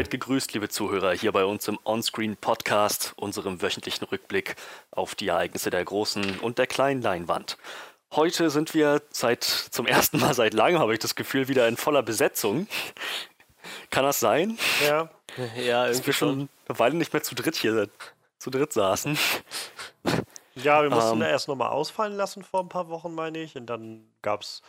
Seid gegrüßt, liebe Zuhörer, hier bei uns im Onscreen Podcast, unserem wöchentlichen Rückblick auf die Ereignisse der großen und der kleinen Leinwand. Heute sind wir seit zum ersten Mal seit langem, habe ich das Gefühl, wieder in voller Besetzung. Kann das sein? Ja. Ja, Dass wir schon eine Weile nicht mehr zu dritt hier zu dritt saßen. Ja, wir mussten Ähm. da erst nochmal ausfallen lassen vor ein paar Wochen, meine ich. Und dann gab es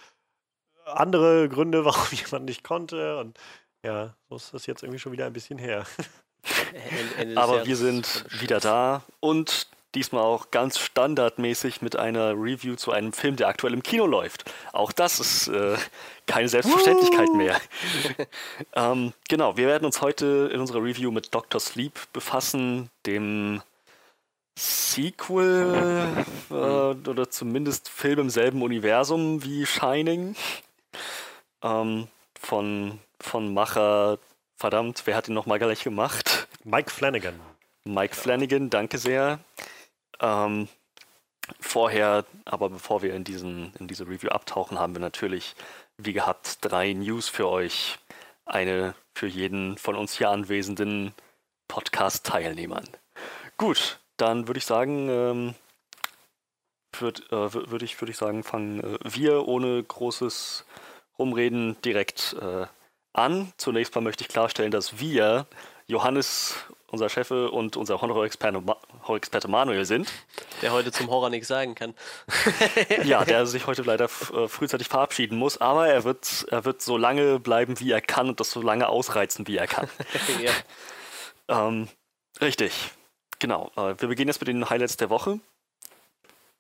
andere Gründe, warum jemand nicht konnte. Und ja, so ist das jetzt irgendwie schon wieder ein bisschen her. Aber wir sind wieder da und diesmal auch ganz standardmäßig mit einer Review zu einem Film, der aktuell im Kino läuft. Auch das ist äh, keine Selbstverständlichkeit mehr. ähm, genau, wir werden uns heute in unserer Review mit Dr. Sleep befassen, dem Sequel äh, oder zumindest Film im selben Universum wie Shining ähm, von, von Macher, verdammt, wer hat ihn nochmal gleich gemacht? Mike Flanagan. Mike Flanagan, danke sehr. Ähm, vorher, aber bevor wir in, diesen, in diese Review abtauchen, haben wir natürlich, wie gehabt, drei News für euch. Eine für jeden von uns hier anwesenden Podcast-Teilnehmern. Gut, dann würde ich sagen, ähm, würde äh, würd ich, würd ich sagen, fangen äh, wir ohne großes Rumreden direkt äh, an. Zunächst mal möchte ich klarstellen, dass wir, Johannes, unser Chef und unser Horror-Experte Horror-Experte Manuel sind. der heute zum Horror nichts sagen kann. Ja, der sich heute leider äh, frühzeitig verabschieden muss, aber er wird, er wird so lange bleiben, wie er kann und das so lange ausreizen, wie er kann. ja. ähm, richtig, genau. Äh, wir beginnen jetzt mit den Highlights der Woche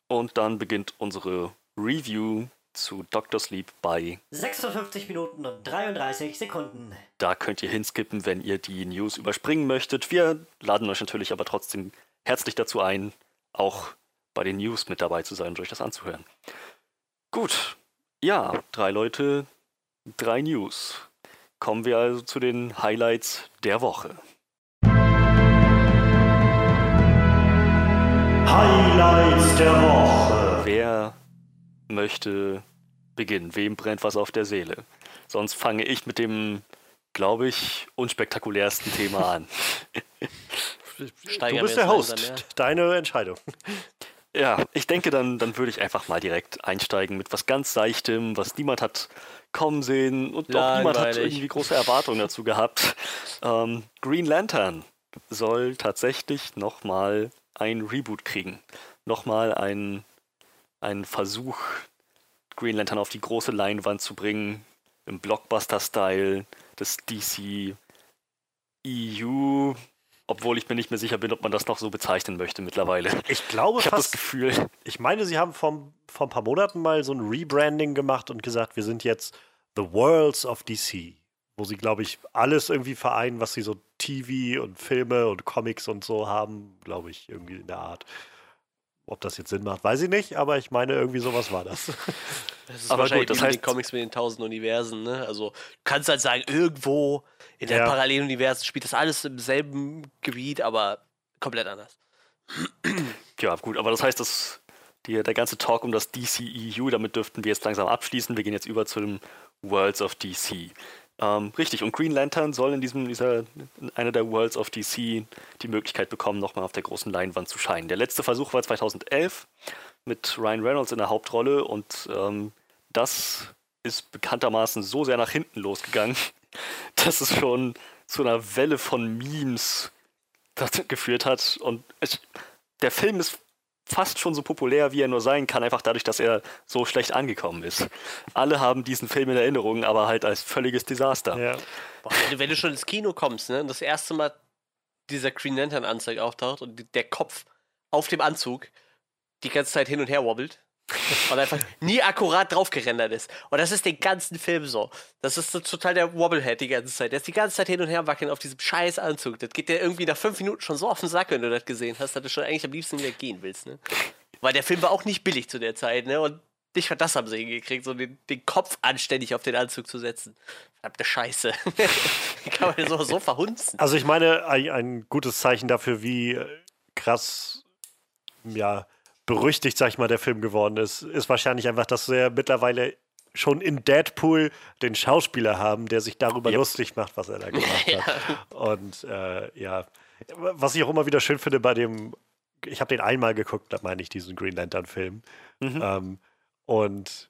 und dann beginnt unsere Review zu Dr. Sleep bei 56 Minuten und 33 Sekunden. Da könnt ihr hinskippen, wenn ihr die News überspringen möchtet. Wir laden euch natürlich aber trotzdem herzlich dazu ein, auch bei den News mit dabei zu sein und euch das anzuhören. Gut, ja, drei Leute, drei News. Kommen wir also zu den Highlights der Woche. Highlights der Woche. Wer möchte beginnen? Wem brennt was auf der Seele? Sonst fange ich mit dem, glaube ich, unspektakulärsten Thema an. Du bist der Host. langsam, ja. Deine Entscheidung. Ja, ich denke, dann, dann würde ich einfach mal direkt einsteigen mit was ganz Seichtem, was niemand hat kommen sehen und auch niemand hat irgendwie große Erwartungen dazu gehabt. Ähm, Green Lantern soll tatsächlich nochmal ein Reboot kriegen. Nochmal ein, ein Versuch, Green Lantern auf die große Leinwand zu bringen, im Blockbuster-Style des DC EU, obwohl ich mir nicht mehr sicher bin, ob man das noch so bezeichnen möchte mittlerweile. Ich glaube Ich habe das fast, Gefühl, ich meine, sie haben vor, vor ein paar Monaten mal so ein Rebranding gemacht und gesagt, wir sind jetzt The Worlds of DC. Wo sie, glaube ich, alles irgendwie vereinen, was sie so TV und Filme und Comics und so haben, glaube ich, irgendwie in der Art. Ob das jetzt Sinn macht, weiß ich nicht, aber ich meine, irgendwie sowas war das. Das ist Aber wahrscheinlich gut, das heißt- den Comics mit den tausend Universen, ne? Also, du kannst halt sagen, irgendwo in der Ja. Paralleluniversen spielt das alles im selben Gebiet, aber komplett anders. ja gut, aber das heißt, dass die, der ganze Talk um das DCEU, damit dürften wir jetzt langsam abschließen. Wir gehen jetzt über zu den Worlds of DC. Ähm, richtig, und Green Lantern soll in diesem, dieser, in einer der Worlds of DC die Möglichkeit bekommen, nochmal auf der großen Leinwand zu scheinen. Der letzte Versuch war 2011 mit Ryan Reynolds in der Hauptrolle und ähm, das ist bekanntermaßen so sehr nach hinten losgegangen, dass es schon zu einer Welle von Memes geführt hat. Und es, der Film ist fast schon so populär, wie er nur sein kann, einfach dadurch, dass er so schlecht angekommen ist. Alle haben diesen Film in Erinnerung, aber halt als völliges Desaster. ja. Boah, wenn, du, wenn du schon ins Kino kommst, ne, und das erste Mal dieser Green Lantern Anzug auftaucht und der Kopf auf dem Anzug die ganze Zeit hin und her wobbelt und einfach nie akkurat drauf gerendert ist. Und das ist den ganzen Film so. Das ist so total der Wobblehead die ganze Zeit. Der ist die ganze Zeit hin und her wackeln auf diesem scheiß Anzug. Das geht dir irgendwie nach fünf Minuten schon so auf den Sack, wenn du das gesehen hast, dass du schon eigentlich am liebsten wieder gehen willst, ne? Weil der Film war auch nicht billig zu der Zeit, ne? Und nicht mal das haben sie hingekriegt, so den, den Kopf anständig auf den Anzug zu setzen. Verdammte Scheiße. Kann man so, so verhunzen? Also ich meine, ein, ein gutes Zeichen dafür, wie äh, krass, ja, berüchtigt, sag ich mal, der Film geworden ist, ist wahrscheinlich einfach, dass er mittlerweile schon in Deadpool den Schauspieler haben, der sich darüber Yep. lustig macht, was er da gemacht hat. Und äh, ja, was ich auch immer wieder schön finde bei dem, ich habe den einmal geguckt, da meine ich diesen Green Lantern-Film. Mhm. Ähm, und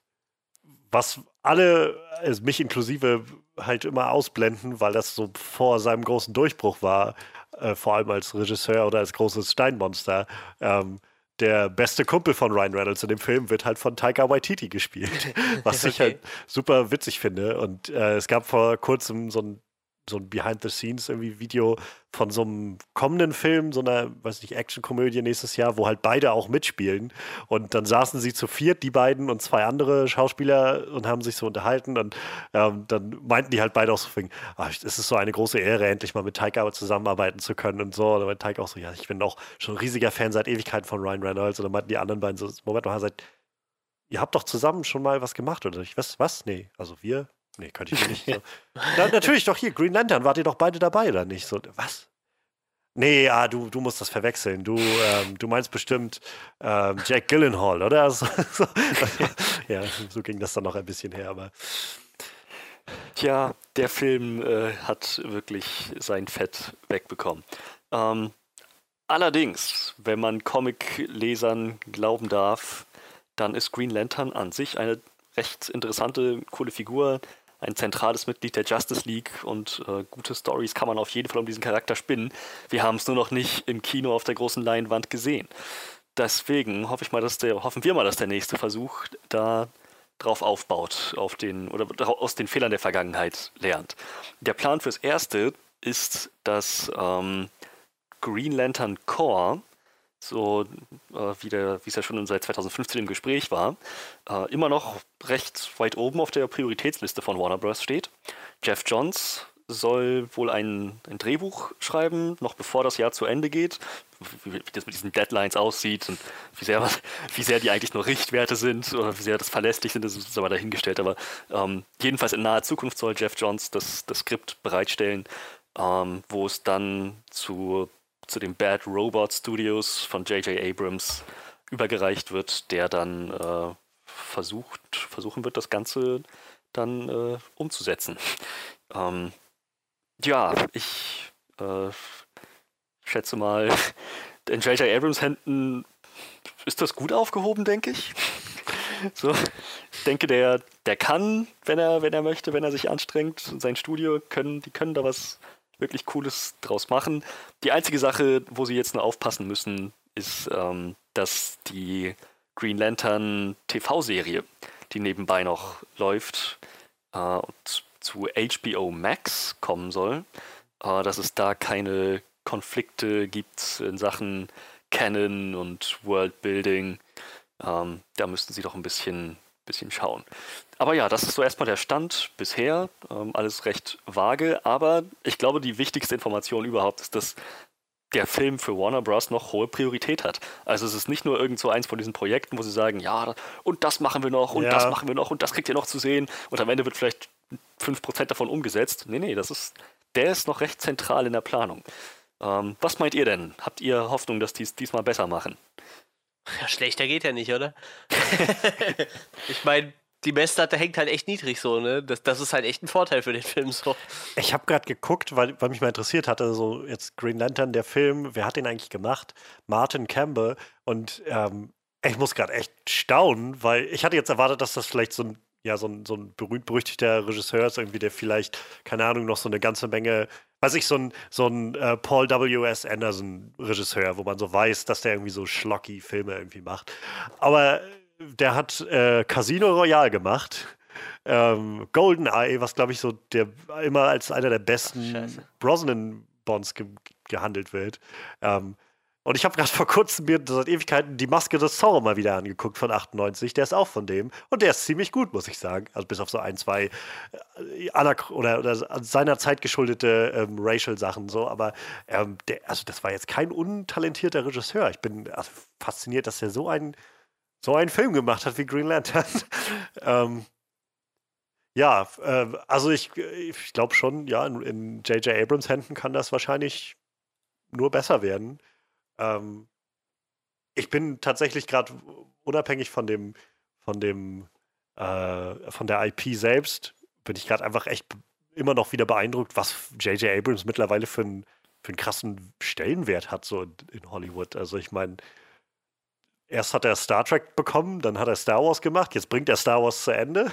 was alle, also mich inklusive, halt immer ausblenden, weil das so vor seinem großen Durchbruch war, äh, vor allem als Regisseur oder als großes Steinmonster. Ähm, der beste Kumpel von Ryan Reynolds in dem Film wird halt von Taika Waititi gespielt, was ich Okay. halt super witzig finde. Und äh, es gab vor kurzem so ein so ein Behind-the-Scenes-Video von so einem kommenden Film, so einer, weiß nicht, Action-Komödie nächstes Jahr, wo halt beide auch mitspielen. Und dann saßen sie zu viert, die beiden und zwei andere Schauspieler und haben sich so unterhalten. Und ähm, dann meinten die halt beide auch so, ah, es ist so eine große Ehre, endlich mal mit Taika zusammenarbeiten zu können und so. Und dann meinte Taika auch so, ja, ich bin auch schon ein riesiger Fan seit Ewigkeiten von Ryan Reynolds. Und dann meinten die anderen beiden so, Moment mal, seid, ihr habt doch zusammen schon mal was gemacht, oder? Ich, was, was? Nee, also wir? Nee, könnte ich nicht. So. Na, natürlich doch hier, Green Lantern, wart ihr doch beide dabei, oder nicht? So, was? Nee, ah, du, du musst das verwechseln. Du, ähm, du meinst bestimmt ähm, Jack Gyllenhaal, oder? So, so. Ja, so ging das dann noch ein bisschen her, aber Tja, der Film äh, hat wirklich sein Fett wegbekommen. Ähm, allerdings, wenn man Comic-Lesern glauben darf, dann ist Green Lantern an sich eine recht interessante, coole Figur, ein zentrales Mitglied der Justice League und äh, gute Stories kann man auf jeden Fall um diesen Charakter spinnen. Wir haben es nur noch nicht im Kino auf der großen Leinwand gesehen. Deswegen hoffe ich mal, dass der, hoffen wir mal, dass der nächste Versuch da drauf aufbaut, auf den, oder aus den Fehlern der Vergangenheit lernt. Der Plan fürs Erste ist, dass ähm, Green Lantern Corps, so äh, wie, es ja schon seit 2015 im Gespräch war, äh, immer noch recht weit oben auf der Prioritätsliste von Warner Bros. steht. Jeff Johns soll wohl ein, ein Drehbuch schreiben, noch bevor das Jahr zu Ende geht, wie, wie das mit diesen Deadlines aussieht und wie sehr, wie sehr die eigentlich nur Richtwerte sind oder wie sehr das verlässlich sind, das ist aber dahingestellt. Aber ähm, jedenfalls in naher Zukunft soll Jeff Johns das, das Skript bereitstellen, ähm, wo es dann zu, zu den Bad Robot Studios von J.J. Abrams übergereicht wird, der dann äh, versucht, versuchen wird, das Ganze dann äh, umzusetzen. Ähm, ja, ich äh, schätze mal, in J.J. Abrams Händen ist das gut aufgehoben, denke ich. So, ich denke, der, der kann, wenn er, wenn er möchte, wenn er sich anstrengt, sein Studio können, die können da was wirklich Cooles draus machen. Die einzige Sache, wo sie jetzt nur aufpassen müssen, ist, ähm, dass die Green Lantern TV-Serie, die nebenbei noch läuft, äh, zu HBO Max kommen soll, äh, dass es da keine Konflikte gibt in Sachen Canon und Worldbuilding. Ähm, da müssten sie doch ein bisschen, bisschen schauen. Aber ja, das ist so erstmal der Stand bisher. Ähm, alles recht vage, aber ich glaube, die wichtigste Information überhaupt ist, dass der Film für Warner Bros. noch hohe Priorität hat. Also es ist nicht nur irgend so eins von diesen Projekten, wo sie sagen, ja, und das machen wir noch und Ja. das machen wir noch und das kriegt ihr noch zu sehen und am Ende wird vielleicht 5% davon umgesetzt. Nee, nee, das ist, der ist noch recht zentral in der Planung. Ähm, was meint ihr denn? Habt ihr Hoffnung, dass die es diesmal besser machen? Ja, schlechter geht ja nicht, oder? ich meine, die Messlatte hängt halt echt niedrig so, ne? Das, das ist halt echt ein Vorteil für den Film so. Ich habe gerade geguckt, weil, weil mich mal interessiert hatte, so jetzt Green Lantern, der Film, wer hat den eigentlich gemacht? Martin Campbell. Und ähm, ich muss gerade echt staunen, weil ich hatte jetzt erwartet, dass das vielleicht so ein, ja, so ein, so ein berühmt-berüchtigter Regisseur ist, irgendwie, der vielleicht, keine Ahnung, noch so eine ganze Menge, weiß ich, so ein, so ein äh, Paul W.S. Anderson-Regisseur, wo man so weiß, dass der irgendwie so schlocky Filme irgendwie macht. Aber der hat äh, Casino Royale gemacht ähm, GoldenEye, was glaube ich so der immer als einer der besten. Brosnan-Bonds ge gehandelt wird. Ähm, und ich habe gerade vor kurzem mir seit Ewigkeiten die Maske des Zorro mal wieder angeguckt von 98. Der ist auch von dem. Und der ist ziemlich gut, muss ich sagen. Also bis auf so ein, zwei äh, anach- oder, oder seiner Zeit geschuldete ähm, Racial-Sachen so. Aber ähm, der, also das war jetzt kein untalentierter Regisseur. Ich bin also fasziniert, dass er so einen so einen Film gemacht hat wie Green Lantern. ähm, ja, äh, also ich, ich glaube schon, ja, in J.J. Abrams Händen kann das wahrscheinlich nur besser werden. Ähm, ich bin tatsächlich gerade unabhängig von dem, von dem äh, von der IP selbst bin ich gerade einfach echt immer noch wieder beeindruckt, was J.J. Abrams mittlerweile für, ein, für einen krassen Stellenwert hat, so in, in Hollywood. Also ich meine, erst hat er Star Trek bekommen, dann hat er Star Wars gemacht, jetzt bringt er Star Wars zu Ende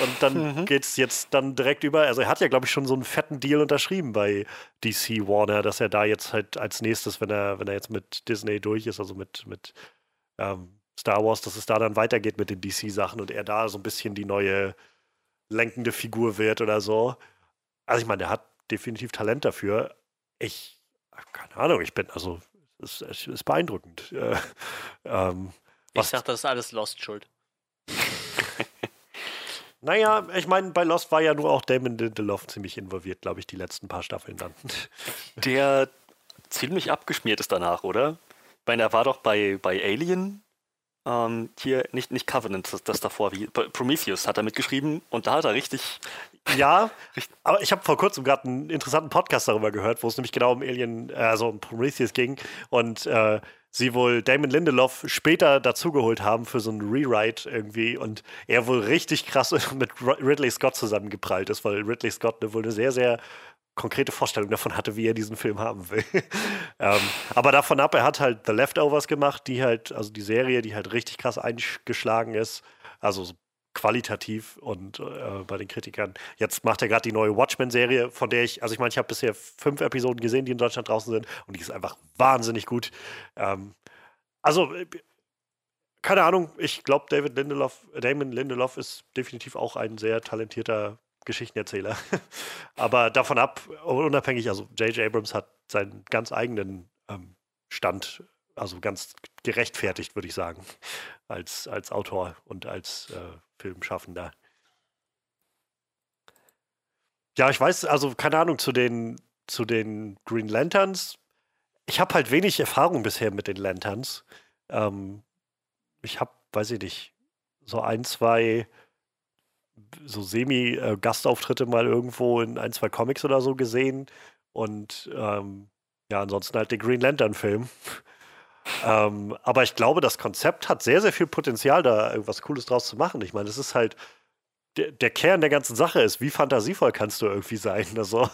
und dann mhm. geht es jetzt dann direkt über. Also er hat ja, glaube ich, schon so einen fetten Deal unterschrieben bei DC Warner, dass er da jetzt halt als nächstes, wenn er, wenn er jetzt mit Disney durch ist, also mit, mit ähm, Star Wars, dass es da dann weitergeht mit den DC-Sachen und er da so ein bisschen die neue lenkende Figur wird oder so. Also ich meine, der hat definitiv Talent dafür. Ich, keine Ahnung, ich bin, also, es ist, ist beeindruckend. Äh, ähm, ich sag, das ist alles Lost schuld. naja, ich meine, bei Lost war ja nur auch Damon Lindelof ziemlich involviert, glaube ich, die letzten paar Staffeln dann. Der ziemlich abgeschmiert ist danach, oder? Ich meine, er war doch bei, bei Alien ähm, hier nicht, nicht Covenant, das, das davor, wie Prometheus hat er mitgeschrieben und da hat er richtig. Ja, aber ich habe vor kurzem gerade einen interessanten Podcast darüber gehört, wo es nämlich genau um Alien, äh, also um Prometheus ging und äh, sie wohl Damon Lindelof später dazugeholt haben für so einen Rewrite irgendwie und er wohl richtig krass mit Ridley Scott zusammengeprallt ist, weil Ridley Scott wohl eine sehr, sehr konkrete Vorstellung davon hatte, wie er diesen Film haben will. ähm, aber davon ab, er hat halt The Leftovers gemacht, die halt, also die Serie, die halt richtig krass eingeschlagen ist, also qualitativ und äh, bei den Kritikern. Jetzt macht er gerade die neue Watchmen-Serie, von der ich, also ich meine, ich habe bisher fünf Episoden gesehen, die in Deutschland draußen sind und die ist einfach wahnsinnig gut. Ähm, also keine Ahnung, ich glaube, David Lindelof, Damon Lindelof ist definitiv auch ein sehr talentierter Geschichtenerzähler. Aber davon ab, unabhängig, also J.J. Abrams hat seinen ganz eigenen ähm, Stand, also ganz gerechtfertigt, würde ich sagen, als, als Autor und als äh, Filmschaffender. Ja, ich weiß, also keine Ahnung, zu den, zu den Green Lanterns. Ich habe halt wenig Erfahrung bisher mit den Lanterns. Ähm, ich habe, weiß ich nicht, so ein, zwei so Semi-Gastauftritte mal irgendwo in ein, zwei Comics oder so gesehen. Und ähm, ja, ansonsten halt den Green Lantern-Film. Ähm, aber ich glaube, das Konzept hat sehr, sehr viel Potenzial, da irgendwas Cooles draus zu machen. Ich meine, es ist halt der, der, Kern der ganzen Sache ist, wie fantasievoll kannst du irgendwie sein? Also,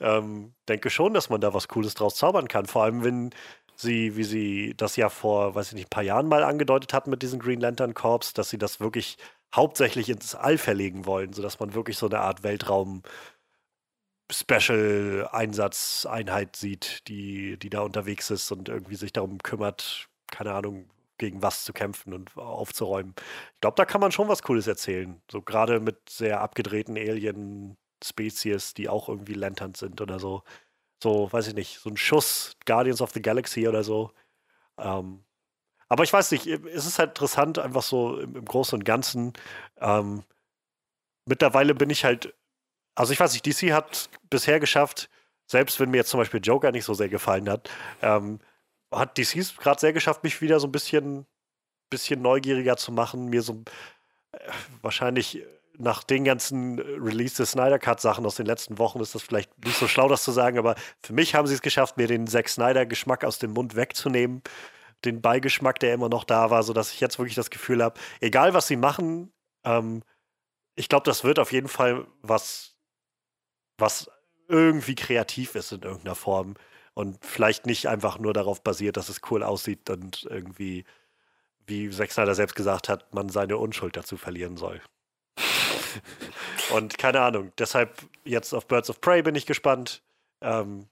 ähm, denke schon, dass man da was Cooles draus zaubern kann. Vor allem, wenn sie, wie sie das ja vor, weiß ich nicht, ein paar Jahren mal angedeutet hatten mit diesen Green Lantern Corps, dass sie das wirklich hauptsächlich ins All verlegen wollen, sodass man wirklich so eine Art Weltraum Special-Einsatzeinheit sieht, die, die da unterwegs ist und irgendwie sich darum kümmert, keine Ahnung, gegen was zu kämpfen und aufzuräumen. Ich glaube, da kann man schon was Cooles erzählen. So gerade mit sehr abgedrehten Alien-Spezies, die auch irgendwie Lanterns sind oder so. So, weiß ich nicht, so ein Schuss Guardians of the Galaxy oder so. Ähm, aber ich weiß nicht, es ist halt interessant, einfach so im, im Großen und Ganzen. Ähm, mittlerweile bin ich halt, also ich weiß nicht, DC hat bisher geschafft, selbst wenn mir jetzt zum Beispiel Joker nicht so sehr gefallen hat, ähm, hat DC es gerade sehr geschafft, mich wieder so ein bisschen, bisschen neugieriger zu machen, mir so äh, wahrscheinlich nach den ganzen Release des Snyder Cut Sachen aus den letzten Wochen ist das vielleicht nicht so schlau, das zu sagen, aber für mich haben sie es geschafft, mir den Zack Snyder Geschmack aus dem Mund wegzunehmen den Beigeschmack, der immer noch da war, sodass ich jetzt wirklich das Gefühl habe, egal was sie machen, ähm, ich glaube, das wird auf jeden Fall was, was irgendwie kreativ ist in irgendeiner Form und vielleicht nicht einfach nur darauf basiert, dass es cool aussieht und irgendwie, wie Zack Snyder selbst gesagt hat, man seine Unschuld dazu verlieren soll. und keine Ahnung, deshalb jetzt auf Birds of Prey bin ich gespannt. Ähm,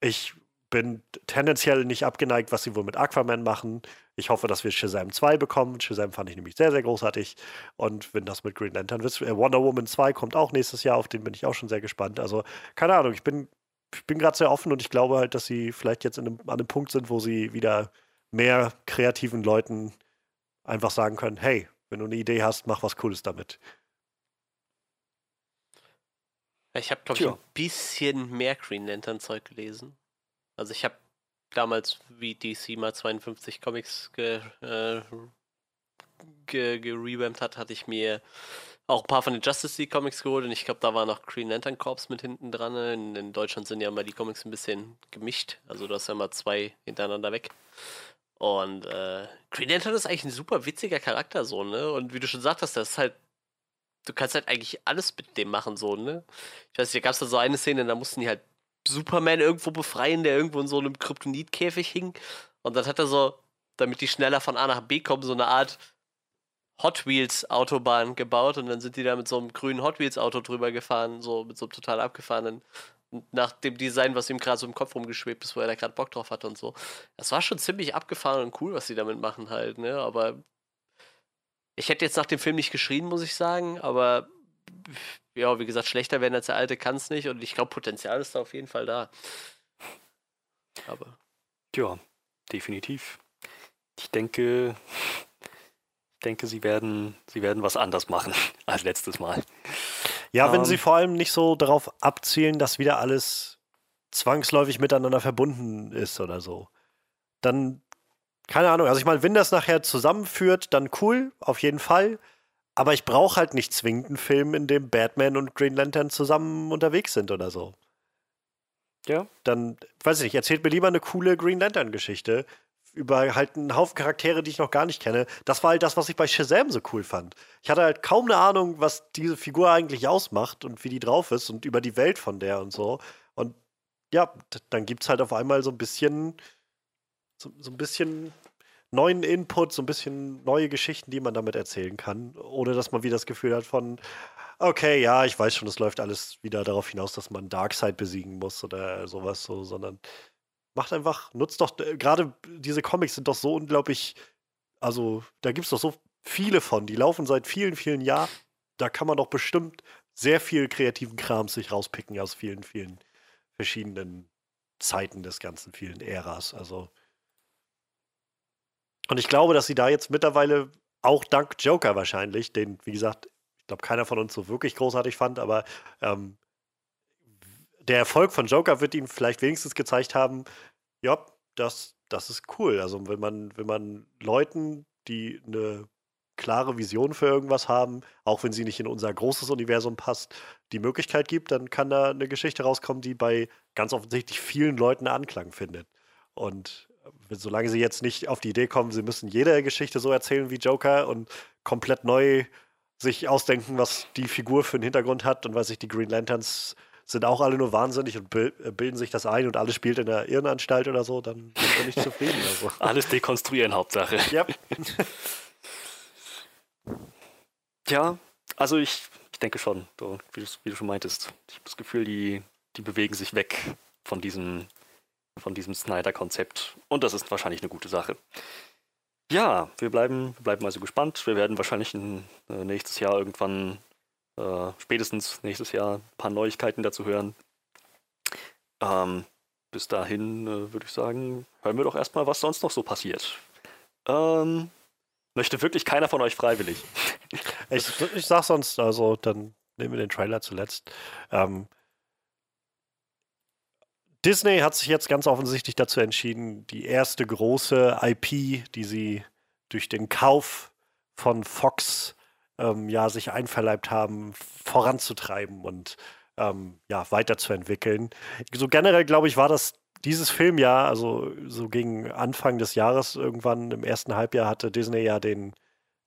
ich bin tendenziell nicht abgeneigt, was sie wohl mit Aquaman machen. Ich hoffe, dass wir Shazam 2 bekommen. Shazam fand ich nämlich sehr, sehr großartig. Und wenn das mit Green Lantern wird, äh, Wonder Woman 2 kommt auch nächstes Jahr, auf den bin ich auch schon sehr gespannt. Also, keine Ahnung, ich bin, ich bin gerade sehr offen und ich glaube halt, dass sie vielleicht jetzt einem, an einem Punkt sind, wo sie wieder mehr kreativen Leuten einfach sagen können: hey, wenn du eine Idee hast, mach was Cooles damit. Ich habe, glaube ich, ein bisschen mehr Green Lantern-Zeug gelesen. Also ich habe damals, wie DC mal 52 Comics ge, äh, ge, gerevampt hat, hatte ich mir auch ein paar von den Justice League Comics geholt und ich glaube, da war noch Green Lantern Corps mit hinten dran. In, in, Deutschland sind ja immer die Comics ein bisschen gemischt. Also du hast ja immer zwei hintereinander weg. Und äh, Green Lantern ist eigentlich ein super witziger Charakter, so, ne? Und wie du schon sagtest, das ist halt, du kannst halt eigentlich alles mit dem machen, so, ne? Ich weiß nicht, da gab es da so eine Szene, da mussten die halt Superman irgendwo befreien, der irgendwo in so einem Kryptonitkäfig hing. Und dann hat er so, damit die schneller von A nach B kommen, so eine Art Hot Wheels Autobahn gebaut und dann sind die da mit so einem grünen Hot Wheels Auto drüber gefahren, so mit so einem total abgefahrenen, nach dem Design, was ihm gerade so im Kopf rumgeschwebt ist, wo er da gerade Bock drauf hatte und so. Das war schon ziemlich abgefahren und cool, was sie damit machen halt, ne? Aber ich hätte jetzt nach dem Film nicht geschrien, muss ich sagen, aber ja, wie gesagt, schlechter werden als der alte kann es nicht und ich glaube, Potenzial ist da auf jeden Fall da. Aber. Ja, definitiv. Ich denke, ich denke, sie werden, sie werden was anders machen als letztes Mal. Ja, wenn Ähm. sie vor allem nicht so darauf abzielen, dass wieder alles zwangsläufig miteinander verbunden ist oder so. Dann, keine Ahnung, also ich meine, wenn das nachher zusammenführt, dann cool, auf jeden Fall. Aber ich brauche halt nicht zwingend einen Film, in dem Batman und Green Lantern zusammen unterwegs sind oder so. Ja. Dann, weiß ich nicht, erzählt mir lieber eine coole Green Lantern-Geschichte über halt einen Haufen Charaktere, die ich noch gar nicht kenne. Das war halt das, was ich bei Shazam so cool fand. Ich hatte halt kaum eine Ahnung, was diese Figur eigentlich ausmacht und wie die drauf ist und über die Welt von der und so. Und ja, dann gibt's halt auf einmal so ein bisschen, so, so ein bisschen neuen Input, so ein bisschen neue Geschichten, die man damit erzählen kann, ohne dass man wieder das Gefühl hat von, okay, ja, ich weiß schon, es läuft alles wieder darauf hinaus, dass man Darkseid besiegen muss oder sowas so, sondern macht einfach, nutzt doch, äh, gerade diese Comics sind doch so unglaublich, also da gibt es doch so viele von, die laufen seit vielen, vielen Jahren. Da kann man doch bestimmt sehr viel kreativen Kram sich rauspicken aus vielen, vielen verschiedenen Zeiten des ganzen, vielen Äras. Also. Und ich glaube, dass sie da jetzt mittlerweile auch dank Joker wahrscheinlich, den, wie gesagt, ich glaube, keiner von uns so wirklich großartig fand, aber ähm, der Erfolg von Joker wird ihm vielleicht wenigstens gezeigt haben, ja, das, das ist cool. Also wenn man, wenn man Leuten, die eine klare Vision für irgendwas haben, auch wenn sie nicht in unser großes Universum passt, die Möglichkeit gibt, dann kann da eine Geschichte rauskommen, die bei ganz offensichtlich vielen Leuten Anklang findet. Und solange sie jetzt nicht auf die Idee kommen, sie müssen jede Geschichte so erzählen wie Joker und komplett neu sich ausdenken, was die Figur für einen Hintergrund hat und weiß ich, die Green Lanterns sind auch alle nur wahnsinnig und äh, bilden sich das ein und alles spielt in der Irrenanstalt oder so, dann bin ich zufrieden. Also. Alles dekonstruieren, Hauptsache. Ja. Ja, also ich, ich denke schon, wie, du, wie du schon meintest. Ich habe das Gefühl, die, die bewegen sich weg von diesem, von diesem Snyder-Konzept. Und das ist wahrscheinlich eine gute Sache. Ja, wir bleiben, wir bleiben also gespannt. Wir werden wahrscheinlich in, äh, nächstes Jahr irgendwann, äh, spätestens nächstes Jahr, ein paar Neuigkeiten dazu hören. Ähm, bis dahin äh, würde ich sagen, hören wir doch erstmal, was sonst noch so passiert. Ähm, möchte wirklich keiner von euch freiwillig. Ich, ich sag sonst, also dann nehmen wir den Trailer zuletzt. Ähm, Disney hat sich jetzt ganz offensichtlich dazu entschieden, die erste große IP, die sie durch den Kauf von Fox ähm, ja sich einverleibt haben, voranzutreiben und ähm, ja weiterzuentwickeln. So generell glaube ich war das dieses Filmjahr, also so gegen Anfang des Jahres irgendwann im ersten Halbjahr hatte Disney ja den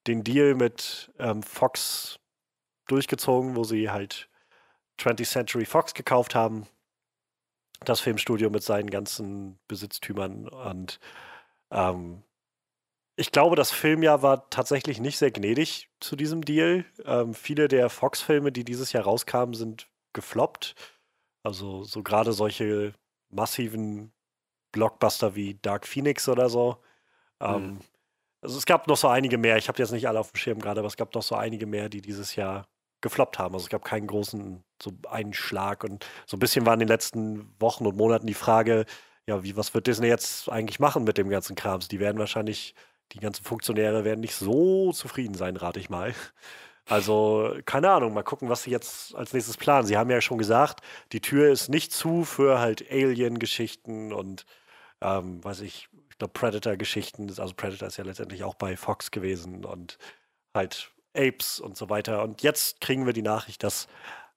den Deal mit ähm, Fox durchgezogen, wo sie halt 20th Century Fox gekauft haben. Das Filmstudio mit seinen ganzen Besitztümern. Und ähm, ich glaube, das Filmjahr war tatsächlich nicht sehr gnädig zu diesem Deal. Ähm, viele der Fox-Filme, die dieses Jahr rauskamen, sind gefloppt. Also so gerade solche massiven Blockbuster wie Dark Phoenix oder so. Ähm, Mhm. also es gab noch so einige mehr. Ich habe jetzt nicht alle auf dem Schirm gerade, aber es gab noch so einige mehr, die dieses Jahr gefloppt haben. Also es gab keinen großen so Einschlag und so ein bisschen war in den letzten Wochen und Monaten die Frage, ja, wie was wird Disney jetzt eigentlich machen mit dem ganzen Krams? Die werden wahrscheinlich die ganzen Funktionäre werden nicht so zufrieden sein, rate ich mal. Also, keine Ahnung, mal gucken, was sie jetzt als nächstes planen. Sie haben ja schon gesagt, die Tür ist nicht zu für halt Alien-Geschichten und, ähm, weiß ich, ich glaube, Predator-Geschichten. Also, Predator ist ja letztendlich auch bei Fox gewesen und halt Apes und so weiter. Und jetzt kriegen wir die Nachricht, dass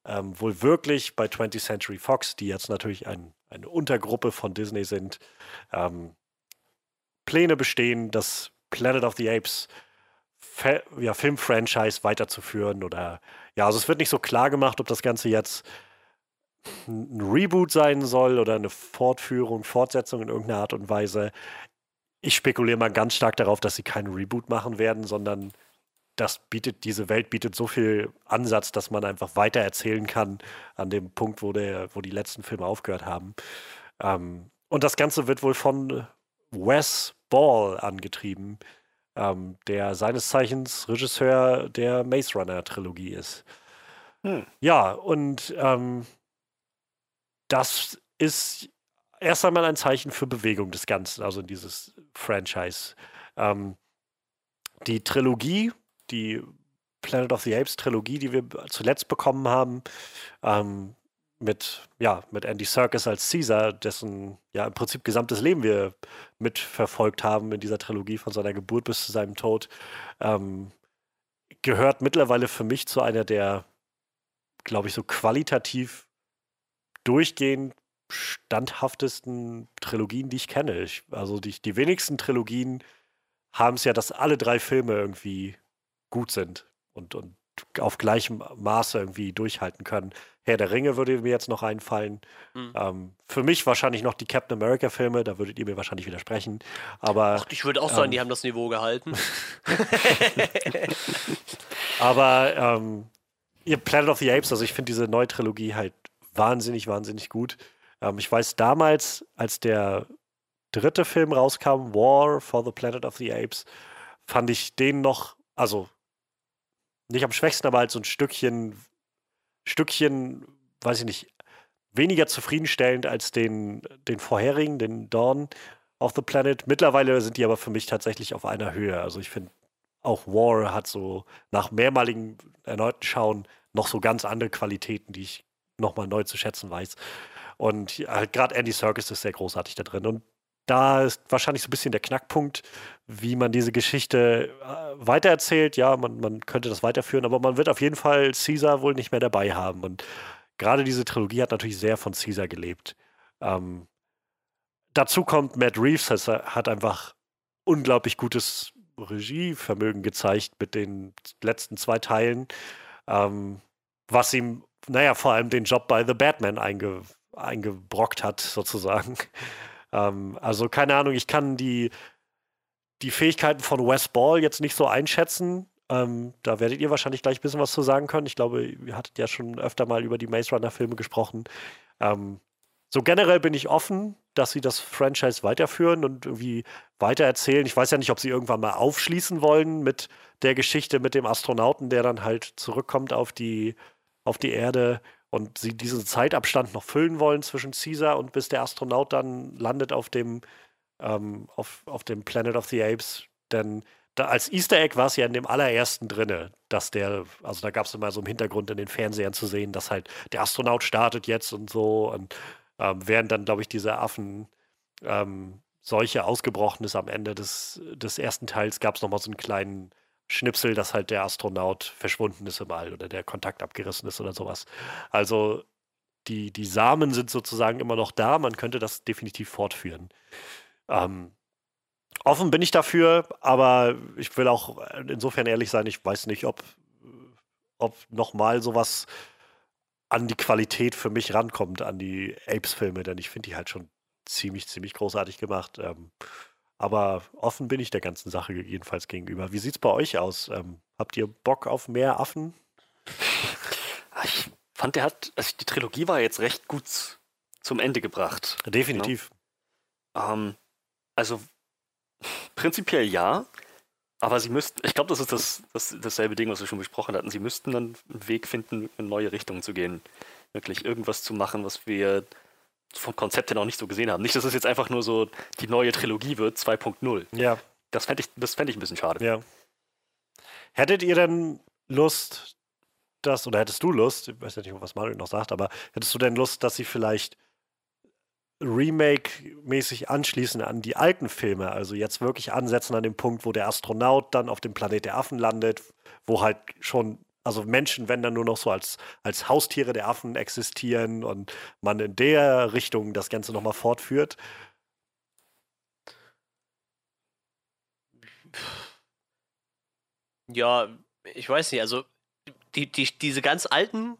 ähm, wohl wirklich bei 20th Century Fox, die jetzt natürlich ein, eine Untergruppe von Disney sind, ähm, Pläne bestehen, das Planet of the Apes Fa ja, Filmfranchise weiterzuführen oder ja, also es wird nicht so klar gemacht, ob das Ganze jetzt ein Reboot sein soll oder eine Fortführung, Fortsetzung in irgendeiner Art und Weise. Ich spekuliere mal ganz stark darauf, dass sie keinen Reboot machen werden, sondern das bietet, diese Welt bietet so viel Ansatz, dass man einfach weiter erzählen kann an dem Punkt, wo, der, wo die letzten Filme aufgehört haben. Ähm, und das Ganze wird wohl von Wes Ball angetrieben, ähm, der seines Zeichens Regisseur der Maze Runner Trilogie ist. Hm. Ja, und ähm, das ist erst einmal ein Zeichen für Bewegung des Ganzen, also dieses Franchise. Ähm, die Trilogie, die Planet of the Apes Trilogie, die wir zuletzt bekommen haben, ähm, mit, ja, mit Andy Serkis als Caesar, dessen ja im Prinzip gesamtes Leben wir mitverfolgt haben in dieser Trilogie von seiner Geburt bis zu seinem Tod, ähm, gehört mittlerweile für mich zu einer der, glaube ich, so qualitativ durchgehend standhaftesten Trilogien, die ich kenne. Ich, also die, die wenigsten Trilogien haben es ja, dass alle drei Filme irgendwie gut sind und, und auf gleichem Maße irgendwie durchhalten können. Herr der Ringe würde mir jetzt noch einfallen. Mhm. Ähm, für mich wahrscheinlich noch die Captain America-Filme, da würdet ihr mir wahrscheinlich widersprechen. Aber, Ach, ich würde auch sagen, ähm, die haben das Niveau gehalten. aber ähm, ihr Planet of the Apes, also ich finde diese neue Trilogie halt wahnsinnig, wahnsinnig gut. Ähm, ich weiß damals, als der dritte Film rauskam, War for the Planet of the Apes, fand ich den noch, also nicht am schwächsten, aber halt so ein Stückchen, Stückchen, weiß ich nicht, weniger zufriedenstellend als den, den vorherigen, den Dawn of the Planet. Mittlerweile sind die aber für mich tatsächlich auf einer Höhe. Also ich finde, auch War hat so nach mehrmaligen erneuten Schauen noch so ganz andere Qualitäten, die ich nochmal neu zu schätzen weiß. Und halt gerade Andy Serkis ist sehr großartig da drin. Und da ist wahrscheinlich so ein bisschen der Knackpunkt, wie man diese Geschichte äh, weitererzählt. Ja, man, man könnte das weiterführen, aber man wird auf jeden Fall Caesar wohl nicht mehr dabei haben. Und gerade diese Trilogie hat natürlich sehr von Caesar gelebt. Ähm, dazu kommt Matt Reeves, das hat einfach unglaublich gutes Regievermögen gezeigt mit den letzten zwei Teilen, ähm, was ihm, naja, vor allem den Job bei The Batman einge, eingebrockt hat, sozusagen. Ähm, also keine Ahnung, ich kann die, die Fähigkeiten von Wes Ball jetzt nicht so einschätzen. Ähm, da werdet ihr wahrscheinlich gleich ein bisschen was zu sagen können. Ich glaube, ihr hattet ja schon öfter mal über die Maze Runner-Filme gesprochen. Ähm, so generell bin ich offen, dass sie das Franchise weiterführen und irgendwie weitererzählen. Ich weiß ja nicht, ob sie irgendwann mal aufschließen wollen mit der Geschichte mit dem Astronauten, der dann halt zurückkommt auf die, auf die Erde und sie diesen Zeitabstand noch füllen wollen zwischen Caesar und bis der Astronaut dann landet auf dem, ähm, auf, auf dem Planet of the Apes. Denn da, als Easter Egg war es ja in dem allerersten drinne, dass der, also da gab es immer so im Hintergrund in den Fernsehern zu sehen, dass halt der Astronaut startet jetzt und so. Und ähm, während dann, glaube ich, diese Affen ähm, Seuche ausgebrochen ist am Ende des, des ersten Teils, gab es nochmal so einen kleinen Schnipsel, dass halt der Astronaut verschwunden ist im All oder der Kontakt abgerissen ist oder sowas. Also die, die Samen sind sozusagen immer noch da, man könnte das definitiv fortführen. Ähm, offen bin ich dafür, aber ich will auch insofern ehrlich sein, ich weiß nicht, ob, ob nochmal sowas an die Qualität für mich rankommt, an die Apes-Filme, denn ich finde die halt schon ziemlich, ziemlich großartig gemacht. Ähm, aber offen bin ich der ganzen Sache jedenfalls gegenüber. Wie sieht es bei euch aus? Ähm, habt ihr Bock auf mehr Affen? Ah, ich fand, der hat, also die Trilogie war jetzt recht gut zum Ende gebracht. Definitiv. Ja? Ähm, also prinzipiell ja, aber sie müssten, ich glaube, das ist das, das, dasselbe Ding, was wir schon besprochen hatten. Sie müssten dann einen Weg finden, in neue Richtungen zu gehen. Wirklich irgendwas zu machen, was wir vom Konzept her noch nicht so gesehen haben. Nicht, dass es jetzt einfach nur so die neue Trilogie wird, 2.0. Ja. Das fände ich, fänd ich ein bisschen schade. Ja. Hättet ihr denn Lust, dass, oder hättest du Lust, ich weiß ja nicht, was Mario noch sagt, aber hättest du denn Lust, dass sie vielleicht Remake-mäßig anschließen an die alten Filme, also jetzt wirklich ansetzen an dem Punkt, wo der Astronaut dann auf dem Planet der Affen landet, wo halt schon also Menschen, wenn dann nur noch so als, als Haustiere der Affen existieren und man in der Richtung das Ganze nochmal fortführt. Ja, ich weiß nicht, also die, die, diese ganz alten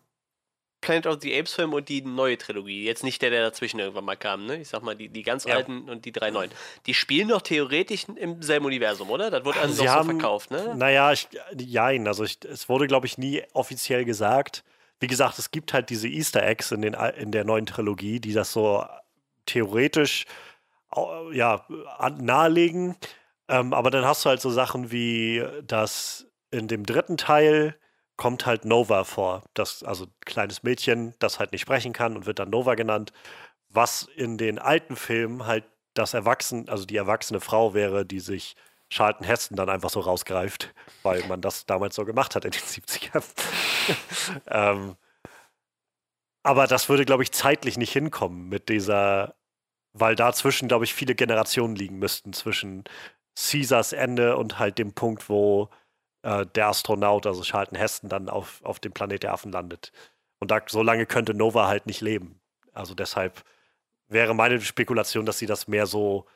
Planet of the Apes Filme und die neue Trilogie, jetzt nicht der, der dazwischen irgendwann mal kam, ne? Ich sag mal, die, die ganz Ja. alten und die drei neuen. Die spielen doch theoretisch im selben Universum, oder? Das wurde Sie doch so verkauft, ne? Naja, ich, jein. Also ich, es wurde, glaube ich, nie offiziell gesagt. Wie gesagt, es gibt halt diese Easter Eggs in, den, in der neuen Trilogie, die das so theoretisch ja, an- nahelegen. Ähm, aber dann hast du halt so Sachen wie, dass in dem dritten Teil kommt halt Nova vor. Das, also ein kleines Mädchen, das halt nicht sprechen kann und wird dann Nova genannt. Was in den alten Filmen halt das Erwachsene, also die erwachsene Frau wäre, die sich Charlton Heston dann einfach so rausgreift, weil man das damals so gemacht hat in den 70ern. ähm, aber das würde, glaube ich, zeitlich nicht hinkommen mit dieser, weil dazwischen, glaube ich, viele Generationen liegen müssten zwischen Caesars Ende und halt dem Punkt, wo äh, der Astronaut, also Charlton Heston, dann auf, auf dem Planet der Affen landet. Und da, so lange könnte Nova halt nicht leben. Also deshalb wäre meine Spekulation, dass sie das mehr so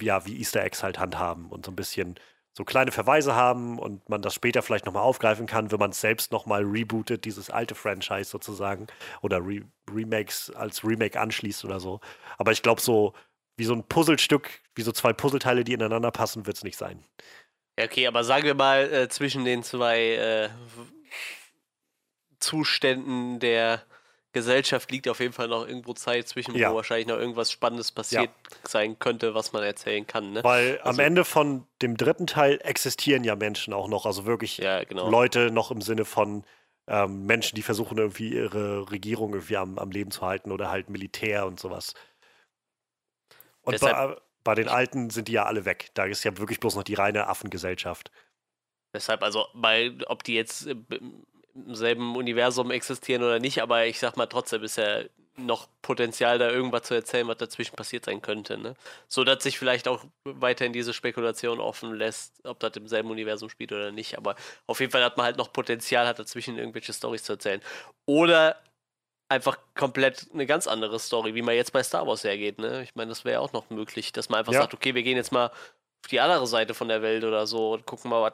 ja, wie Easter Eggs halt handhaben und so ein bisschen so kleine Verweise haben und man das später vielleicht nochmal aufgreifen kann, wenn man es selbst nochmal rebootet, dieses alte Franchise sozusagen, oder Re Remakes als Remake anschließt oder so. Aber ich glaube, so wie so ein Puzzlestück, wie so zwei Puzzleteile, die ineinander passen, wird es nicht sein. Ja, okay, aber sagen wir mal, äh, zwischen den zwei äh, Zuständen der Gesellschaft liegt auf jeden Fall noch irgendwo Zeit zwischen, Ja. wo wahrscheinlich noch irgendwas Spannendes passiert sein könnte, was man erzählen kann. Ne? Weil Also- am Ende von dem dritten Teil existieren ja Menschen auch noch, also wirklich Ja, genau. Leute noch im Sinne von ähm, Menschen, die versuchen irgendwie ihre Regierung irgendwie am, am Leben zu halten oder halt Militär und sowas. Und Deshalb- bei den Alten sind die ja alle weg. Da ist ja wirklich bloß noch die reine Affengesellschaft. Deshalb, also, bei, ob die jetzt im selben Universum existieren oder nicht, aber ich sag mal, trotzdem ist ja noch Potenzial, da irgendwas zu erzählen, was dazwischen passiert sein könnte. Ne? So dass sich vielleicht auch weiterhin diese Spekulation offen lässt, ob das im selben Universum spielt oder nicht. Aber auf jeden Fall hat man halt noch Potenzial, hat dazwischen irgendwelche Storys zu erzählen. Oder einfach komplett eine ganz andere Story, wie man jetzt bei Star Wars hergeht. Ne? Ich meine, das wäre ja auch noch möglich, dass man einfach Ja. sagt, okay, wir gehen jetzt mal auf die andere Seite von der Welt oder so und gucken mal, was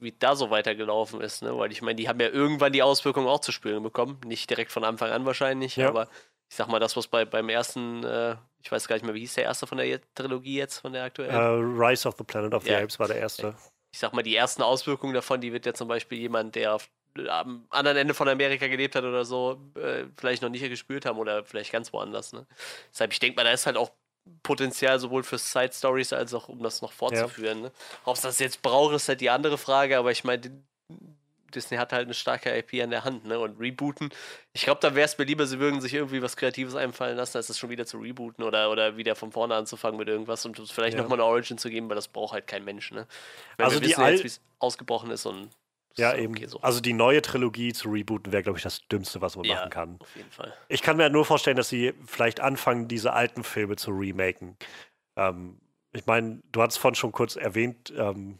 wie da so weitergelaufen ist, ne? Weil ich meine, die haben ja irgendwann die Auswirkungen auch zu spüren bekommen. Nicht direkt von Anfang an wahrscheinlich, Ja. aber ich sag mal, das, was bei, beim ersten, äh, ich weiß gar nicht mehr, wie hieß der erste von der Trilogie jetzt, von der aktuellen? Äh, Rise of the Planet of the Ja. Apes war der erste. ich sag mal, die ersten Auswirkungen davon, die wird ja zum Beispiel jemand, der auf, am anderen Ende von Amerika gelebt hat oder so, äh, vielleicht noch nicht gespürt haben oder vielleicht ganz woanders. Ne? Deshalb, ich denke mal, da ist halt auch Potenzial sowohl für Side Stories als auch um das noch fortzuführen. Ne? Ob es das jetzt braucht, ist halt die andere Frage, aber ich meine, Disney hat halt eine starke IP an der Hand, ne? Und rebooten. Ich glaube, da wäre es mir lieber, sie würden sich irgendwie was Kreatives einfallen lassen, als es schon wieder zu rebooten oder, oder wieder von vorne anzufangen mit irgendwas und vielleicht Ja. nochmal eine Origin zu geben, weil das braucht halt kein Mensch, ne? Weil Also wir die wissen ja jetzt, wie es ausgebrochen ist und Ja, eben. okay so. Also die neue Trilogie zu rebooten wäre, glaube ich, das Dümmste, was man Ja. machen kann. Auf jeden Fall. Ich kann mir halt nur vorstellen, dass sie vielleicht anfangen, diese alten Filme zu remaken. Ähm, ich meine, du hast vorhin schon kurz erwähnt, ähm,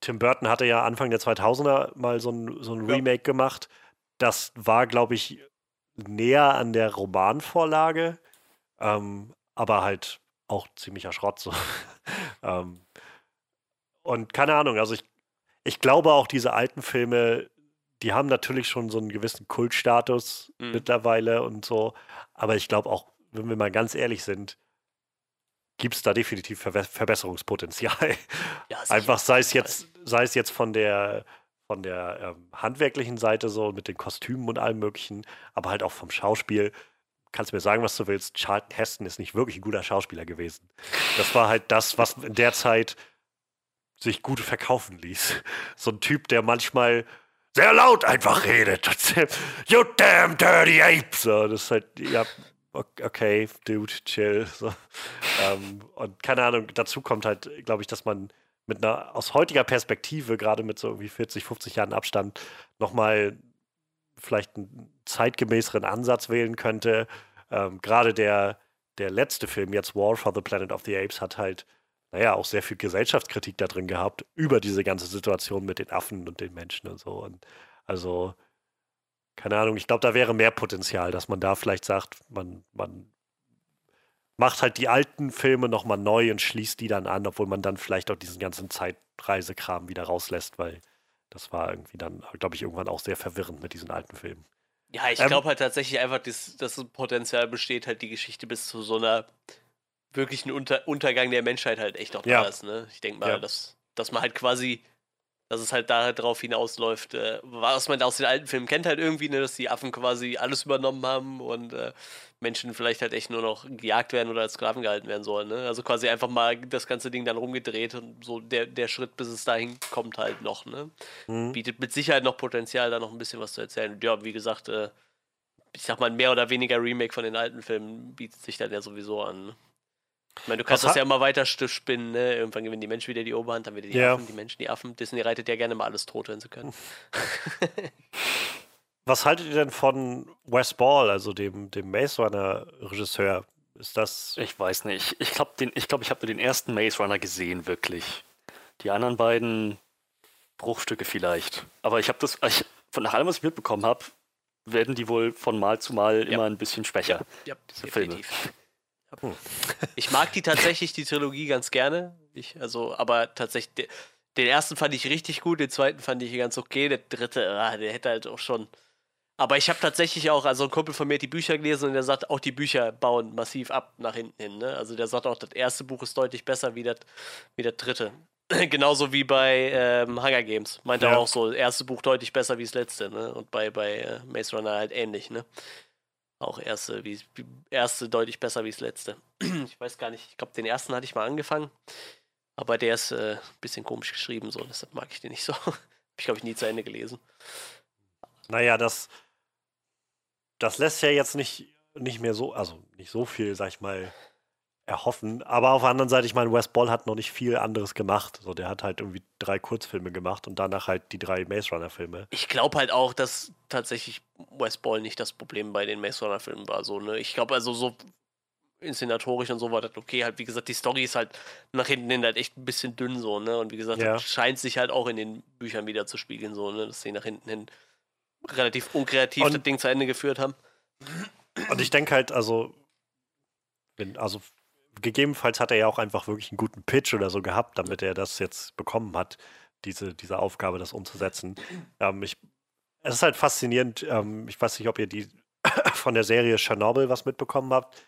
Tim Burton hatte ja Anfang der 2000er mal so ein, so ein Ja. Remake gemacht. Das war, glaube ich, näher an der Romanvorlage, ähm, aber halt auch ziemlicher Schrott so. ähm, und keine Ahnung, also ich, ich glaube auch, diese alten Filme, die haben natürlich schon so einen gewissen Kultstatus Mhm. mittlerweile und so. Aber ich glaube auch, wenn wir mal ganz ehrlich sind, gibt es da definitiv Verwe Verbesserungspotenzial. Ja, Einfach sei es jetzt, sei es jetzt von der von der ähm, handwerklichen Seite so mit den Kostümen und allem möglichen, aber halt auch vom Schauspiel. Kannst mir sagen, was du willst. Charlton Heston ist nicht wirklich ein guter Schauspieler gewesen. Das war halt das, was in der Zeit sich gut verkaufen ließ. So ein Typ, der manchmal sehr laut einfach redet. You damn dirty ape! So, das ist halt, ja, okay, dude, chill. So. Ähm, und keine Ahnung, dazu kommt halt, glaube ich, dass man mit einer, aus heutiger Perspektive, gerade mit so irgendwie 40, 50 Jahren Abstand, nochmal vielleicht einen zeitgemäßeren Ansatz wählen könnte. Ähm, gerade der, der letzte Film, jetzt War for the Planet of the Apes, hat halt, naja, auch sehr viel Gesellschaftskritik da drin gehabt, über diese ganze Situation mit den Affen und den Menschen und so. Und also, keine Ahnung, ich glaube, da wäre mehr Potenzial, dass man da vielleicht sagt, man, man macht halt die alten Filme nochmal neu und schließt die dann an, obwohl man dann vielleicht auch diesen ganzen Zeitreisekram wieder rauslässt, weil das war irgendwie dann, glaube ich, irgendwann auch sehr verwirrend mit diesen alten Filmen. Ja, ich Ähm, glaube halt tatsächlich einfach, dass dass das Potenzial besteht, halt die Geschichte bis zu so einer wirklichen Unter Untergang der Menschheit halt echt noch Ja. da ist. Ne? Ich denke mal, Ja. dass, dass man halt quasi, dass es halt darauf hinausläuft, äh, was man aus den alten Filmen kennt halt irgendwie, ne, dass die Affen quasi alles übernommen haben und äh, Menschen vielleicht halt echt nur noch gejagt werden oder als Sklaven gehalten werden sollen. Ne? Also quasi einfach mal das ganze Ding dann rumgedreht und so der, der Schritt, bis es dahin kommt, halt noch. Ne? Mhm. bietet mit Sicherheit noch Potenzial, da noch ein bisschen was zu erzählen. Und ja, wie gesagt, äh, ich sag mal, mehr oder weniger Remake von den alten Filmen bietet sich dann ja sowieso an. ne? Ich meine, du kannst das ha- ja immer weiter spinnen, ne? Irgendwann gewinnen die Menschen wieder die Oberhand, dann wieder die Ja. Affen, die Menschen die Affen. Disney reitet ja gerne mal alles tot, wenn sie können. Was haltet ihr denn von Wes Ball, also dem, dem Maze Runner-Regisseur? Ist das. Ich weiß nicht. Ich glaube, ich, glaub, ich habe nur den ersten Maze Runner gesehen, wirklich. Die anderen beiden Bruchstücke vielleicht. Aber ich habe das, ich, von nach allem, was ich mitbekommen habe, werden die wohl von Mal zu Mal Ja. immer ein bisschen schwächer. Ja, Diese Filme. Hm. Ich mag die tatsächlich, die Trilogie, ganz gerne. Ich, also, aber tatsächlich, de- den ersten fand ich richtig gut, den zweiten fand ich ganz okay, der dritte, ah, der hätte halt auch schon. Aber ich habe tatsächlich auch, also ein Kumpel von mir hat die Bücher gelesen und der sagt, auch die Bücher bauen massiv ab nach hinten hin. Ne? Also der sagt auch, das erste Buch ist deutlich besser wie das, wie das dritte. Genauso wie bei ähm, Hunger Games. Meint er Ja. auch so, das erste Buch deutlich besser wie das letzte. Ne? Und bei, bei äh, Maze Runner halt ähnlich. Ne? Auch erste, wie, erste deutlich besser wie das letzte. Ich weiß gar nicht, ich glaube, den ersten hatte ich mal angefangen. Aber der ist äh, ein bisschen komisch geschrieben, so, deshalb mag ich den nicht so. Hab ich, glaube ich, nie zu Ende gelesen. Naja, das, das lässt ja jetzt nicht, nicht mehr so, also nicht so viel, sag ich mal, erhoffen. Aber auf der anderen Seite, ich meine, Wes Ball hat noch nicht viel anderes gemacht. So, der hat halt irgendwie drei Kurzfilme gemacht und danach halt die drei Maze Runner-Filme. Ich glaube halt auch, dass tatsächlich West Ball nicht das Problem bei den Maze Runner Filmen war. So, ne? Ich glaube also so inszenatorisch und so war das okay. Halt, wie gesagt, die Story ist halt nach hinten hin halt echt ein bisschen dünn so, ne? Und wie gesagt, Ja. das scheint sich halt auch in den Büchern wieder zu spiegeln, so, ne? Dass sie nach hinten hin relativ unkreativ Und- das Ding zu Ende geführt haben. Und ich denke halt, also, wenn, also gegebenenfalls hat er ja auch einfach wirklich einen guten Pitch oder so gehabt, damit er das jetzt bekommen hat, diese, diese Aufgabe, das umzusetzen. Ähm, ich, es ist halt faszinierend. Ähm, ich weiß nicht, ob ihr die von der Serie Chernobyl was mitbekommen habt.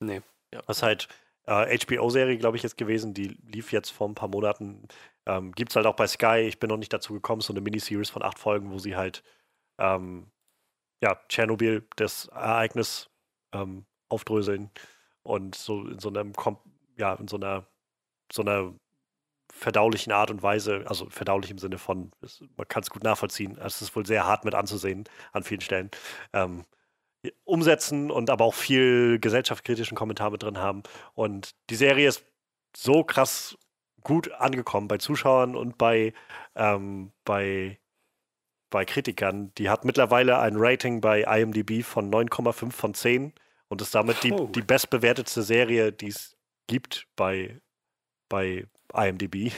Nee. Das ist halt äh, HBO-Serie, glaube ich, jetzt gewesen. Die lief jetzt vor ein paar Monaten. Ähm, Gibt es halt auch bei Sky. Ich bin noch nicht dazu gekommen. So eine Miniseries von acht Folgen, wo sie halt ähm, ja, Tschernobyl, das Ereignis ähm, aufdröseln und so in so einem ja, in so einer so einer verdaulichen Art und Weise, also verdaulich im Sinne von, man kann es gut nachvollziehen. Es ist wohl sehr hart mit anzusehen an vielen Stellen. Ähm, umsetzen und aber auch viel gesellschaftskritischen Kommentar mit drin haben. Und die Serie ist so krass gut angekommen bei Zuschauern und bei, ähm, bei, bei Kritikern. Die hat mittlerweile ein Rating bei IMDb von 9,5 von 10 und ist damit die, Oh. die bestbewertetste Serie, die es gibt bei, bei IMDb.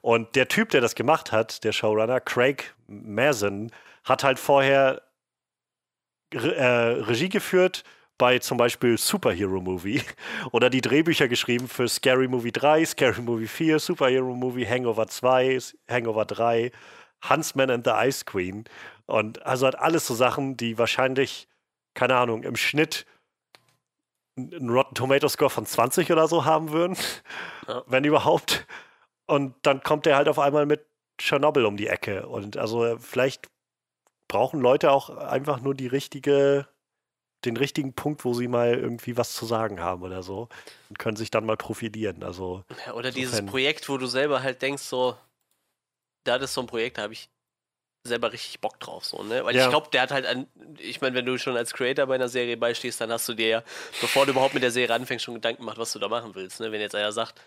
Und der Typ, der das gemacht hat, der Showrunner, Craig Mazin, hat halt vorher Re äh, Regie geführt bei zum Beispiel Superhero Movie oder die Drehbücher geschrieben für Scary Movie 3, Scary Movie 4, Superhero Movie, Hangover 2, Hangover 3, Huntsman and the Ice Queen. Und also hat alles so Sachen, die wahrscheinlich, keine Ahnung, im Schnitt einen Rotten Tomato Score von 20 oder so haben würden, Ja. wenn überhaupt. Und dann kommt er halt auf einmal mit Tschernobyl um die Ecke. Und also vielleicht brauchen Leute auch einfach nur die richtige, den richtigen Punkt, wo sie mal irgendwie was zu sagen haben oder so und können sich dann mal profilieren. Also Ja, oder dieses Projekt, wo du selber halt denkst, so, da ist so ein Projekt, da habe ich selber richtig Bock drauf, so, ne? Weil Ja. ich glaube, der hat halt an, ich meine, wenn du schon als Creator bei einer Serie beistehst, dann hast du dir ja, bevor du überhaupt mit der Serie anfängst, schon Gedanken gemacht, was du da machen willst, ne? Wenn jetzt einer sagt,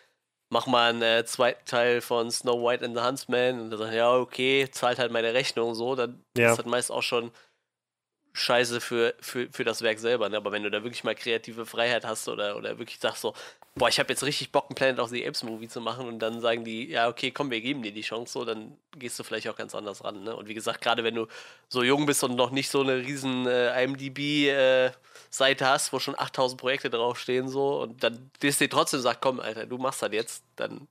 mach mal einen äh, zweiten Teil von Snow White and the Huntsman und dann sagt, ja, okay, zahlt halt meine Rechnung, so, dann Ja. ist das meist auch schon scheiße für, für, für das Werk selber, ne? Aber wenn du da wirklich mal kreative Freiheit hast oder, oder wirklich sagst so, boah, ich habe jetzt richtig Bock, einen Planet of the Apes Movie zu machen und dann sagen die, ja, okay, komm, wir geben dir die Chance, so, dann gehst du vielleicht auch ganz anders ran. Ne? Und wie gesagt, gerade wenn du so jung bist und noch nicht so eine riesen äh, IMDb-Seite äh, hast, wo schon 8000 Projekte draufstehen, so, und dann Disney trotzdem sagt, komm, Alter, du machst das jetzt, dann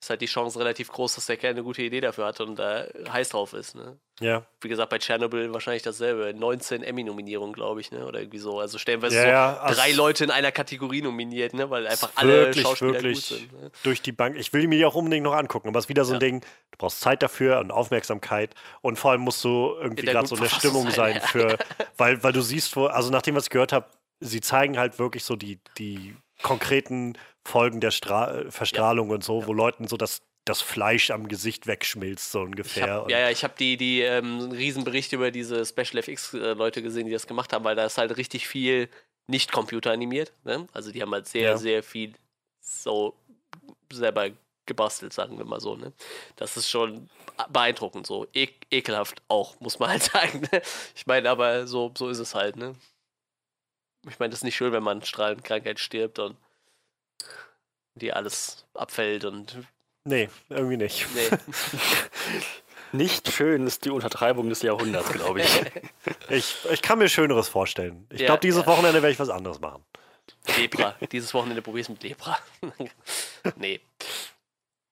ist halt die Chance relativ groß, dass der Kerl eine gute Idee dafür hat und da heiß drauf ist. Ne? Ja. Wie gesagt, bei Tschernobyl wahrscheinlich dasselbe. 19 Emmy-Nominierungen, glaube ich, ne? oder irgendwie so. Also stellenweise Ja, so ja, also- drei Leute in einer Kategorie nominiert, ne? weil einfach alle wirklich, Schauspieler wirklich gut sind. Ne? durch die Bank. Ich will die mir auch unbedingt noch angucken, aber es ist wieder so ein Ja. Ding, du brauchst Zeit dafür und Aufmerksamkeit und vor allem musst du irgendwie In der gerade so eine Verfassung Stimmung sein, sein für, weil, weil du siehst, wo, also nach dem, was ich gehört habe, sie zeigen halt wirklich so die, die konkreten Folgen der Stra äh, Verstrahlung und so, wo Leuten so das, das Fleisch am Gesicht wegschmilzt, so ungefähr. hab, ja, ja, ich habe die, die ähm, Riesenberichte über diese Special FX-Leute gesehen, die das gemacht haben, weil da ist halt richtig viel nicht computeranimiert. Ne? Also die haben halt sehr, Ja. sehr viel so selber gebastelt, sagen wir mal so. Ne? Das ist schon beeindruckend, so e ekelhaft auch, muss man halt sagen. Ne? Ich meine, aber so, so ist es halt. Ne? Ich meine, das ist nicht schön, wenn man Strahlenkrankheit stirbt und dir alles abfällt und Nee, irgendwie nicht. nee. Nicht schön ist die Untertreibung des Jahrhunderts, glaube ich. Ich, ich kann mir Schöneres vorstellen. Ich Ja, glaube, dieses ja. Wochenende werde ich was anderes machen. Lepra. Dieses Wochenende probier's mit Lepra. nee.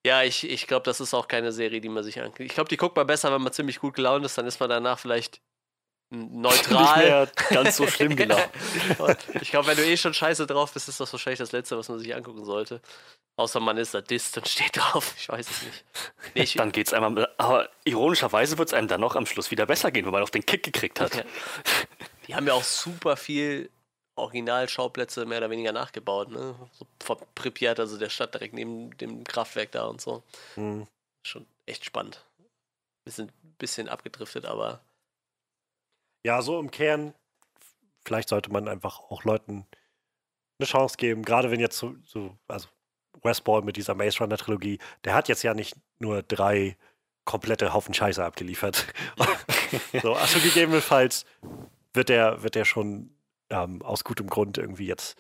Ja, ich, ich glaube, das ist auch keine Serie, die man sich anguckt. Ich glaube, die guckt man besser, wenn man ziemlich gut gelaunt ist. Dann ist man danach vielleicht Nicht neutral. mehr ganz so schlimm. Und ich glaube, wenn du eh schon scheiße drauf bist, ist das wahrscheinlich das Letzte, was man sich angucken sollte. Außer man ist Sadist und steht drauf. Ich weiß es nicht. Nee, ich, Dann geht's einmal, aber ironischerweise wird es einem dann noch am Schluss wieder besser gehen, wenn man auf den Kick gekriegt hat. Ja. Die haben ja auch super viel Originalschauplätze mehr oder weniger nachgebaut, ne? So von Pripyat, also der Stadt direkt neben dem Kraftwerk da und so. Hm. Schon echt spannend. Wir sind ein bisschen abgedriftet, aber Ja, so im Kern, vielleicht sollte man einfach auch Leuten eine Chance geben, gerade wenn jetzt so, so also Westball mit dieser Maze Runner Trilogie, der hat jetzt ja nicht nur drei komplette Haufen Scheiße abgeliefert. so, also gegebenenfalls wird der, wird der schon ähm, aus gutem Grund irgendwie jetzt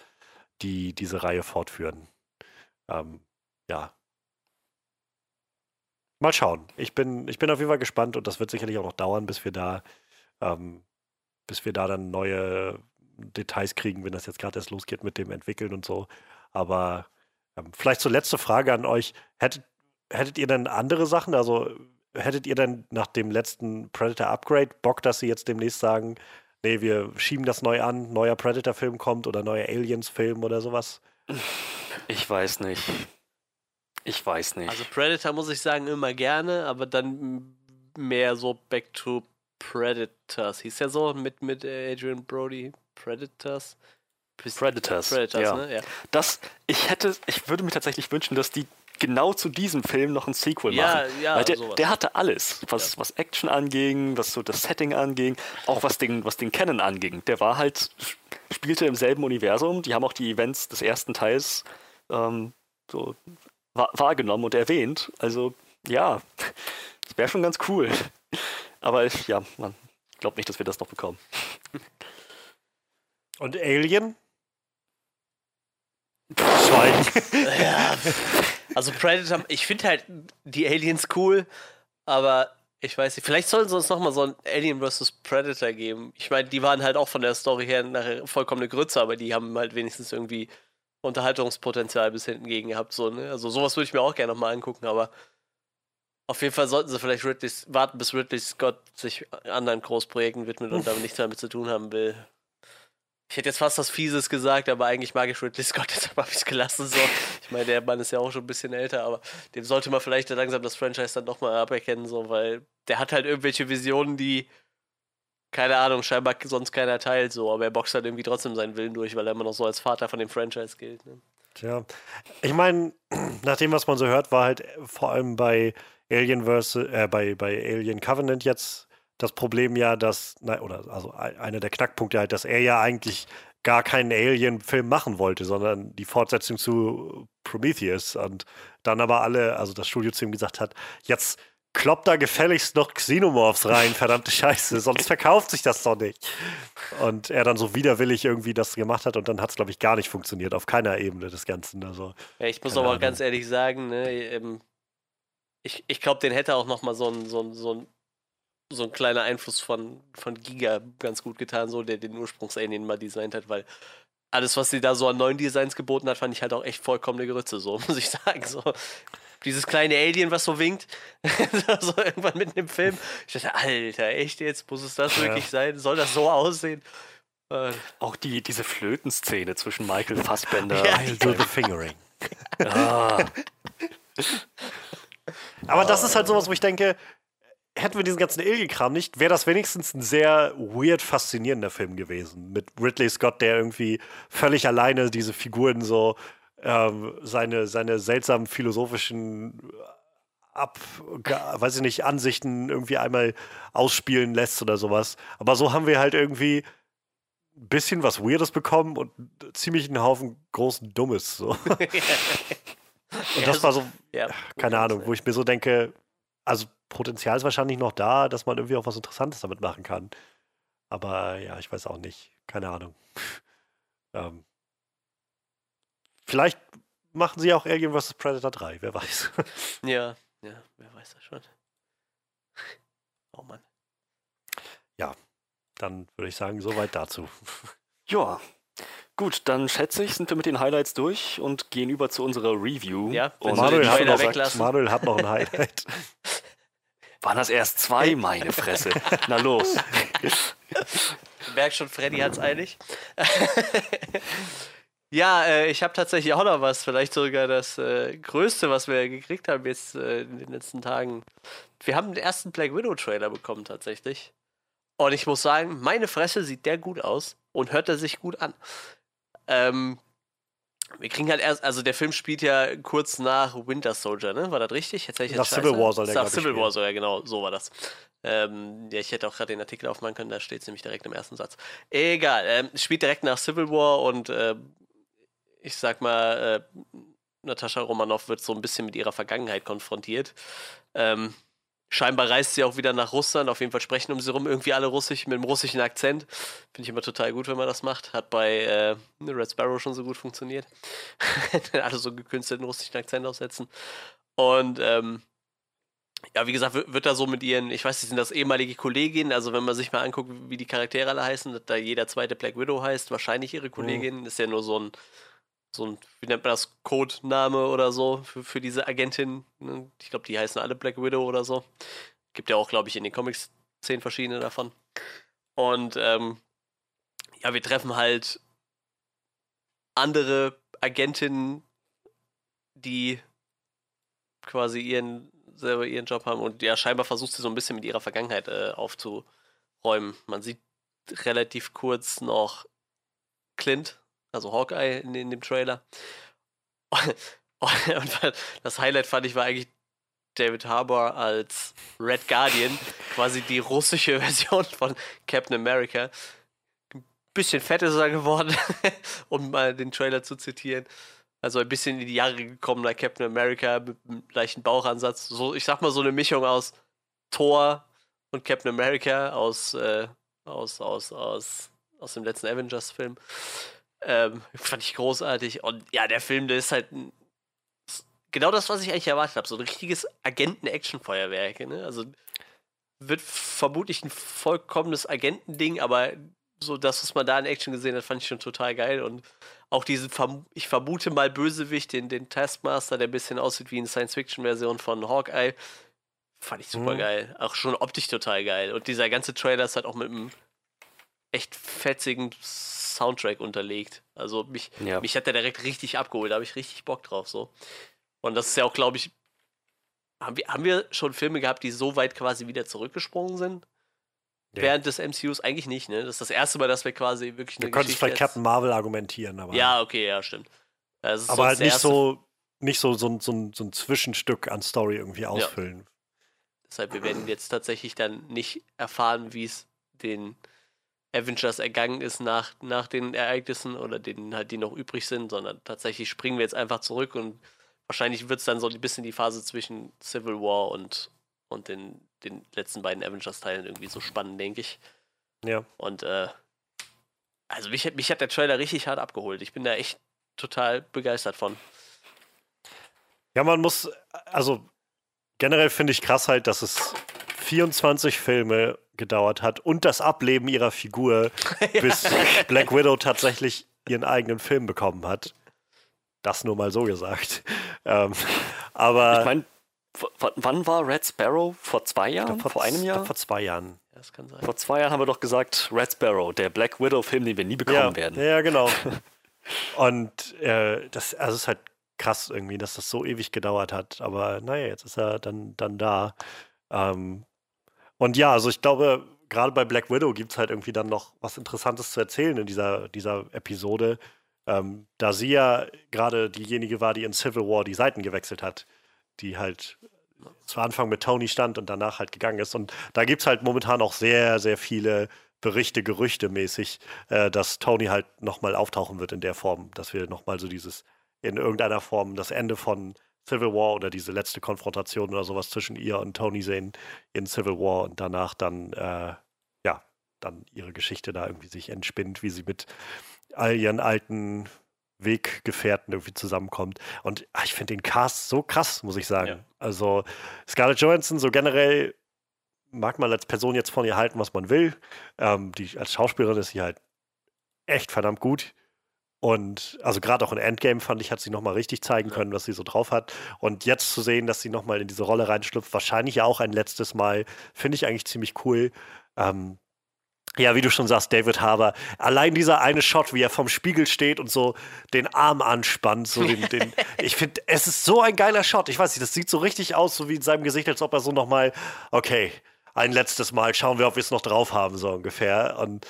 die, diese Reihe fortführen. Ähm, ja. Mal schauen. Ich bin, ich bin auf jeden Fall gespannt und das wird sicherlich auch noch dauern, bis wir da ähm, bis wir da dann neue Details kriegen, wenn das jetzt gerade erst losgeht mit dem Entwickeln und so. Aber ähm, vielleicht zur letzte Frage an euch. Hättet, hättet ihr denn andere Sachen? Also hättet ihr denn nach dem letzten Predator Upgrade Bock, dass sie jetzt demnächst sagen, nee, wir schieben das neu an, neuer Predator-Film kommt oder neuer Aliens-Film oder sowas? Ich weiß nicht. Ich weiß nicht. also Predator muss ich sagen immer gerne, aber dann mehr so Back to Predators. Hieß ja so mit, mit äh, Adrian Brody. Predators? Predators. Predators, ja. ne? Ja. Das, ich hätte, ich würde mir tatsächlich wünschen, dass die genau zu diesem Film noch ein Sequel Ja, machen. ja, Weil der, sowas. der hatte alles, was, was Action anging, was so das Setting anging, auch was den, was den Canon anging. Der war halt, spielte im selben Universum. Die haben auch die Events des ersten Teils ähm, so wahr, wahrgenommen und erwähnt. Also ja, das wäre schon ganz cool. Aber ich, ja, man glaubt nicht, dass wir das noch bekommen. Und Alien? Schweigen. Ja, also Predator, ich finde halt die Aliens cool, aber ich weiß nicht, vielleicht sollten sie uns nochmal so ein Alien vs. Predator geben. Ich meine, die waren halt auch von der Story her nachher vollkommene Grütze, aber die haben halt wenigstens irgendwie Unterhaltungspotenzial bis hinten gegen gehabt. So, ne? Also sowas würde ich mir auch gerne nochmal angucken, aber auf jeden Fall sollten sie vielleicht Ridley, warten, bis Ridley Scott sich anderen Großprojekten widmet und damit nichts damit zu tun haben will. Ich hätte jetzt fast was Fieses gesagt, aber eigentlich mag ich Ridley Scott, deshalb habe ich es gelassen. So. Ich meine, der Mann ist ja auch schon ein bisschen älter, aber dem sollte man vielleicht langsam das Franchise dann nochmal aberkennen, so, weil der hat halt irgendwelche Visionen, die, keine Ahnung, scheinbar sonst keiner teilt, so, aber er boxt halt irgendwie trotzdem seinen Willen durch, weil er immer noch so als Vater von dem Franchise gilt. Ne? Tja, ich meine, nach dem, was man so hört, war halt vor allem bei Alien vs. Äh, bei, bei Alien Covenant jetzt das Problem ja, dass, na, oder also ein- einer der Knackpunkte halt, dass er ja eigentlich gar keinen Alien-Film machen wollte, sondern die Fortsetzung zu Prometheus und dann aber alle, also das Studio zu ihm gesagt hat, jetzt klopp da gefälligst noch Xenomorphs rein, verdammte Scheiße, sonst verkauft sich das doch nicht. Und er dann so widerwillig irgendwie das gemacht hat und dann hat es, glaube ich, gar nicht funktioniert, auf keiner Ebene des Ganzen. Also, Ja, ich muss aber Ahnung. ganz ehrlich sagen, ne, ähm, ich, ich glaube, den hätte auch noch mal so ein, so ein, so ein, so ein kleiner Einfluss von, von Giga ganz gut getan, so der den Ursprungs-Alien mal designt hat, weil alles, was sie da so an neuen Designs geboten hat, fand ich halt auch echt vollkommene Grütze, so muss ich sagen. So. Dieses kleine Alien, was so winkt, so irgendwann mitten im Film. Ich dachte, Alter, echt jetzt? Muss es das Ja. wirklich sein? Soll das so aussehen? Äh, Auch die, diese Flötenszene zwischen Michael Fassbender. Ja. I'll do the fingering. Ah, Aber das ist halt sowas, wo ich denke, hätten wir diesen ganzen Alien-Kram nicht, wäre das wenigstens ein sehr weird faszinierender Film gewesen. Mit Ridley Scott, der irgendwie völlig alleine diese Figuren so ähm, seine, seine seltsamen philosophischen ab, ge- weiß ich nicht, Ansichten irgendwie einmal ausspielen lässt oder sowas. Aber so haben wir halt irgendwie ein bisschen was Weirdes bekommen und ziemlich einen Haufen großen Dummes. So. Und das war so, ja. keine Ahnung, wo ich mir so denke, also Potenzial ist wahrscheinlich noch da, dass man irgendwie auch was Interessantes damit machen kann. Aber ja, ich weiß auch nicht. Keine Ahnung. ähm, vielleicht machen sie auch Alien vs. Predator 3, wer weiß. Ja, ja, wer weiß das schon. Oh Mann. Dann würde ich sagen, soweit dazu. ja. Gut, dann schätze ich, sind wir mit den Highlights durch und gehen über zu unserer Review. Ja, und Manuel hat, noch, weglassen. Manuel hat noch ein Highlight. waren das erst zwei, meine Fresse. Na los. Du merkst schon, Freddy hat's eilig. ja, äh, ich habe tatsächlich auch noch was. Vielleicht sogar das äh, Größte, was wir gekriegt haben jetzt äh, in den letzten Tagen. Wir haben den ersten Black Widow-Trailer bekommen, tatsächlich. Und ich muss sagen, meine Fresse sieht der gut aus und hört er sich gut an. Ähm, wir kriegen halt erst, also der Film spielt ja kurz nach Winter Soldier, ne? War das richtig? Jetzt hätte ich Nach Civil. War soll der, Nach Civil War spielen. soll er, genau, so war das. Ähm, ja, ich hätte auch gerade den Artikel aufmachen können, da steht es nämlich direkt im ersten Satz. Egal, ähm, spielt direkt nach Civil War und äh, ich sag mal, äh, Natascha Romanoff wird so ein bisschen mit ihrer Vergangenheit konfrontiert. Ähm, scheinbar reist sie auch wieder nach Russland. Auf jeden Fall sprechen um sie rum irgendwie alle Russisch mit einem russischen Akzent. Finde ich immer total gut, wenn man das macht. Hat bei äh, Red Sparrow schon so gut funktioniert. alle so einen gekünstelten russischen Akzent aufsetzen. Und ähm, ja, wie gesagt, wird, da so mit ihren, ich weiß nicht, sind das ehemalige Kolleginnen, also wenn man sich mal anguckt, wie die Charaktere alle heißen, dass da jeder zweite Black Widow heißt, wahrscheinlich ihre Kollegin, ist ja nur so ein, so ein, wie nennt man das, Codename oder so für, für diese Agentin. ne? Ich glaube, die heißen alle Black Widow oder so. Gibt ja auch, glaube ich, in den Comics zehn verschiedene davon. Und ähm, ja, wir treffen halt andere Agentinnen, die quasi ihren selber ihren Job haben und ja, scheinbar versucht sie so ein bisschen mit ihrer Vergangenheit äh, aufzuräumen. Man sieht relativ kurz noch Clint, also Hawkeye in, in dem Trailer. Und das Highlight fand ich war eigentlich David Harbour als Red Guardian, quasi die russische Version von Captain America. Ein bisschen fett ist er geworden, um mal den Trailer zu zitieren. Also ein bisschen in die Jahre gekommener Captain America mit einem leichten Bauchansatz. So, ich sag mal so eine Mischung aus Thor und Captain America aus, äh, aus, aus, aus, aus dem letzten Avengers-Film. Ähm, fand ich großartig. Und ja, der Film, der ist halt genau das, was ich eigentlich erwartet habe. So ein richtiges Agenten-Action-Feuerwerk. Ne? Also wird vermutlich ein vollkommenes Agentending, aber so das, was man da in Action gesehen hat, fand ich schon total geil. Und auch diesen, ich vermute mal Bösewicht, den, den Taskmaster, der ein bisschen aussieht wie eine Science-Fiction-Version von Hawkeye, fand ich super Mhm. geil. Auch schon optisch total geil. Und dieser ganze Trailer ist halt auch mit einem echt fetzigen Soundtrack unterlegt. Also mich, Ja. mich hat der direkt richtig abgeholt, da habe ich richtig Bock drauf so. Und das ist ja auch, glaube ich, haben wir, haben wir schon Filme gehabt, die so weit quasi wieder zurückgesprungen sind? Nee. Während des MCUs eigentlich nicht, ne? Das ist das erste Mal, dass wir quasi wirklich Du eine könntest Geschichte bei Captain Marvel argumentieren, aber, Ja, okay, ja, stimmt. Aber halt nicht so, nicht so, so, ein- so, ein- so ein Zwischenstück an Story irgendwie ausfüllen. Deshalb, wir werden jetzt tatsächlich dann nicht erfahren, wie es den Avengers ergangen ist nach, nach den Ereignissen oder denen halt, die noch übrig sind, sondern tatsächlich springen wir jetzt einfach zurück und wahrscheinlich wird es dann so ein bisschen die Phase zwischen Civil War und und den, den letzten beiden Avengers-Teilen irgendwie so spannend, denke ich. Ja. Und äh, also mich, mich hat der Trailer richtig hart abgeholt. Ich bin da echt total begeistert von. Ja, man muss, also generell finde ich krass halt, dass es 24 Filme gedauert hat und das Ableben ihrer Figur, bis Black Widow tatsächlich ihren eigenen Film bekommen hat. Das nur mal so gesagt. Ähm, aber Ich meine, wann war Red Sparrow? Vor zwei Jahren? Vor, einem z- Jahr? Vor zwei Jahren. Ja, das kann sein. Vor zwei Jahren haben wir doch gesagt, Red Sparrow, der Black Widow-Film, den wir nie bekommen Ja, werden. ja, genau. Und äh, das also es ist halt krass irgendwie, dass das so ewig gedauert hat. Aber naja, jetzt ist er dann, dann da. Ähm, und ja, also ich glaube, gerade bei Black Widow gibt es halt irgendwie dann noch was Interessantes zu erzählen in dieser, dieser Episode. Ähm, da sie ja gerade diejenige war, die in Civil War die Seiten gewechselt hat, die halt zu Anfang mit Tony stand und danach halt gegangen ist. Und da gibt es halt momentan auch sehr, sehr viele Berichte, Gerüchte mäßig, äh, dass Tony halt nochmal auftauchen wird in der Form, dass wir nochmal so dieses, in irgendeiner Form das Ende von Civil War oder diese letzte Konfrontation oder sowas zwischen ihr und Tony sehen in Civil War und danach dann, äh, ja, dann ihre Geschichte da irgendwie sich entspinnt, wie sie mit all ihren alten Weggefährten irgendwie zusammenkommt. Und ah, ich finde den Cast so krass, muss ich sagen. Ja. Also Scarlett Johansson so generell mag man als Person jetzt von ihr halten, was man will. Ähm, die, als Schauspielerin ist sie halt echt verdammt gut. Und also gerade auch in Endgame fand ich, hat sie nochmal richtig zeigen können, was sie so drauf hat. Und jetzt zu sehen, dass sie nochmal in diese Rolle reinschlüpft, wahrscheinlich ja auch ein letztes Mal, finde ich eigentlich ziemlich cool. Ähm, ja, wie du schon sagst, David Harbour. Allein dieser eine Shot, wie er vom Spiegel steht und so den Arm anspannt. So den, den, ich finde, es ist so ein geiler Shot. Ich weiß nicht, das sieht so richtig aus, so wie in seinem Gesicht, als ob er so nochmal, okay, ein letztes Mal schauen wir, ob wir es noch drauf haben, so ungefähr. Und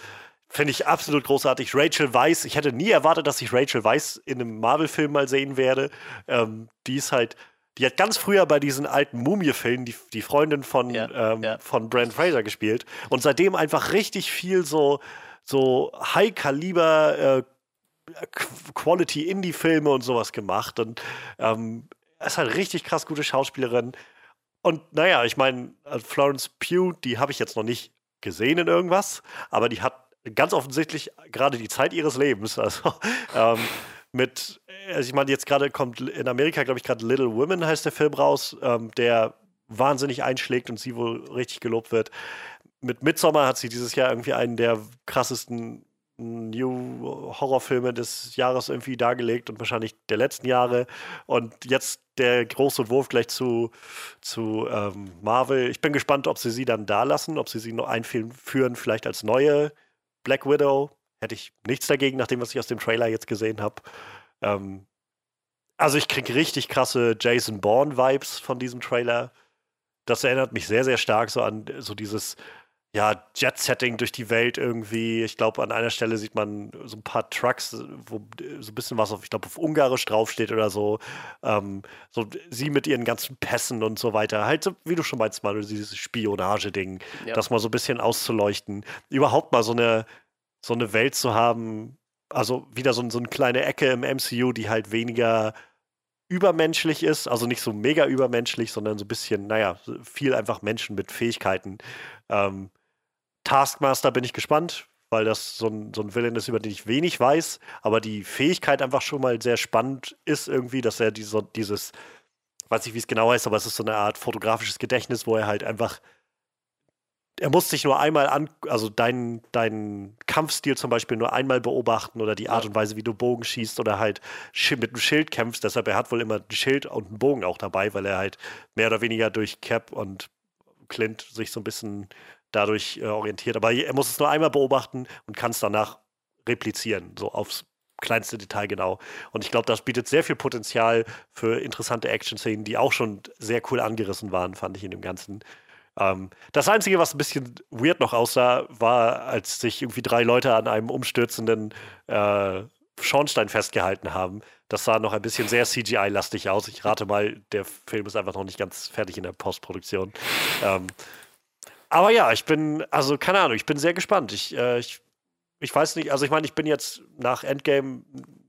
finde ich absolut großartig. Rachel Weisz, ich hätte nie erwartet, dass ich Rachel Weisz in einem Marvel-Film mal sehen werde. Ähm, die ist halt, die hat ganz früher bei diesen alten Mumie-Filmen die, die Freundin von, Ja, ähm, ja. von Brand Fraser gespielt und seitdem einfach richtig viel so, so High-Kaliber äh, Qu- Quality-Indie-Filme und sowas gemacht und ähm, ist halt richtig krass gute Schauspielerin. Und naja, ich meine, äh, Florence Pugh, die habe ich jetzt noch nicht gesehen in irgendwas, aber die hat ganz offensichtlich gerade die Zeit ihres Lebens. Also ähm, mit, also ich meine, jetzt gerade kommt in Amerika, glaube ich, gerade Little Women heißt der Film raus, ähm, der wahnsinnig einschlägt und sie wohl richtig gelobt wird. Mit Midsommar hat sie dieses Jahr irgendwie einen der krassesten New Horrorfilme des Jahres irgendwie dargelegt und wahrscheinlich der letzten Jahre. Und jetzt der große Wurf gleich zu, zu ähm, Marvel. Ich bin gespannt, ob sie sie dann da lassen, ob sie sie noch einführen, vielleicht als neue Black Widow. Hätte ich nichts dagegen, nach dem, was ich aus dem Trailer jetzt gesehen habe. Ähm, also ich kriege richtig krasse Jason Bourne-Vibes von diesem Trailer. Das erinnert mich sehr, sehr stark so an so dieses ja, Jet-Setting durch die Welt irgendwie. Ich glaube, an einer Stelle sieht man so ein paar Trucks, wo so ein bisschen was auf, ich glaube, auf Ungarisch draufsteht oder so. Ähm, so sie mit ihren ganzen Pässen und so weiter. Halt, so, wie du schon meinst, mal dieses Spionage-Ding, Ja. das mal so ein bisschen auszuleuchten. Überhaupt mal so eine, so eine Welt zu haben, also wieder so, so eine kleine Ecke im MCU, die halt weniger übermenschlich ist, also nicht so mega übermenschlich, sondern so ein bisschen, naja, viel einfach Menschen mit Fähigkeiten. Ähm, Taskmaster bin ich gespannt, weil das so ein, so ein Villain ist, über den ich wenig weiß, aber die Fähigkeit einfach schon mal sehr spannend ist irgendwie, dass er diese, dieses, weiß nicht, wie es genau heißt, aber es ist so eine Art fotografisches Gedächtnis, wo er halt einfach er muss sich nur einmal an, also deinen deinen Kampfstil zum Beispiel nur einmal beobachten oder die Art und Weise, wie du Bogen schießt oder halt mit einem Schild kämpfst. Deshalb, er hat wohl immer ein Schild und einen Bogen auch dabei, weil er halt mehr oder weniger durch Cap und Clint sich so ein bisschen dadurch äh, orientiert. Aber er muss es nur einmal beobachten und kann es danach replizieren, so aufs kleinste Detail genau. Und ich glaube, das bietet sehr viel Potenzial für interessante Action-Szenen, die auch schon sehr cool angerissen waren, fand ich in dem Ganzen. Ähm, das Einzige, was ein bisschen weird noch aussah, war, als sich irgendwie drei Leute an einem umstürzenden äh, Schornstein festgehalten haben. Das sah noch ein bisschen sehr CGI-lastig aus. Ich rate mal, der Film ist einfach noch nicht ganz fertig in der Postproduktion. Ähm, aber ja, ich bin, also keine Ahnung, ich bin sehr gespannt. Ich, äh, ich, ich weiß nicht, also ich meine, ich bin jetzt nach Endgame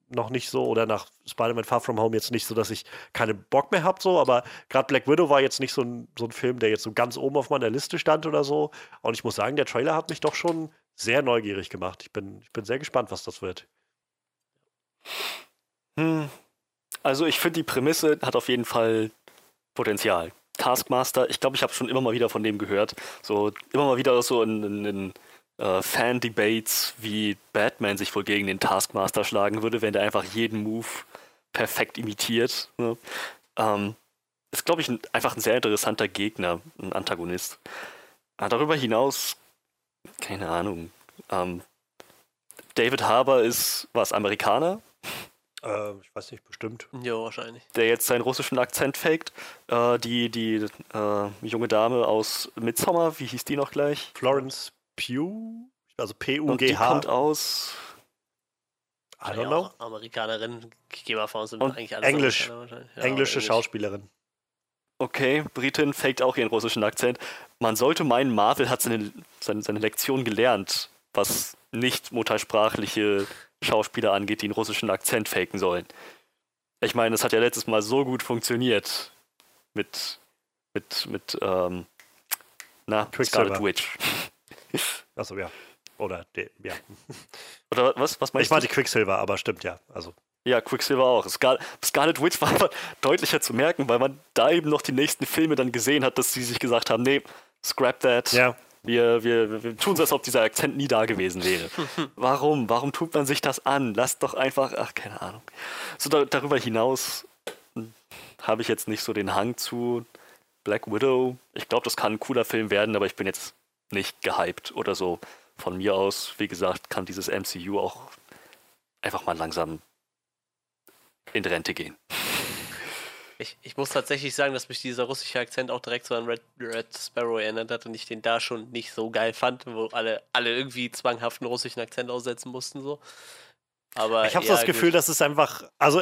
noch nicht so oder nach Spider-Man Far From Home jetzt nicht so, dass ich keinen Bock mehr habe, so, aber gerade Black Widow war jetzt nicht so ein, so ein Film, der jetzt so ganz oben auf meiner Liste stand oder so. Und ich muss sagen, der Trailer hat mich doch schon sehr neugierig gemacht. Ich bin, ich bin sehr gespannt, was das wird. Hm. Also ich finde, die Prämisse hat auf jeden Fall Potenzial. Taskmaster, ich glaube, ich habe schon immer mal wieder von dem gehört. So immer mal wieder so in, in, in äh, Fan-Debates, wie Batman sich wohl gegen den Taskmaster schlagen würde, wenn der einfach jeden Move perfekt imitiert. Ne? Ähm, ist, glaube ich, ein, einfach ein sehr interessanter Gegner, ein Antagonist. Aber darüber hinaus, keine Ahnung. Ähm, David Harbour ist was, Amerikaner? Äh, ich weiß nicht, bestimmt. Ja, wahrscheinlich. Der jetzt seinen russischen Akzent faked. Äh, die die äh, junge Dame aus Midsommar, wie hieß die noch gleich? Florence Pugh, also Und die P-U-G-H. kommt aus I don't know. Amerikanerin, ich gehe mal vor, sind Und eigentlich alle Englisch. Ja, Englische Englisch. Schauspielerin. Okay, Britin faked auch ihren russischen Akzent. Man sollte meinen, Marvel hat seine, seine, seine Lektion gelernt, was nicht muttersprachliche Schauspieler angeht, die einen russischen Akzent faken sollen. Ich meine, das hat ja letztes Mal so gut funktioniert mit, mit, mit, ähm, na. Scarlet Witch. Achso, ja. Oder, de, ja. Oder was, was meinst Ich du? meinte Quicksilver, aber stimmt ja. Also, Ja, Quicksilver auch. Scar Scarlet Witch war aber deutlicher zu merken, weil man da eben noch die nächsten Filme dann gesehen hat, dass sie sich gesagt haben, nee, scrap that. ja. Wir, wir, wir- tun so, als ob dieser Akzent nie da gewesen wäre. Warum? Warum tut man sich das an? Lasst doch einfach, ach, keine Ahnung. So da, darüber hinaus hm, habe ich jetzt nicht so den Hang zu Black Widow. Ich glaube, das kann ein cooler Film werden, aber ich bin jetzt nicht gehypt oder so. Von mir aus, wie gesagt, kann dieses MCU auch einfach mal langsam in Rente gehen. Ich, ich muss tatsächlich sagen, dass mich dieser russische Akzent auch direkt so an Red, Red Sparrow erinnert hat und ich den da schon nicht so geil fand, wo alle, alle irgendwie zwanghaft einen russischen Akzent aussetzen mussten. so. Aber Ich habe ja, das Gefühl, gut. dass es einfach. Also,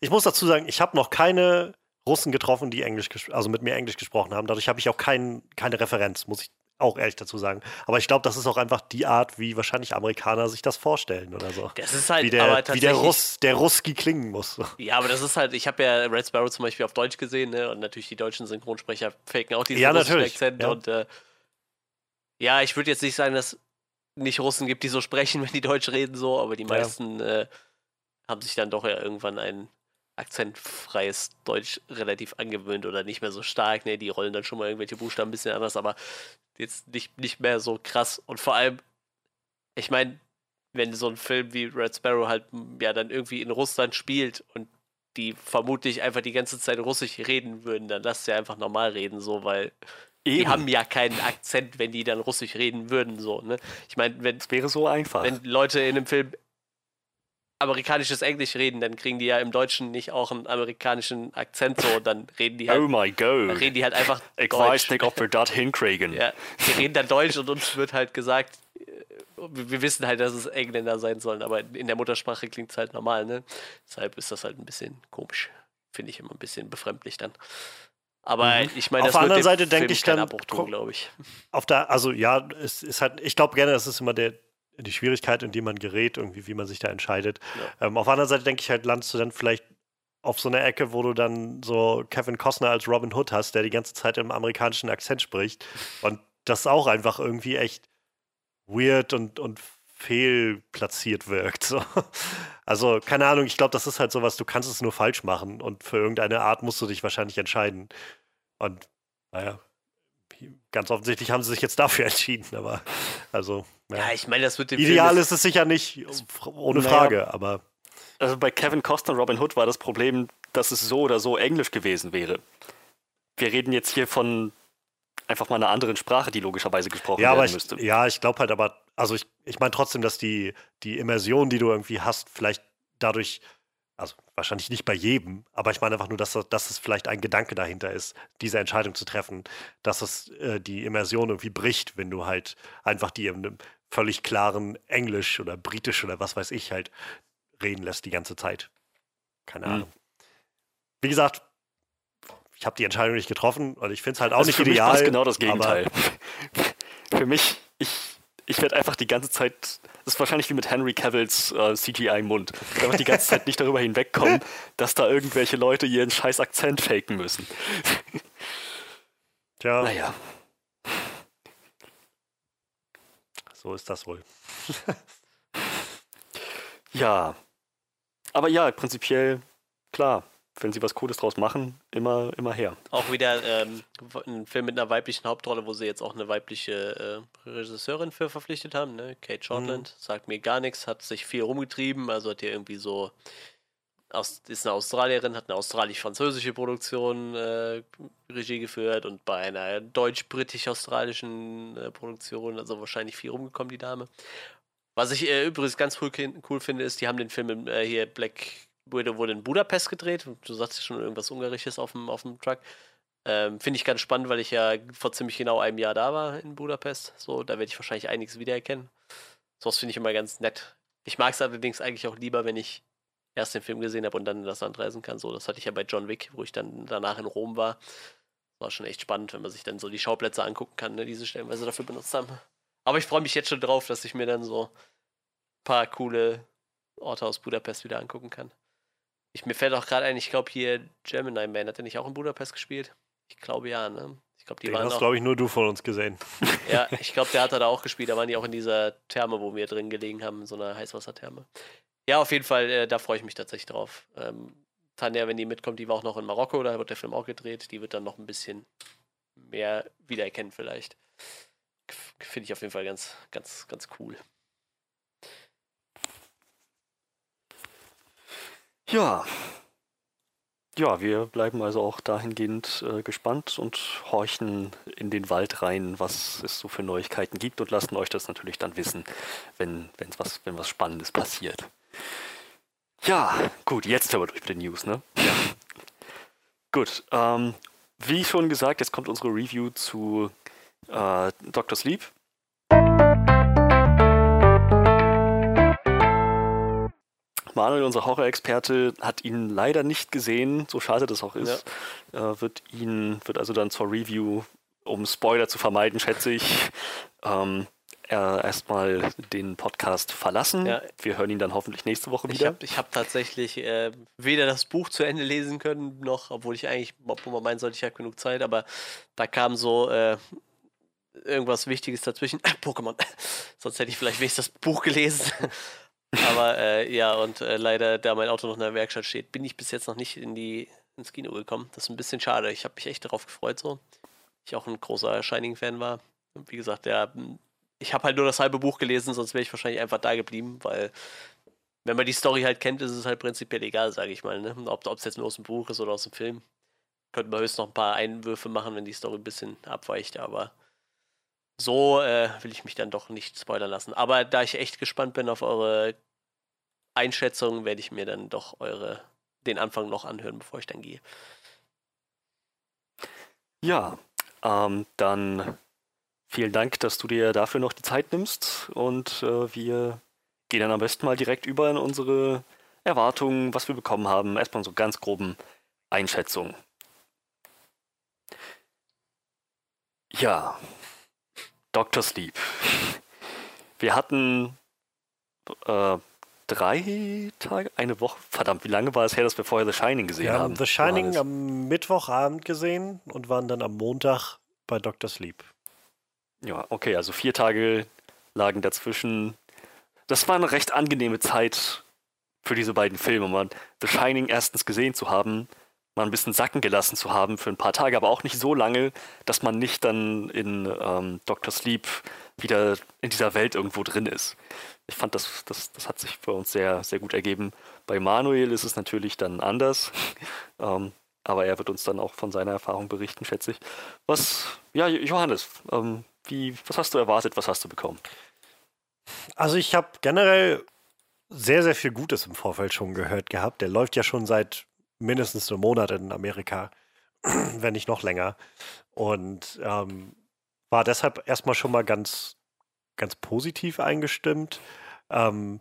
ich muss dazu sagen, ich habe noch keine Russen getroffen, die Englisch, also mit mir Englisch gesprochen haben. Dadurch habe ich auch kein, keine Referenz, muss ich auch ehrlich dazu sagen. Aber ich glaube, das ist auch einfach die Art, wie wahrscheinlich Amerikaner sich das vorstellen oder so. Das ist halt Wie der, aber wie der. Russ, der Ruski klingen muss. Ja, aber das ist halt, ich habe ja Red Sparrow zum Beispiel auf Deutsch gesehen, ne? Und natürlich die deutschen Synchronsprecher faken auch diesen Ja, russischen Akzent. ja. Und äh, ja, ich würde jetzt nicht sagen, dass nicht Russen gibt, die so sprechen, wenn die Deutsch reden, so, aber die Ja. meisten äh, haben sich dann doch ja irgendwann ein akzentfreies Deutsch relativ angewöhnt oder nicht mehr so stark. Ne? Die rollen dann schon mal irgendwelche Buchstaben ein bisschen anders, aber jetzt nicht, nicht mehr so krass. Und vor allem, ich meine, wenn so ein Film wie Red Sparrow halt m, ja dann irgendwie in Russland spielt und die vermutlich einfach die ganze Zeit Russisch reden würden, dann lass sie einfach normal reden, so, weil die haben ja keinen Akzent, wenn die dann Russisch reden würden, so, ne? Ich meine, wenn, Es wäre so einfach. wenn Leute in einem Film amerikanisches Englisch reden, dann kriegen die ja im Deutschen nicht auch einen amerikanischen Akzent so, dann reden die halt, oh my dann god. reden die halt einfach Ich Deutsch. weiß nicht, ob wir das hinkriegen. Ja, die reden dann Deutsch und uns wird halt gesagt, äh, wir wissen halt, dass es Engländer sein sollen, aber in der Muttersprache klingt es halt normal, ne? Deshalb ist das halt ein bisschen komisch. Finde ich immer ein bisschen befremdlich dann. Aber ich meine, Auf das der wird anderen Seite denke ich dann, glaube ich. Auf der, also ja, es ist halt, ich glaube gerne, das ist immer der, die Schwierigkeit, in die man gerät, irgendwie, wie man sich da entscheidet. Ähm, auf der anderen Seite denke ich halt, landest du dann vielleicht auf so einer Ecke, wo du dann so Kevin Costner als Robin Hood hast, der die ganze Zeit im amerikanischen Akzent spricht. Und das auch einfach irgendwie echt weird und, und fehlplatziert wirkt. So. Also, keine Ahnung, ich glaube, das ist halt sowas, du kannst es nur falsch machen und für irgendeine Art musst du dich wahrscheinlich entscheiden. Und naja, ganz offensichtlich haben sie sich jetzt dafür entschieden, aber also ja. Ich meine, das wird dem ideal Film ist es sicher nicht, ohne Naja. Frage, aber Also bei Kevin Costner Robin Hood war das Problem, dass es so oder so Englisch gewesen wäre. Wir reden jetzt hier von einfach mal einer anderen Sprache, die logischerweise gesprochen ja, aber werden ich, müsste. ja, ich glaube halt, aber also ich, ich meine trotzdem, dass die die Immersion, die du irgendwie hast, vielleicht dadurch also wahrscheinlich nicht bei jedem, aber ich meine einfach nur, dass, das- dass es vielleicht ein Gedanke dahinter ist, diese Entscheidung zu treffen, dass es äh, die Immersion irgendwie bricht, wenn du halt einfach die in einem völlig klaren Englisch oder Britisch oder was weiß ich halt reden lässt die ganze Zeit. Keine Mhm. Ahnung. Wie gesagt, ich habe die Entscheidung nicht getroffen und ich finde es halt auch Also nicht für ideal. mich war es genau das Gegenteil. für mich, ich, ich werde einfach die ganze Zeit, das ist wahrscheinlich wie mit Henry Cavills äh, CGI-Mund, einfach die ganze Zeit nicht darüber hinwegkommen, dass da irgendwelche Leute ihren scheiß Akzent faken müssen. Tja, Naja, so ist das wohl. ja. Aber ja, prinzipiell, klar, wenn sie was Cooles draus machen, immer, immer her. Auch wieder ähm, ein Film mit einer weiblichen Hauptrolle, wo sie jetzt auch eine weibliche äh, Regisseurin für verpflichtet haben, ne? Kate Shortland. Sagt mir gar nichts, hat sich viel rumgetrieben, also hat hier irgendwie so. Aus, ist eine Australierin, hat eine australisch-französische Produktion äh, Regie geführt und bei einer deutsch-britisch-australischen äh, Produktion, also wahrscheinlich viel rumgekommen, die Dame. Was ich äh, übrigens ganz cool, cool finde, ist, die haben den Film im, äh, hier Black Widow wurde in Budapest gedreht. Du sagst ja schon irgendwas Ungarisches auf dem, auf dem Truck. Ähm, finde ich ganz spannend, weil ich ja vor ziemlich genau einem Jahr da war in Budapest. So, da werde ich wahrscheinlich einiges wiedererkennen. Sowas finde ich immer ganz nett. Ich mag es allerdings eigentlich auch lieber, wenn ich erst den Film gesehen habe und dann in das Land reisen kann. So, das hatte ich ja bei John Wick, wo ich dann danach in Rom war. Das war schon echt spannend, wenn man sich dann so die Schauplätze angucken kann, ne, die sie stellenweise dafür benutzt haben. Aber ich freue mich jetzt schon drauf, dass ich mir dann so ein paar coole Orte aus Budapest wieder angucken kann. Ich, mir fällt auch gerade ein, ich glaube hier Gemini Man, hat er nicht auch in Budapest gespielt? Ich glaube ja, ne? Ich glaube, die Den waren hast, glaube ich, nur du von uns gesehen. Ja, ich glaube, der hat da auch gespielt. Da waren die auch in dieser Therme, wo wir drin gelegen haben, in so einer Heißwassertherme. Ja, auf jeden Fall, äh, da freue ich mich tatsächlich drauf. Ähm, Tanja, wenn die mitkommt, die war auch noch in Marokko, da wird der Film auch gedreht. Die wird dann noch ein bisschen mehr wiedererkennen, vielleicht. Finde ich auf jeden Fall ganz, ganz, ganz cool. Ja. Ja, wir bleiben also auch dahingehend äh, gespannt und horchen in den Wald rein, was es so für Neuigkeiten gibt und lassen euch das natürlich dann wissen, wenn, wenn's was, wenn was Spannendes passiert. Ja, gut, jetzt aber durch mit den News, ne? Ja. Gut, ähm, wie schon gesagt, jetzt kommt unsere Review zu äh, Dr. Sleep. Manuel, unser Horror-Experte, hat ihn leider nicht gesehen, so schade das auch ist. Äh, wird ihn, wird also dann zur Review, um Spoiler zu vermeiden, schätze ich, ähm, er erstmal den Podcast verlassen. Ja. Wir hören ihn dann hoffentlich nächste Woche Ich wieder. habe ich hab tatsächlich äh, weder das Buch zu Ende lesen können, noch, obwohl ich eigentlich, obwohl man meinen sollte, ich habe genug Zeit, aber da kam so äh, irgendwas Wichtiges dazwischen. Pokémon. Sonst hätte ich vielleicht wenigstens das Buch gelesen. aber äh, ja, und äh, leider, da mein Auto noch in der Werkstatt steht, bin ich bis jetzt noch nicht in die, ins Kino gekommen. Das ist ein bisschen schade. Ich habe mich echt darauf gefreut, so. Ich auch ein großer Shining-Fan war. Und wie gesagt, der, ich habe halt nur das halbe Buch gelesen, sonst wäre ich wahrscheinlich einfach da geblieben, weil wenn man die Story halt kennt, ist es halt prinzipiell egal, sage ich mal. Ne? Ob es jetzt nur aus dem Buch ist oder aus dem Film. Könnte man höchstens noch ein paar Einwürfe machen, wenn die Story ein bisschen abweicht, aber so äh, will ich mich dann doch nicht spoilern lassen. Aber da ich echt gespannt bin auf eure Einschätzung, werde ich mir dann doch eure den Anfang noch anhören, bevor ich dann gehe. Ja, ähm, dann vielen Dank, dass du dir dafür noch die Zeit nimmst und äh, wir gehen dann am besten mal direkt über in unsere Erwartungen, was wir bekommen haben. Erstmal so ganz groben Einschätzungen. Ja, Dr. Sleep. Wir hatten äh, drei Tage, eine Woche. Verdammt, wie lange war es her, dass wir vorher The Shining gesehen Wir haben? haben The Shining Johannes? am Mittwochabend gesehen und waren dann am Montag bei Dr. Sleep. Ja, okay, also vier Tage lagen dazwischen. Das war eine recht angenehme Zeit für diese beiden Filme. Man The Shining erstens gesehen zu haben, mal ein bisschen sacken gelassen zu haben für ein paar Tage, aber auch nicht so lange, dass man nicht dann in ähm, Dr. Sleep wieder in dieser Welt irgendwo drin ist. Ich fand, das, das, das hat sich bei uns sehr, sehr gut ergeben. Bei Manuel ist es natürlich dann anders. ähm, aber er wird uns dann auch von seiner Erfahrung berichten, schätze ich. Was, ja, Johannes, ähm, wie, was hast du erwartet, was hast du bekommen? Also ich habe generell sehr, sehr viel Gutes im Vorfeld schon gehört gehabt. Der läuft ja schon seit mindestens einem Monat in Amerika, wenn nicht noch länger. Und ähm, war deshalb erstmal schon mal ganz, ganz positiv eingestimmt. Ähm,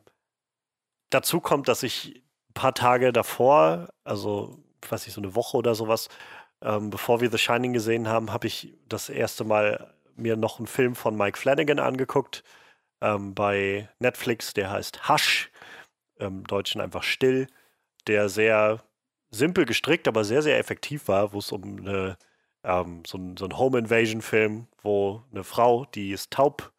dazu kommt, dass ich ein paar Tage davor, also ich weiß nicht, so eine Woche oder sowas, ähm, bevor wir The Shining gesehen haben, habe ich das erste Mal mir noch einen Film von Mike Flanagan angeguckt, ähm, bei Netflix, der heißt Hush, im Deutschen einfach still, der sehr simpel gestrickt, aber sehr, sehr effektiv war, wo es um eine, ähm, so, ein, so ein Home Invasion-Film, wo eine Frau, die ist taub,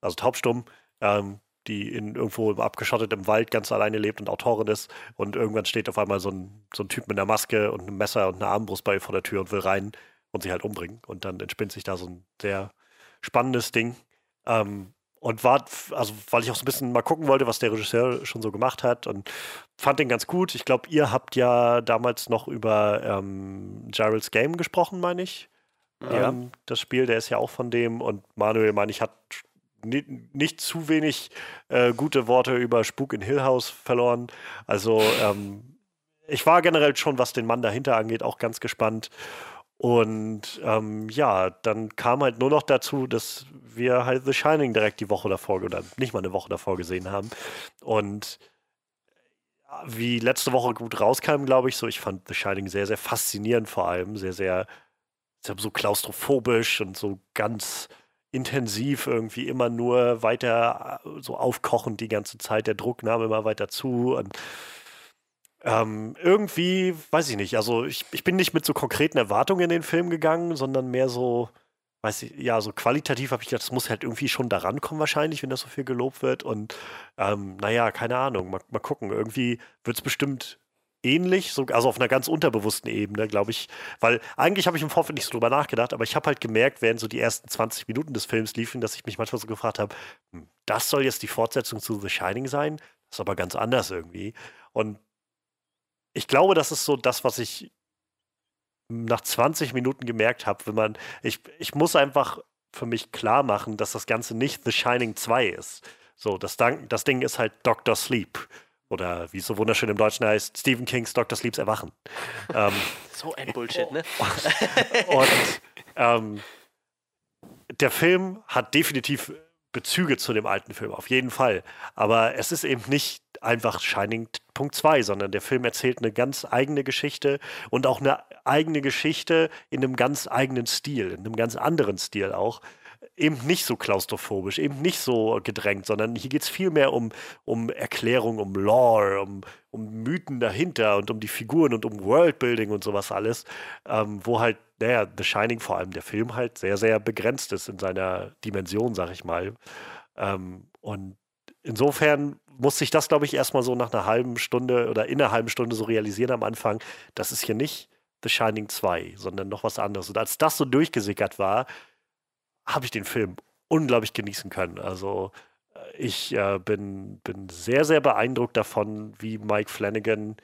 also taubstumm, ähm, die in irgendwo abgeschottet im Wald ganz alleine lebt und Autorin ist. Und irgendwann steht auf einmal so ein, so ein Typ mit einer Maske und einem Messer und einer Armbrust bei ihr vor der Tür und will rein und sie halt umbringen. Und dann entspinnt sich da so ein sehr spannendes Ding. Ähm, und war, also weil ich auch so ein bisschen mal gucken wollte, was der Regisseur schon so gemacht hat und fand den ganz gut. Ich glaube, ihr habt ja damals noch über ähm, Gerald's Game gesprochen, meine ich. Ja. Ähm, das Spiel, der ist ja auch von dem und Manuel, meine ich, hat nicht zu wenig äh, gute Worte über Spuk in Hill House verloren. Also ähm, ich war generell schon, was den Mann dahinter angeht, auch ganz gespannt. Und ähm, ja, dann kam halt nur noch dazu, dass wir halt The Shining direkt die Woche davor oder nicht mal eine Woche davor gesehen haben. Und wie letzte Woche gut rauskam, glaube ich, so, ich fand The Shining sehr, sehr faszinierend vor allem, sehr, sehr, so klaustrophobisch und so ganz intensiv irgendwie immer nur weiter äh, so aufkochend die ganze Zeit. Der Druck nahm immer weiter zu und ähm, irgendwie, weiß ich nicht, also ich, ich bin nicht mit so konkreten Erwartungen in den Film gegangen, sondern mehr so, weiß ich, ja, so qualitativ habe ich gedacht, das muss halt irgendwie schon daran kommen wahrscheinlich, wenn das so viel gelobt wird und ähm, naja, keine Ahnung, mal, mal gucken, irgendwie wird es bestimmt ähnlich, so, also auf einer ganz unterbewussten Ebene, glaube ich. Weil eigentlich habe ich im Vorfeld nicht so drüber nachgedacht, aber ich habe halt gemerkt, während so die ersten 20 Minuten des Films liefen, dass ich mich manchmal so gefragt habe, hm, das soll jetzt die Fortsetzung zu The Shining sein? Das ist aber ganz anders irgendwie. Und ich glaube, das ist so das, was ich nach 20 Minuten gemerkt habe, wenn man, ich, ich muss einfach für mich klar machen, dass das Ganze nicht The Shining 2 ist. So, das, das Ding ist halt Dr. Sleep. Oder wie es so wunderschön im Deutschen heißt, Stephen Kings Dr. Sleeps Erwachen. ähm, so ein Bullshit, ne? und ähm, der Film hat definitiv Bezüge zu dem alten Film, auf jeden Fall. Aber es ist eben nicht einfach Shining Punkt 2, sondern der Film erzählt eine ganz eigene Geschichte und auch eine eigene Geschichte in einem ganz eigenen Stil, in einem ganz anderen Stil auch eben nicht so klaustrophobisch, eben nicht so gedrängt, sondern hier geht es viel mehr um, um Erklärung, um Lore, um, um Mythen dahinter und um die Figuren und um Worldbuilding und sowas alles, ähm, wo halt, naja, The Shining, vor allem der Film, halt sehr, sehr begrenzt ist in seiner Dimension, sag ich mal. Ähm, und insofern musste ich das, glaube ich, erstmal so nach einer halben Stunde oder in einer halben Stunde so realisieren am Anfang, das ist hier nicht The Shining 2, sondern noch was anderes. Und als das so durchgesickert war, habe ich den Film unglaublich genießen können. Also äh, ich äh, bin, bin sehr, sehr beeindruckt davon, wie Mike Flanagan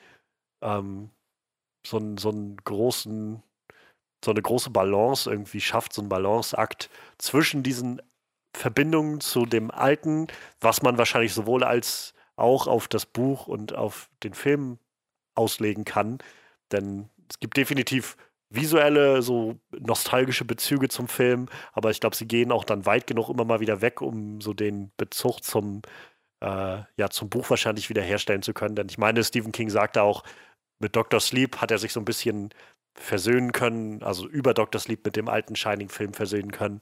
ähm, so, so einen großen, so eine große Balance irgendwie schafft, so einen Balanceakt zwischen diesen Verbindungen zu dem Alten, was man wahrscheinlich sowohl als auch auf das Buch und auf den Film auslegen kann. Denn es gibt definitiv visuelle, so nostalgische Bezüge zum Film, aber ich glaube, sie gehen auch dann weit genug immer mal wieder weg, um so den Bezug zum, äh, ja, zum Buch wahrscheinlich wieder herstellen zu können. Denn ich meine, Stephen King sagte auch, mit Dr. Sleep hat er sich so ein bisschen versöhnen können, also über Dr. Sleep mit dem alten Shining-Film versöhnen können,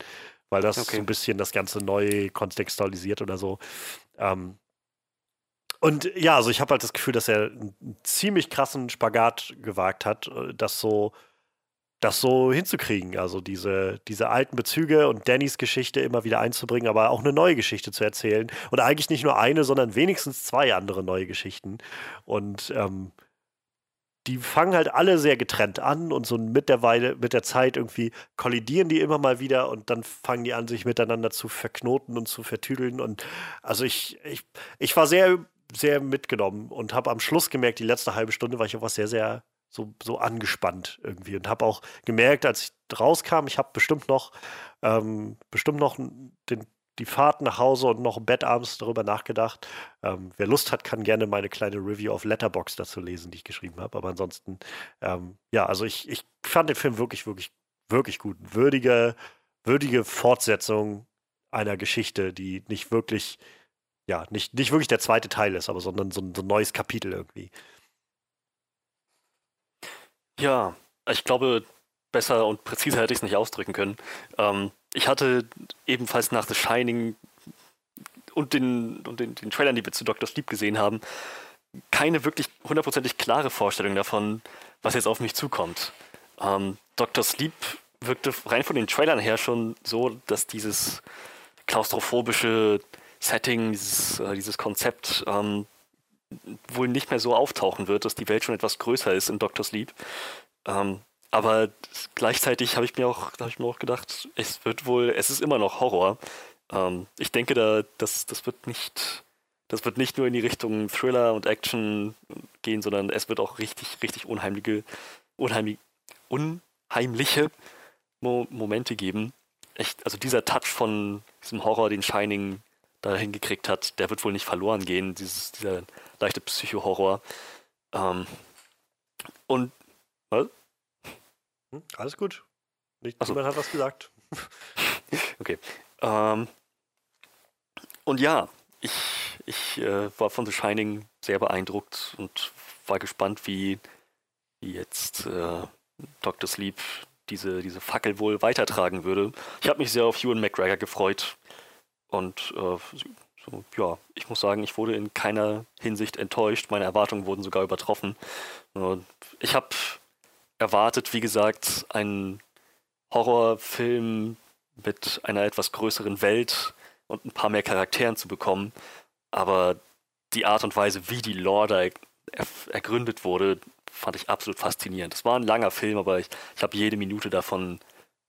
weil das okay. so ein bisschen das Ganze neu kontextualisiert oder so. Ähm, und ja, also ich habe halt das Gefühl, dass er einen ziemlich krassen Spagat gewagt hat, äh, das so das so hinzukriegen. Also diese, diese alten Bezüge und Dannys Geschichte immer wieder einzubringen, aber auch eine neue Geschichte zu erzählen. Und eigentlich nicht nur eine, sondern wenigstens zwei andere neue Geschichten. Und ähm, die fangen halt alle sehr getrennt an und so mit der Weile, mit der Zeit irgendwie kollidieren die immer mal wieder und dann fangen die an, sich miteinander zu verknoten und zu vertüdeln. Und also ich, ich, ich war sehr, sehr mitgenommen und habe am Schluss gemerkt, die letzte halbe Stunde war ich was sehr, sehr so, so angespannt irgendwie und habe auch gemerkt, als ich rauskam, ich habe bestimmt noch ähm, bestimmt noch den, die Fahrt nach Hause und noch im Bett abends darüber nachgedacht. Ähm, wer Lust hat, kann gerne meine kleine Review auf Letterbox dazu lesen, die ich geschrieben habe. Aber ansonsten, ähm, ja, also ich, ich fand den Film wirklich, wirklich, wirklich gut. Würdige, würdige Fortsetzung einer Geschichte, die nicht wirklich, ja, nicht, nicht wirklich der zweite Teil ist, aber sondern so, so ein neues Kapitel irgendwie. Ja, ich glaube, besser und präziser hätte ich es nicht ausdrücken können. Ähm, ich hatte ebenfalls nach The Shining und den, und den, den Trailern, die wir zu Dr. Sleep gesehen haben, keine wirklich hundertprozentig klare Vorstellung davon, was jetzt auf mich zukommt. Ähm, Dr. Sleep wirkte rein von den Trailern her schon so, dass dieses klaustrophobische Setting, dieses, äh, dieses Konzept ähm, wohl nicht mehr so auftauchen wird, dass die Welt schon etwas größer ist in Dr. Sleep. Ähm, aber gleichzeitig habe ich mir auch, habe ich mir auch gedacht, es wird wohl, es ist immer noch Horror. Ähm, ich denke, da, das, das wird nicht, das wird nicht nur in die Richtung Thriller und Action gehen, sondern es wird auch richtig, richtig unheimliche, unheimlich, unheimliche Mo Momente geben. Echt, also dieser Touch von diesem Horror, den Shining da hingekriegt hat, der wird wohl nicht verloren gehen, dieses, dieser leichte Psycho-Horror. Ähm, und was? Hm, alles gut. Nicht, so. Niemand hat was gesagt. Okay. Ähm, und ja, ich, ich äh, war von The Shining sehr beeindruckt und war gespannt, wie, jetzt äh, Dr. Sleep diese, diese Fackel wohl weitertragen würde. Ich habe mich sehr auf Ewan McGregor gefreut und äh, so, ja, ich muss sagen, ich wurde in keiner Hinsicht enttäuscht. Meine Erwartungen wurden sogar übertroffen. Ich habe erwartet, wie gesagt, einen Horrorfilm mit einer etwas größeren Welt und ein paar mehr Charakteren zu bekommen. Aber die Art und Weise, wie die Lore da er, ergründet wurde, fand ich absolut faszinierend. Es war ein langer Film, aber ich, ich habe jede Minute davon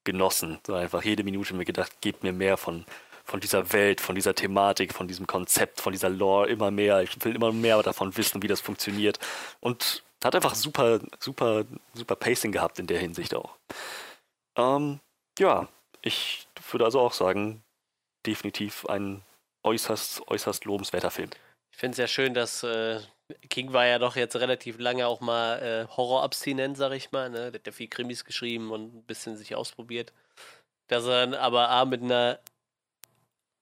genossen. So einfach jede Minute mir gedacht, gebt mir mehr von, von dieser Welt, von dieser Thematik, von diesem Konzept, von dieser Lore, immer mehr. Ich will immer mehr davon wissen, wie das funktioniert. Und hat einfach super, super, super Pacing gehabt in der Hinsicht auch. Ähm, ja, ich würde also auch sagen, definitiv ein äußerst, äußerst lobenswerter Film. Ich finde es sehr schön, dass äh, King war ja doch jetzt relativ lange auch mal äh, Horror-abstinent, sag ich mal. Ne? Der hat ja viel Krimis geschrieben und ein bisschen sich ausprobiert. Dass er dann aber A, mit einer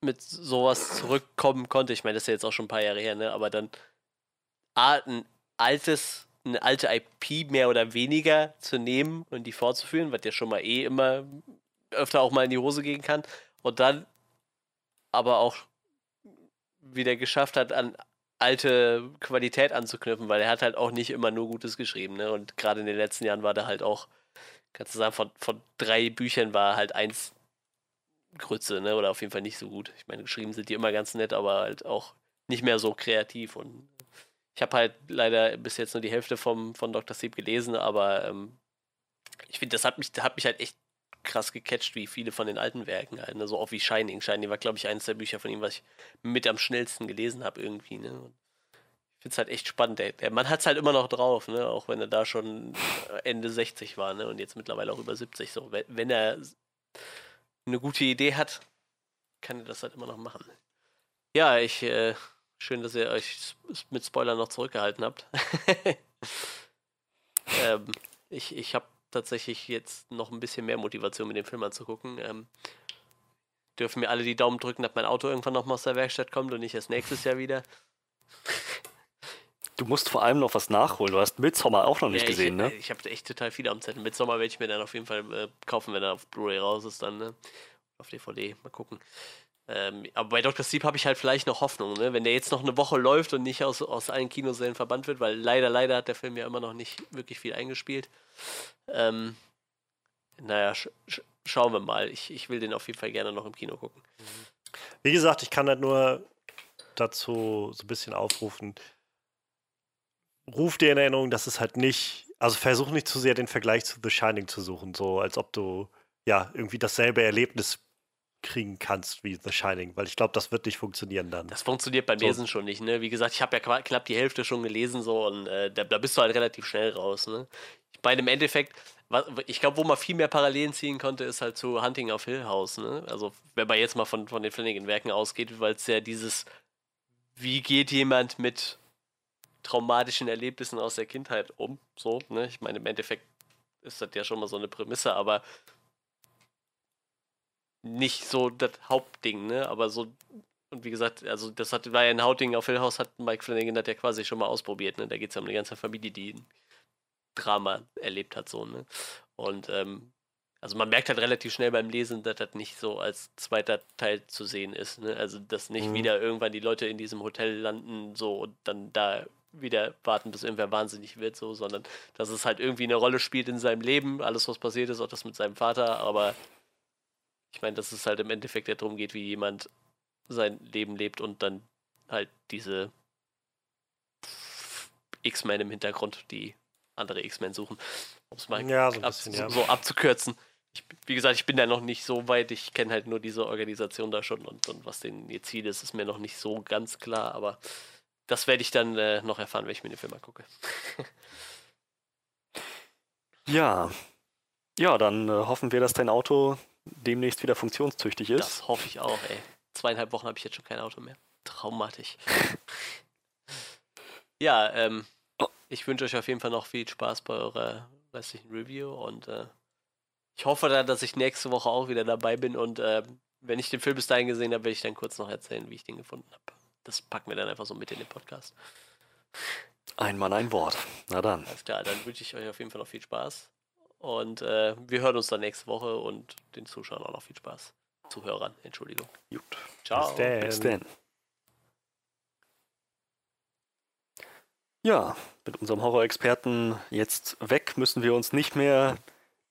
mit sowas zurückkommen konnte. Ich meine, das ist ja jetzt auch schon ein paar Jahre her, ne? Aber dann A, ein altes, eine alte IP mehr oder weniger zu nehmen und die fortzuführen, was ja schon mal eh immer öfter auch mal in die Hose gehen kann. Und dann aber auch wieder geschafft hat, an alte Qualität anzuknüpfen, weil er hat halt auch nicht immer nur Gutes geschrieben, ne? Und gerade in den letzten Jahren war da halt auch, kannst du sagen, von, von drei Büchern war halt eins Grütze, ne? Oder auf jeden Fall nicht so gut. Ich meine, geschrieben sind die immer ganz nett, aber halt auch nicht mehr so kreativ. Und ich habe halt leider bis jetzt nur die Hälfte vom, von Dr. Sleep gelesen, aber ähm, ich finde, das hat mich, hat mich halt echt krass gecatcht, wie viele von den alten Werken halt, ne? So auch wie Shining. Shining war, glaube ich, eines der Bücher von ihm, was ich mit am schnellsten gelesen habe irgendwie, ne? Ich finde es halt echt spannend. Der, der Mann hat es halt immer noch drauf, ne? Auch wenn er da schon Ende 60 war, ne? Und jetzt mittlerweile auch über 70. So, wenn, wenn er eine gute Idee hat, kann er das halt immer noch machen. Ja, ich, äh, schön, dass ihr euch mit Spoilern noch zurückgehalten habt. ähm, ich ich habe tatsächlich jetzt noch ein bisschen mehr Motivation, mit dem Film anzugucken. Ähm, dürfen mir alle die Daumen drücken, dass mein Auto irgendwann noch mal aus der Werkstatt kommt und nicht erst nächstes Jahr wieder. Du musst vor allem noch was nachholen. Du hast Midsommar auch noch nicht Ja, gesehen, ich, ne? Ich habe echt total viele am Zettel. Mit Sommer werde ich mir dann auf jeden Fall äh, kaufen, wenn er auf Blu-ray raus ist, dann ne? auf DVD. Mal gucken. Ähm, aber bei Dr. Sleep habe ich halt vielleicht noch Hoffnung, ne? wenn der jetzt noch eine Woche läuft und nicht aus, aus allen Kinosälen verbannt wird, weil leider, leider hat der Film ja immer noch nicht wirklich viel eingespielt. Ähm, naja, sch sch schauen wir mal. Ich, ich will den auf jeden Fall gerne noch im Kino gucken. Wie gesagt, ich kann halt nur dazu so ein bisschen aufrufen. Ruf dir in Erinnerung, dass es halt nicht, also versuch nicht zu sehr den Vergleich zu The Shining zu suchen, so als ob du ja irgendwie dasselbe Erlebnis kriegen kannst wie The Shining, weil ich glaube, das wird nicht funktionieren dann. Das funktioniert beim So. Lesen schon nicht, ne? Wie gesagt, ich habe ja knapp die Hälfte schon gelesen so und äh, da, da bist du halt relativ schnell raus, ne? Ich meine, im Endeffekt, wa- ich glaube, wo man viel mehr Parallelen ziehen konnte, ist halt zu Hunting of Hill House, ne? Also, wenn man jetzt mal von, von den Flanagan-Werken ausgeht, weil es ja dieses, wie geht jemand mit traumatischen Erlebnissen aus der Kindheit um, so, ne? Ich meine, im Endeffekt ist das ja schon mal so eine Prämisse, aber nicht so das Hauptding, ne? Aber so und wie gesagt, also das hat, war ja ein Outing auf Hill House, hat Mike Flanagan das ja quasi schon mal ausprobiert, ne? Da geht es ja um eine ganze Familie, die ein Drama erlebt hat, so, ne? Und ähm, Also man merkt halt relativ schnell beim Lesen, dass das nicht so als zweiter Teil zu sehen ist. Ne? Also dass nicht Mhm. wieder irgendwann die Leute in diesem Hotel landen so und dann da wieder warten, bis irgendwer wahnsinnig wird, so, sondern dass es halt irgendwie eine Rolle spielt in seinem Leben, alles was passiert ist, auch das mit seinem Vater, aber ich meine, dass es halt im Endeffekt ja darum geht, wie jemand sein Leben lebt und dann halt diese X-Men im Hintergrund, die andere X-Men suchen. Um es mal Ja, so ab, bisschen, so, ja. so abzukürzen. Ich, wie gesagt, ich bin da noch nicht so weit. Ich kenne halt nur diese Organisation da schon und, und was denn ihr Ziel ist, ist mir noch nicht so ganz klar. Aber das werde ich dann äh, noch erfahren, wenn ich mir den Film angucke. Ja. Ja, dann äh, hoffen wir, dass dein Auto demnächst wieder funktionstüchtig ist. Das hoffe ich auch, ey. Zweieinhalb Wochen habe ich jetzt schon kein Auto mehr. Traumatisch. ja, ähm, ich wünsche euch auf jeden Fall noch viel Spaß bei eurer restlichen Review und äh, ich hoffe dann, dass ich nächste Woche auch wieder dabei bin und äh, wenn ich den Film bis dahin gesehen habe, werde ich dann kurz noch erzählen, wie ich den gefunden habe. Das packen wir dann einfach so mit in den Podcast. Ein Mann, ein Wort. Na dann. Alles klar, dann wünsche ich euch auf jeden Fall noch viel Spaß. Und äh, wir hören uns dann nächste Woche und den Zuschauern auch noch viel Spaß. Zuhörern, Entschuldigung. Gut. Ciao. Bis dann. Bis denn. Ja, mit unserem Horrorexperten jetzt weg müssen wir uns nicht mehr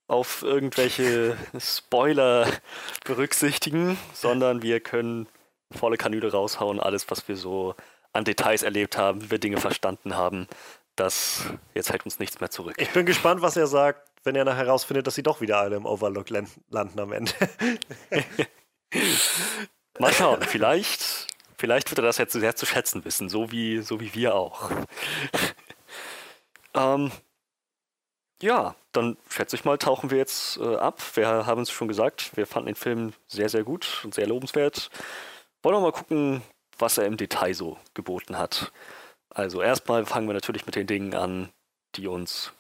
auf irgendwelche Spoiler berücksichtigen, sondern wir können volle Kanüle raushauen, alles, was wir so an Details erlebt haben, wie wir Dinge verstanden haben. Das jetzt hält uns nichts mehr zurück. Ich bin gespannt, was er sagt, wenn er nachher herausfindet, dass sie doch wieder alle im Overlook lan- landen am Ende. Mal schauen, vielleicht, vielleicht wird er das jetzt sehr zu schätzen wissen, so wie, so wie wir auch. ähm, ja, dann schätze ich mal, tauchen wir jetzt äh, ab. Wir haben es schon gesagt, wir fanden den Film sehr, sehr gut und sehr lobenswert. Wollen wir mal gucken, was er im Detail so geboten hat. Also erstmal fangen wir natürlich mit den Dingen an, die uns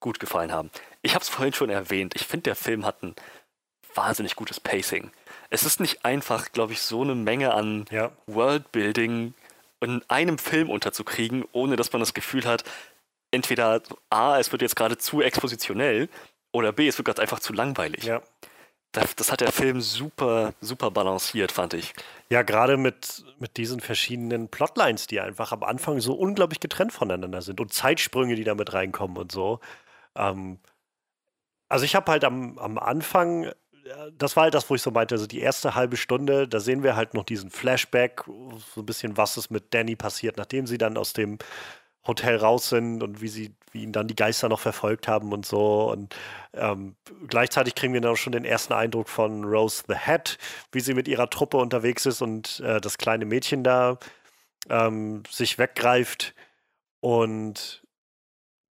gut gefallen haben. Ich habe es vorhin schon erwähnt, ich finde, der Film hat ein wahnsinnig gutes Pacing. Es ist nicht einfach, glaube ich, so eine Menge an ja. Worldbuilding in einem Film unterzukriegen, ohne dass man das Gefühl hat, entweder A, es wird jetzt gerade zu expositionell oder B, es wird gerade einfach zu langweilig. ja. Das, das hat der Film super, super balanciert, fand ich. Ja, gerade mit, mit diesen verschiedenen Plotlines, die einfach am Anfang so unglaublich getrennt voneinander sind und Zeitsprünge, die da mit reinkommen und so. Ähm, also ich habe halt am, am Anfang, äh, das war halt das, wo ich so meinte, also die erste halbe Stunde, da sehen wir halt noch diesen Flashback, so ein bisschen, was ist mit Danny passiert, nachdem sie dann aus dem Hotel raus sind und wie sie, wie ihn dann die Geister noch verfolgt haben und so. Und ähm, gleichzeitig kriegen wir dann auch schon den ersten Eindruck von Rose the Hat, wie sie mit ihrer Truppe unterwegs ist und äh, das kleine Mädchen da ähm, sich weggreift. Und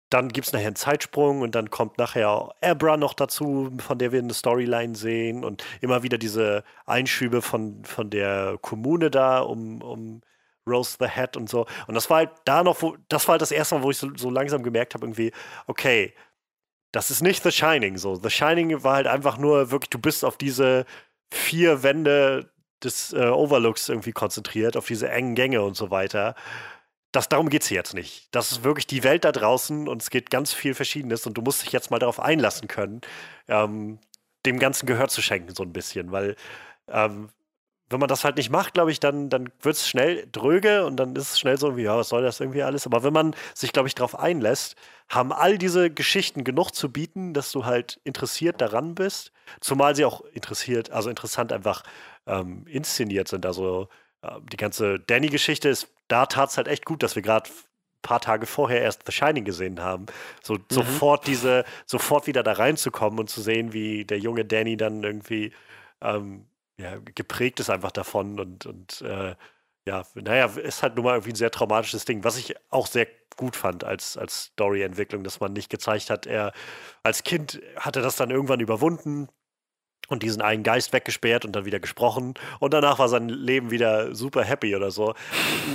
dann gibt es nachher einen Zeitsprung und dann kommt nachher Abra noch dazu, von der wir eine Storyline sehen und immer wieder diese Einschübe von, von der Kommune da, um, um Rose the Hat und so. Und das war halt da noch, wo, das war halt das erste Mal, wo ich so, so langsam gemerkt habe, irgendwie, okay, das ist nicht The Shining so. The Shining war halt einfach nur wirklich, du bist auf diese vier Wände des äh, Overlooks irgendwie konzentriert, auf diese engen Gänge und so weiter. Das, darum geht es jetzt nicht. Das ist wirklich die Welt da draußen und es geht ganz viel Verschiedenes und du musst dich jetzt mal darauf einlassen können, ähm, dem Ganzen Gehör zu schenken, so ein bisschen, weil ähm, wenn man das halt nicht macht, glaube ich, dann, dann wird es schnell dröge und dann ist es schnell so, wie, ja, was soll das irgendwie alles? Aber wenn man sich, glaube ich, darauf einlässt, haben all diese Geschichten genug zu bieten, dass du halt interessiert daran bist, zumal sie auch interessiert, also interessant einfach ähm, inszeniert sind. Also äh, die ganze Danny-Geschichte ist, da tat es halt echt gut, dass wir gerade ein paar Tage vorher erst The Shining gesehen haben. So sofort diese, sofort wieder da reinzukommen und zu sehen, wie der junge Danny dann irgendwie ähm, ja, geprägt ist einfach davon und, und äh, ja, naja, ist halt nun mal irgendwie ein sehr traumatisches Ding, was ich auch sehr gut fand als, als Story-Entwicklung, dass man nicht gezeigt hat, er als Kind hat er das dann irgendwann überwunden und diesen einen Geist weggesperrt und dann wieder gesprochen und danach war sein Leben wieder super happy oder so.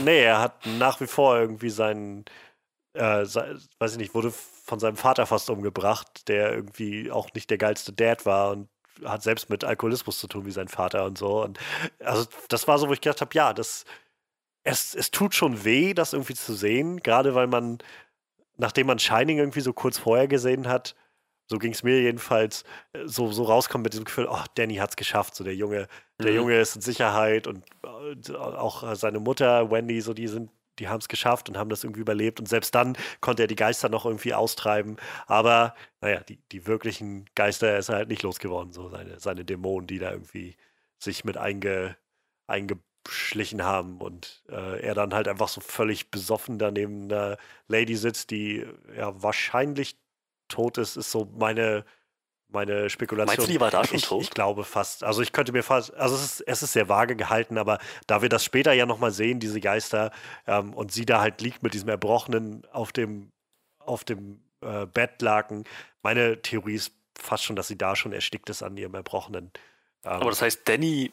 Nee, er hat nach wie vor irgendwie seinen, äh, sei, weiß ich nicht, wurde von seinem Vater fast umgebracht, der irgendwie auch nicht der geilste Dad war und hat selbst mit Alkoholismus zu tun wie sein Vater und so. Und also das war so, wo ich gedacht habe, ja, das es, es tut schon weh, das irgendwie zu sehen, gerade weil man, nachdem man Shining irgendwie so kurz vorher gesehen hat so ging es mir jedenfalls, äh, so, so rauskommt mit diesem Gefühl, oh, Danny hat es geschafft, so der Junge, der Mhm. Junge ist in Sicherheit und äh, auch seine Mutter, Wendy, so die sind, die haben es geschafft und haben das irgendwie überlebt und selbst dann konnte er die Geister noch irgendwie austreiben, aber naja, die, die wirklichen Geister ist er halt nicht losgeworden, so seine, seine Dämonen, die da irgendwie sich mit einge, eingeschlichen haben und äh, er dann halt einfach so völlig besoffen da neben einer Lady sitzt, die ja wahrscheinlich tot ist, ist so meine, meine Spekulation. Meinst du, die war da schon ich, tot? Ich glaube fast. Also ich könnte mir fast, also es ist, es ist sehr vage gehalten, aber da wir das später ja nochmal sehen, diese Geister, ähm, und sie da halt liegt mit diesem Erbrochenen auf dem, auf dem äh, Bettlaken, meine Theorie ist fast schon, dass sie da schon erstickt ist an ihrem Erbrochenen. Ähm, Aber das heißt, Danny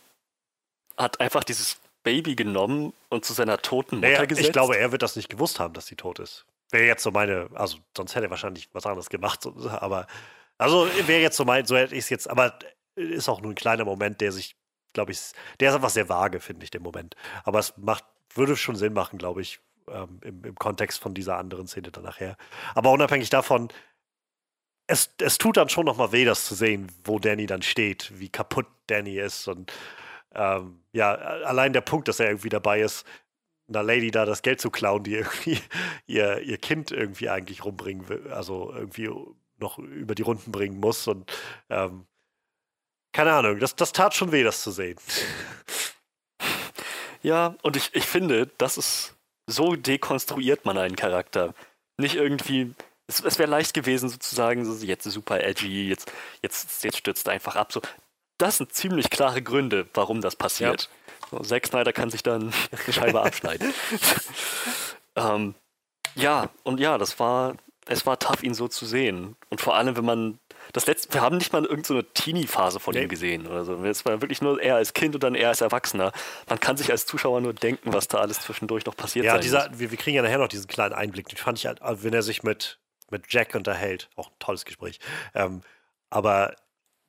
hat einfach dieses Baby genommen und zu seiner toten Mutter naja, gesetzt. ich glaube, er wird das nicht gewusst haben, dass sie tot ist. Wäre jetzt so meine, also sonst hätte er wahrscheinlich was anderes gemacht, aber also wäre jetzt so mein, so hätte ich es jetzt, aber ist auch nur ein kleiner Moment, der sich, glaube ich, der ist einfach sehr vage, finde ich, der Moment. Aber es macht, würde schon Sinn machen, glaube ich, ähm, im, im Kontext von dieser anderen Szene dann nachher. Aber unabhängig davon, es, es tut dann schon nochmal weh, das zu sehen, wo Danny dann steht, wie kaputt Danny ist und ähm, ja, allein der Punkt, dass er irgendwie dabei ist, einer Lady da das Geld zu klauen, die irgendwie ihr, ihr Kind irgendwie eigentlich rumbringen will, also irgendwie noch über die Runden bringen muss und ähm, keine Ahnung, das, das tat schon weh, das zu sehen. Ja, und ich, ich finde, das ist, so dekonstruiert man einen Charakter. Nicht irgendwie, es, es wäre leicht gewesen sozusagen, so jetzt super edgy, jetzt, jetzt, jetzt stürzt er einfach ab. So, das sind ziemlich klare Gründe, warum das passiert. So, Zack Snyder kann sich dann eine Scheibe abschneiden. ähm, ja, und ja, das war, es war tough, ihn so zu sehen. Und vor allem, wenn man das letzte, wir haben nicht mal irgendeine so eine Teenie-Phase von Nee. ihm gesehen oder so. Es war wirklich nur er als Kind und dann er als Erwachsener. Man kann sich als Zuschauer nur denken, was da alles zwischendurch noch passiert Ja, sein dieser, wir, wir kriegen ja nachher noch diesen kleinen Einblick, den fand ich halt, wenn er sich mit, mit Jack unterhält, auch ein tolles Gespräch. Ähm, aber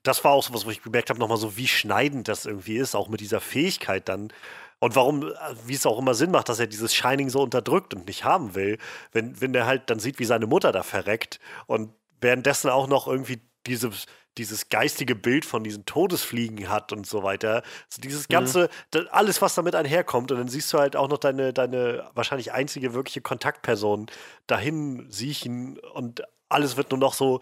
das war auch so was, wo ich gemerkt habe, nochmal so, wie schneidend das irgendwie ist, auch mit dieser Fähigkeit dann. Und warum, äh, wie es auch immer Sinn macht, dass er dieses Shining so unterdrückt und nicht haben will, wenn, wenn er halt dann sieht, wie seine Mutter da verreckt und währenddessen auch noch irgendwie dieses, dieses geistige Bild von diesen Todesfliegen hat und so weiter. Also dieses ganze, da- alles, was damit einherkommt. Und dann siehst du halt auch noch deine, deine wahrscheinlich einzige wirkliche Kontaktperson dahin siechen und alles wird nur noch so,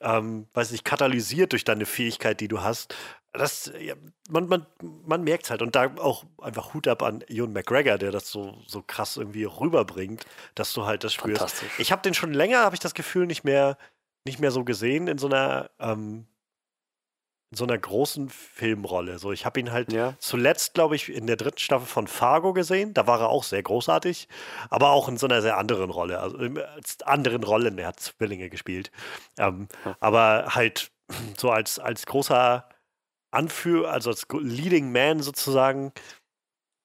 ähm, weiß nicht, katalysiert durch deine Fähigkeit, die du hast. Das, ja, man, man, man merkt halt. Und da auch einfach Hut ab an Ewan McGregor, der das so, so krass irgendwie rüberbringt, dass du halt das spürst. Ich habe den schon länger, habe ich das Gefühl, nicht mehr, nicht mehr so gesehen in so einer, ähm, so einer großen Filmrolle. So, ich habe ihn halt Ja. zuletzt, glaube ich, in der dritten Staffel von Fargo gesehen. Da war er auch sehr großartig, aber auch in so einer sehr anderen Rolle. Also in als anderen Rollen. Er hat Zwillinge gespielt. Ähm, Aber halt so als, als großer Anführer, also als Leading Man sozusagen.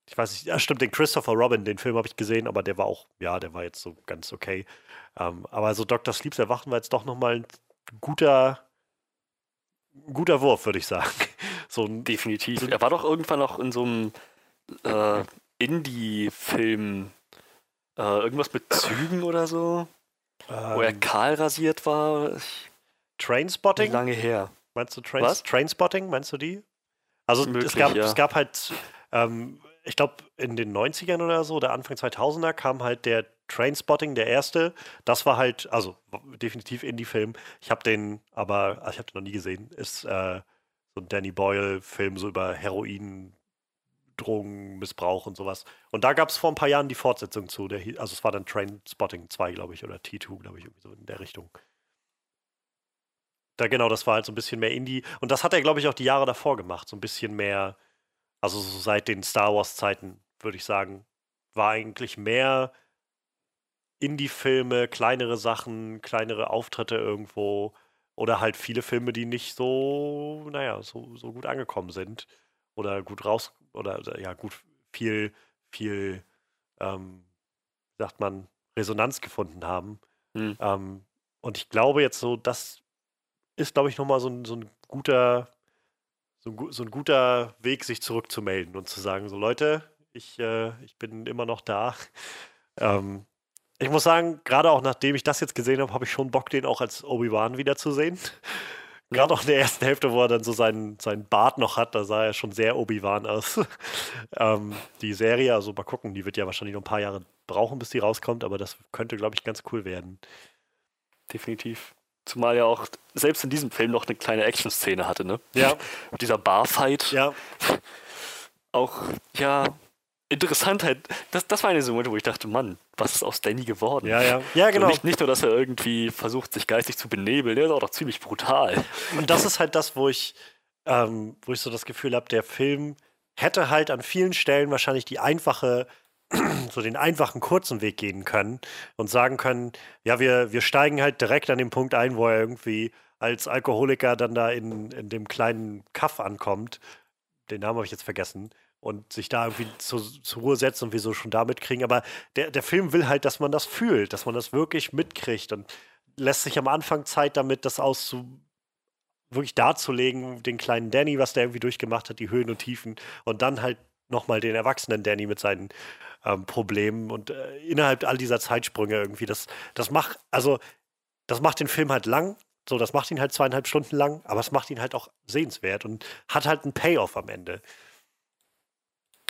Ich weiß nicht, ja, stimmt, den Christopher Robin, den Film habe ich gesehen, aber der war auch, ja, der war jetzt so ganz okay. Ähm, aber so Dr. Sleeps Erwachen war jetzt doch nochmal ein guter, guter Wurf, würde ich sagen. So ein, Definitiv. Er war doch irgendwann auch in so einem äh, Indie-Film, äh, irgendwas mit Zügen oder so, wo er ähm, kahl rasiert war. Ich, Trainspotting? lange her. Meinst du Train Was? Trainspotting? Meinst du die? Also Möglich, es, gab, ja. es gab halt, ähm, ich glaube, in den 90ern oder so, der Anfang 2000er, kam halt der Trainspotting, der erste. Das war halt, also definitiv Indie-Film. Ich habe den, aber also ich habe den noch nie gesehen. Ist äh, so ein Danny Boyle-Film so über Heroin, Drogenmissbrauch und sowas. Und da gab es vor ein paar Jahren die Fortsetzung zu. Der, also es war dann Trainspotting 2, glaube ich, oder T2, glaube ich, irgendwie so in der Richtung. Da genau, das war halt so ein bisschen mehr Indie. Und das hat er, glaube ich, auch die Jahre davor gemacht. So ein bisschen mehr, also so seit den Star Wars-Zeiten, würde ich sagen, war eigentlich mehr Indie-Filme, kleinere Sachen, kleinere Auftritte irgendwo. Oder halt viele Filme, die nicht so, naja, so, so gut angekommen sind. Oder gut raus, oder ja, gut viel, viel, ähm, sagt man, Resonanz gefunden haben. Hm. Ähm, und ich glaube jetzt so, das ist, glaube ich, nochmal so ein, so ein guter, so ein, so ein guter Weg, sich zurückzumelden und zu sagen, so Leute, ich, äh, ich bin immer noch da. Ähm, ich muss sagen, gerade auch nachdem ich das jetzt gesehen habe, habe ich schon Bock, den auch als Obi-Wan wiederzusehen. Gerade auch in der ersten Hälfte, wo er dann so seinen, seinen Bart noch hat, da sah er schon sehr Obi-Wan aus. ähm, die Serie, also mal gucken, die wird ja wahrscheinlich noch ein paar Jahre brauchen, bis die rauskommt, aber das könnte, glaube ich, ganz cool werden. Definitiv. Zumal ja auch selbst in diesem Film noch eine kleine Action-Szene hatte, ne? Ja. Dieser Barfight. Ja. Auch, ja, interessant halt. Das, das war eine so Momente, wo ich dachte, Mann, was ist aus Danny geworden? Ja, ja. Ja, genau. So nicht, nicht nur, dass er irgendwie versucht, sich geistig zu benebeln, der ist auch doch ziemlich brutal. Und das ist halt das, wo ich, ähm, wo ich so das Gefühl habe, der Film hätte halt an vielen Stellen wahrscheinlich die einfache, so den einfachen kurzen Weg gehen können und sagen können, ja, wir, wir steigen halt direkt an den Punkt ein, wo er irgendwie als Alkoholiker dann da in, in dem kleinen Kaff ankommt. Den Namen habe ich jetzt vergessen und sich da irgendwie zu, zur Ruhe setzen und wir so schon damit kriegen. Aber der, der Film will halt, dass man das fühlt, dass man das wirklich mitkriegt und lässt sich am Anfang Zeit damit, das auszu wirklich darzulegen, den kleinen Danny, was der irgendwie durchgemacht hat, die Höhen und Tiefen und dann halt nochmal den erwachsenen Danny mit seinen ähm, Problemen und äh, innerhalb all dieser Zeitsprünge irgendwie, das, das macht, also das macht den Film halt lang, so, das macht ihn halt zweieinhalb Stunden lang, aber es macht ihn halt auch sehenswert und hat halt einen Payoff am Ende.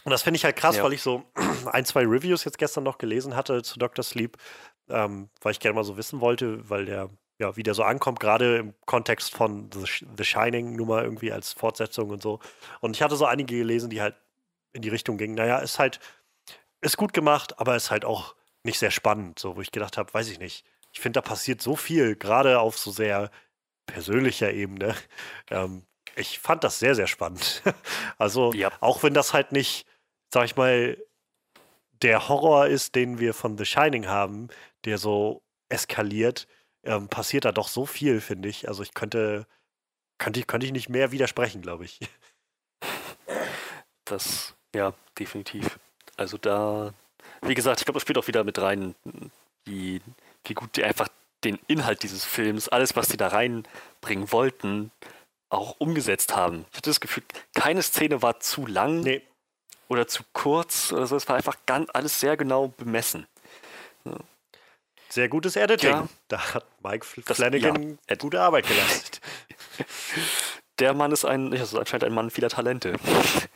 Und das finde ich halt krass, Ja. weil ich so ein, zwei Reviews jetzt gestern noch gelesen hatte zu Dr. Sleep, ähm, weil ich gerne mal so wissen wollte, weil der, ja, wie der so ankommt, gerade im Kontext von The, The Shining, nur mal irgendwie als Fortsetzung und so. Und ich hatte so einige gelesen, die halt in die Richtung gingen, naja, ist halt, ist gut gemacht, aber ist halt auch nicht sehr spannend, so, wo ich gedacht habe, weiß ich nicht. Ich finde, da passiert so viel, gerade auf so sehr persönlicher Ebene. Ähm, ich fand das sehr, sehr spannend. Also, Ja. auch wenn das halt nicht, sag ich mal, der Horror ist, den wir von The Shining haben, der so eskaliert, ähm, passiert da doch so viel, finde ich. Also ich könnte, könnte, ich- könnte ich nicht mehr widersprechen, glaube ich. Das, ja, definitiv. Also da, wie gesagt, ich glaube, das spielt auch wieder mit rein, wie, wie gut die einfach den Inhalt dieses Films, alles, was die da reinbringen wollten, auch umgesetzt haben. Ich hatte das Gefühl, keine Szene war zu lang Nee, oder zu kurz oder so. Es war einfach ganz, alles sehr genau bemessen. sehr gutes Editing. Ja. Da hat Mike Das- Flanagan ja, gute Arbeit geleistet. Der Mann ist ein, ja, ist anscheinend ein Mann vieler Talente.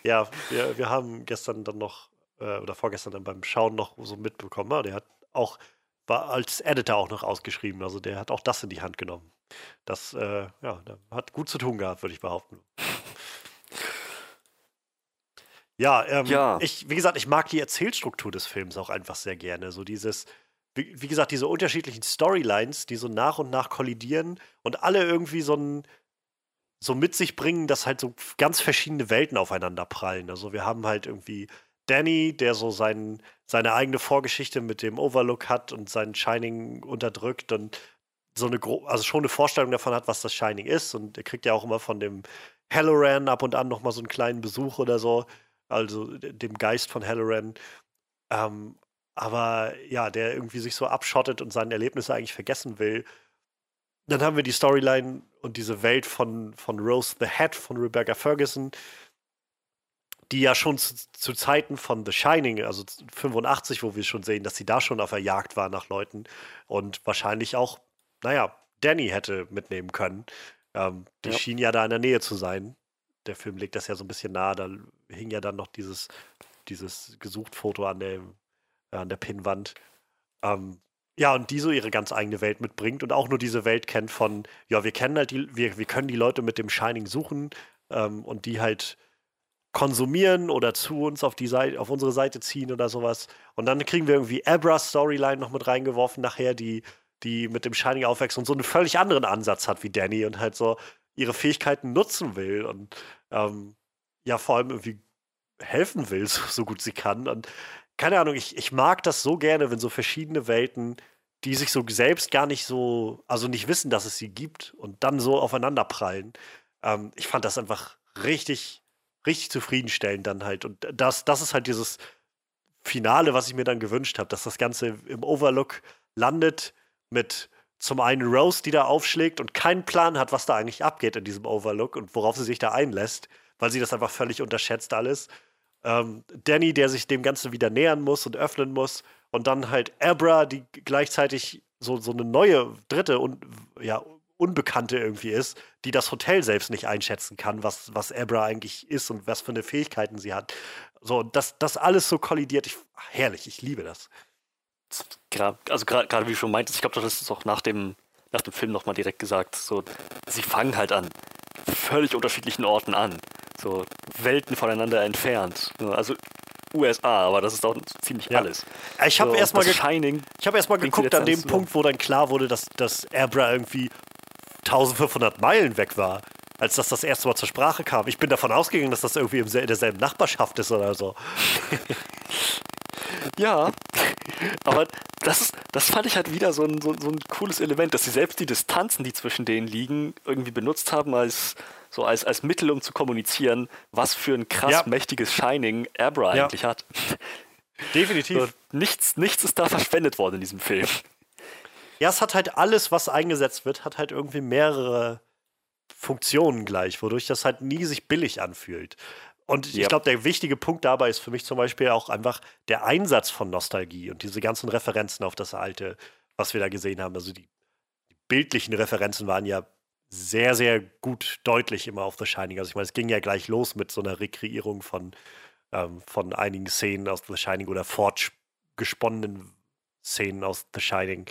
Ja, wir, wir haben gestern dann noch, äh, oder vorgestern dann beim Schauen noch so mitbekommen, ja, der hat auch, war als Editor auch noch ausgeschrieben, also der hat auch das in die Hand genommen. Das, äh, ja, der hat gut zu tun gehabt, würde ich behaupten. Ja, ähm, Ja. Ich, wie gesagt, ich mag die Erzählstruktur des Films auch einfach sehr gerne. So dieses, wie, wie gesagt, diese unterschiedlichen Storylines, die so nach und nach kollidieren und alle irgendwie so ein, so mit sich bringen, dass halt so ganz verschiedene Welten aufeinander prallen. Also wir haben halt irgendwie Danny, der so sein, seine eigene Vorgeschichte mit dem Overlook hat und sein Shining unterdrückt und so eine also schon eine Vorstellung davon hat, was das Shining ist. Und er kriegt ja auch immer von dem Halloran ab und an nochmal so einen kleinen Besuch oder so, also dem Geist von Halloran. Ähm, aber ja, der irgendwie sich so abschottet und seine Erlebnisse eigentlich vergessen will. Dann haben wir die Storyline und diese Welt von, von Rose the Hat von Rebecca Ferguson, die ja schon zu, zu Zeiten von The Shining, also 85, wo wir schon sehen, dass sie da schon auf der Jagd war nach Leuten und wahrscheinlich auch, naja, Danny hätte mitnehmen können. Ähm, die Ja. schien ja da in der Nähe zu sein. Der Film legt das ja so ein bisschen nahe. Da hing ja dann noch dieses, dieses Gesucht-Foto an der, an der Pinnwand. Ähm, ja, und die so ihre ganz eigene Welt mitbringt und auch nur diese Welt kennt von, ja, wir kennen halt die, wir, wir können die Leute mit dem Shining suchen ähm, und die halt konsumieren oder zu uns auf die Seite, auf unsere Seite ziehen oder sowas. Und dann kriegen wir irgendwie Abras Storyline noch mit reingeworfen nachher, die, die mit dem Shining aufwächst und so einen völlig anderen Ansatz hat wie Danny und halt so ihre Fähigkeiten nutzen will und ähm, ja vor allem irgendwie helfen will, so, so gut sie kann. Und keine Ahnung, ich, ich mag das so gerne, wenn so verschiedene Welten, die sich so selbst gar nicht so, also nicht wissen, dass es sie gibt und dann so aufeinander prallen. Ähm, ich fand das einfach richtig, richtig zufriedenstellend dann halt. Und das, das ist halt dieses Finale, was ich mir dann gewünscht habe, dass das Ganze im Overlook landet mit zum einen Rose, die da aufschlägt und keinen Plan hat, was da eigentlich abgeht in diesem Overlook und worauf sie sich da einlässt, weil sie das einfach völlig unterschätzt alles. ähm, Danny, der sich dem Ganzen wieder nähern muss und öffnen muss. Und dann halt Abra, die gleichzeitig so, so eine neue, dritte und ja, Unbekannte irgendwie ist, die das Hotel selbst nicht einschätzen kann, was, was Abra eigentlich ist und was für eine Fähigkeiten sie hat. So, das, das alles so kollidiert. Ich, herrlich, ich liebe das. Also gerade wie du schon meintest, ich glaube, das ist auch nach dem, nach dem Film nochmal direkt gesagt. So, sie fangen halt an völlig unterschiedlichen Orten an. So Welten voneinander entfernt. Also USA, aber das ist auch ziemlich ja. alles. Ich habe so, erstmal ge hab erst geguckt an dem Punkt, wo dann klar wurde, dass, dass Abra irgendwie 1500 Meilen weg war, als das das erste Mal zur Sprache kam. Ich bin davon ausgegangen, dass das irgendwie in derselben Nachbarschaft ist oder so. ja, aber das, ist, das fand ich halt wieder so ein, so, so ein cooles Element, dass sie selbst die Distanzen, die zwischen denen liegen, irgendwie benutzt haben als, so als, als Mittel, um zu kommunizieren, was für ein krass ja. mächtiges Shining Abra ja. eigentlich hat. Definitiv. So, nichts, nichts ist da verschwendet worden in diesem Film. Ja, es hat halt alles, was eingesetzt wird, hat halt irgendwie mehrere Funktionen gleich, wodurch das halt nie sich billig anfühlt. Und ich glaube, der wichtige Punkt dabei ist für mich zum Beispiel auch einfach der Einsatz von Nostalgie und diese ganzen Referenzen auf das Alte, was wir da gesehen haben. Also die, die bildlichen Referenzen waren ja sehr, sehr gut deutlich immer auf The Shining. Also ich meine, es ging ja gleich los mit so einer Rekreierung von, ähm, von einigen Szenen aus The Shining oder fortgesponnenen Szenen aus The Shining.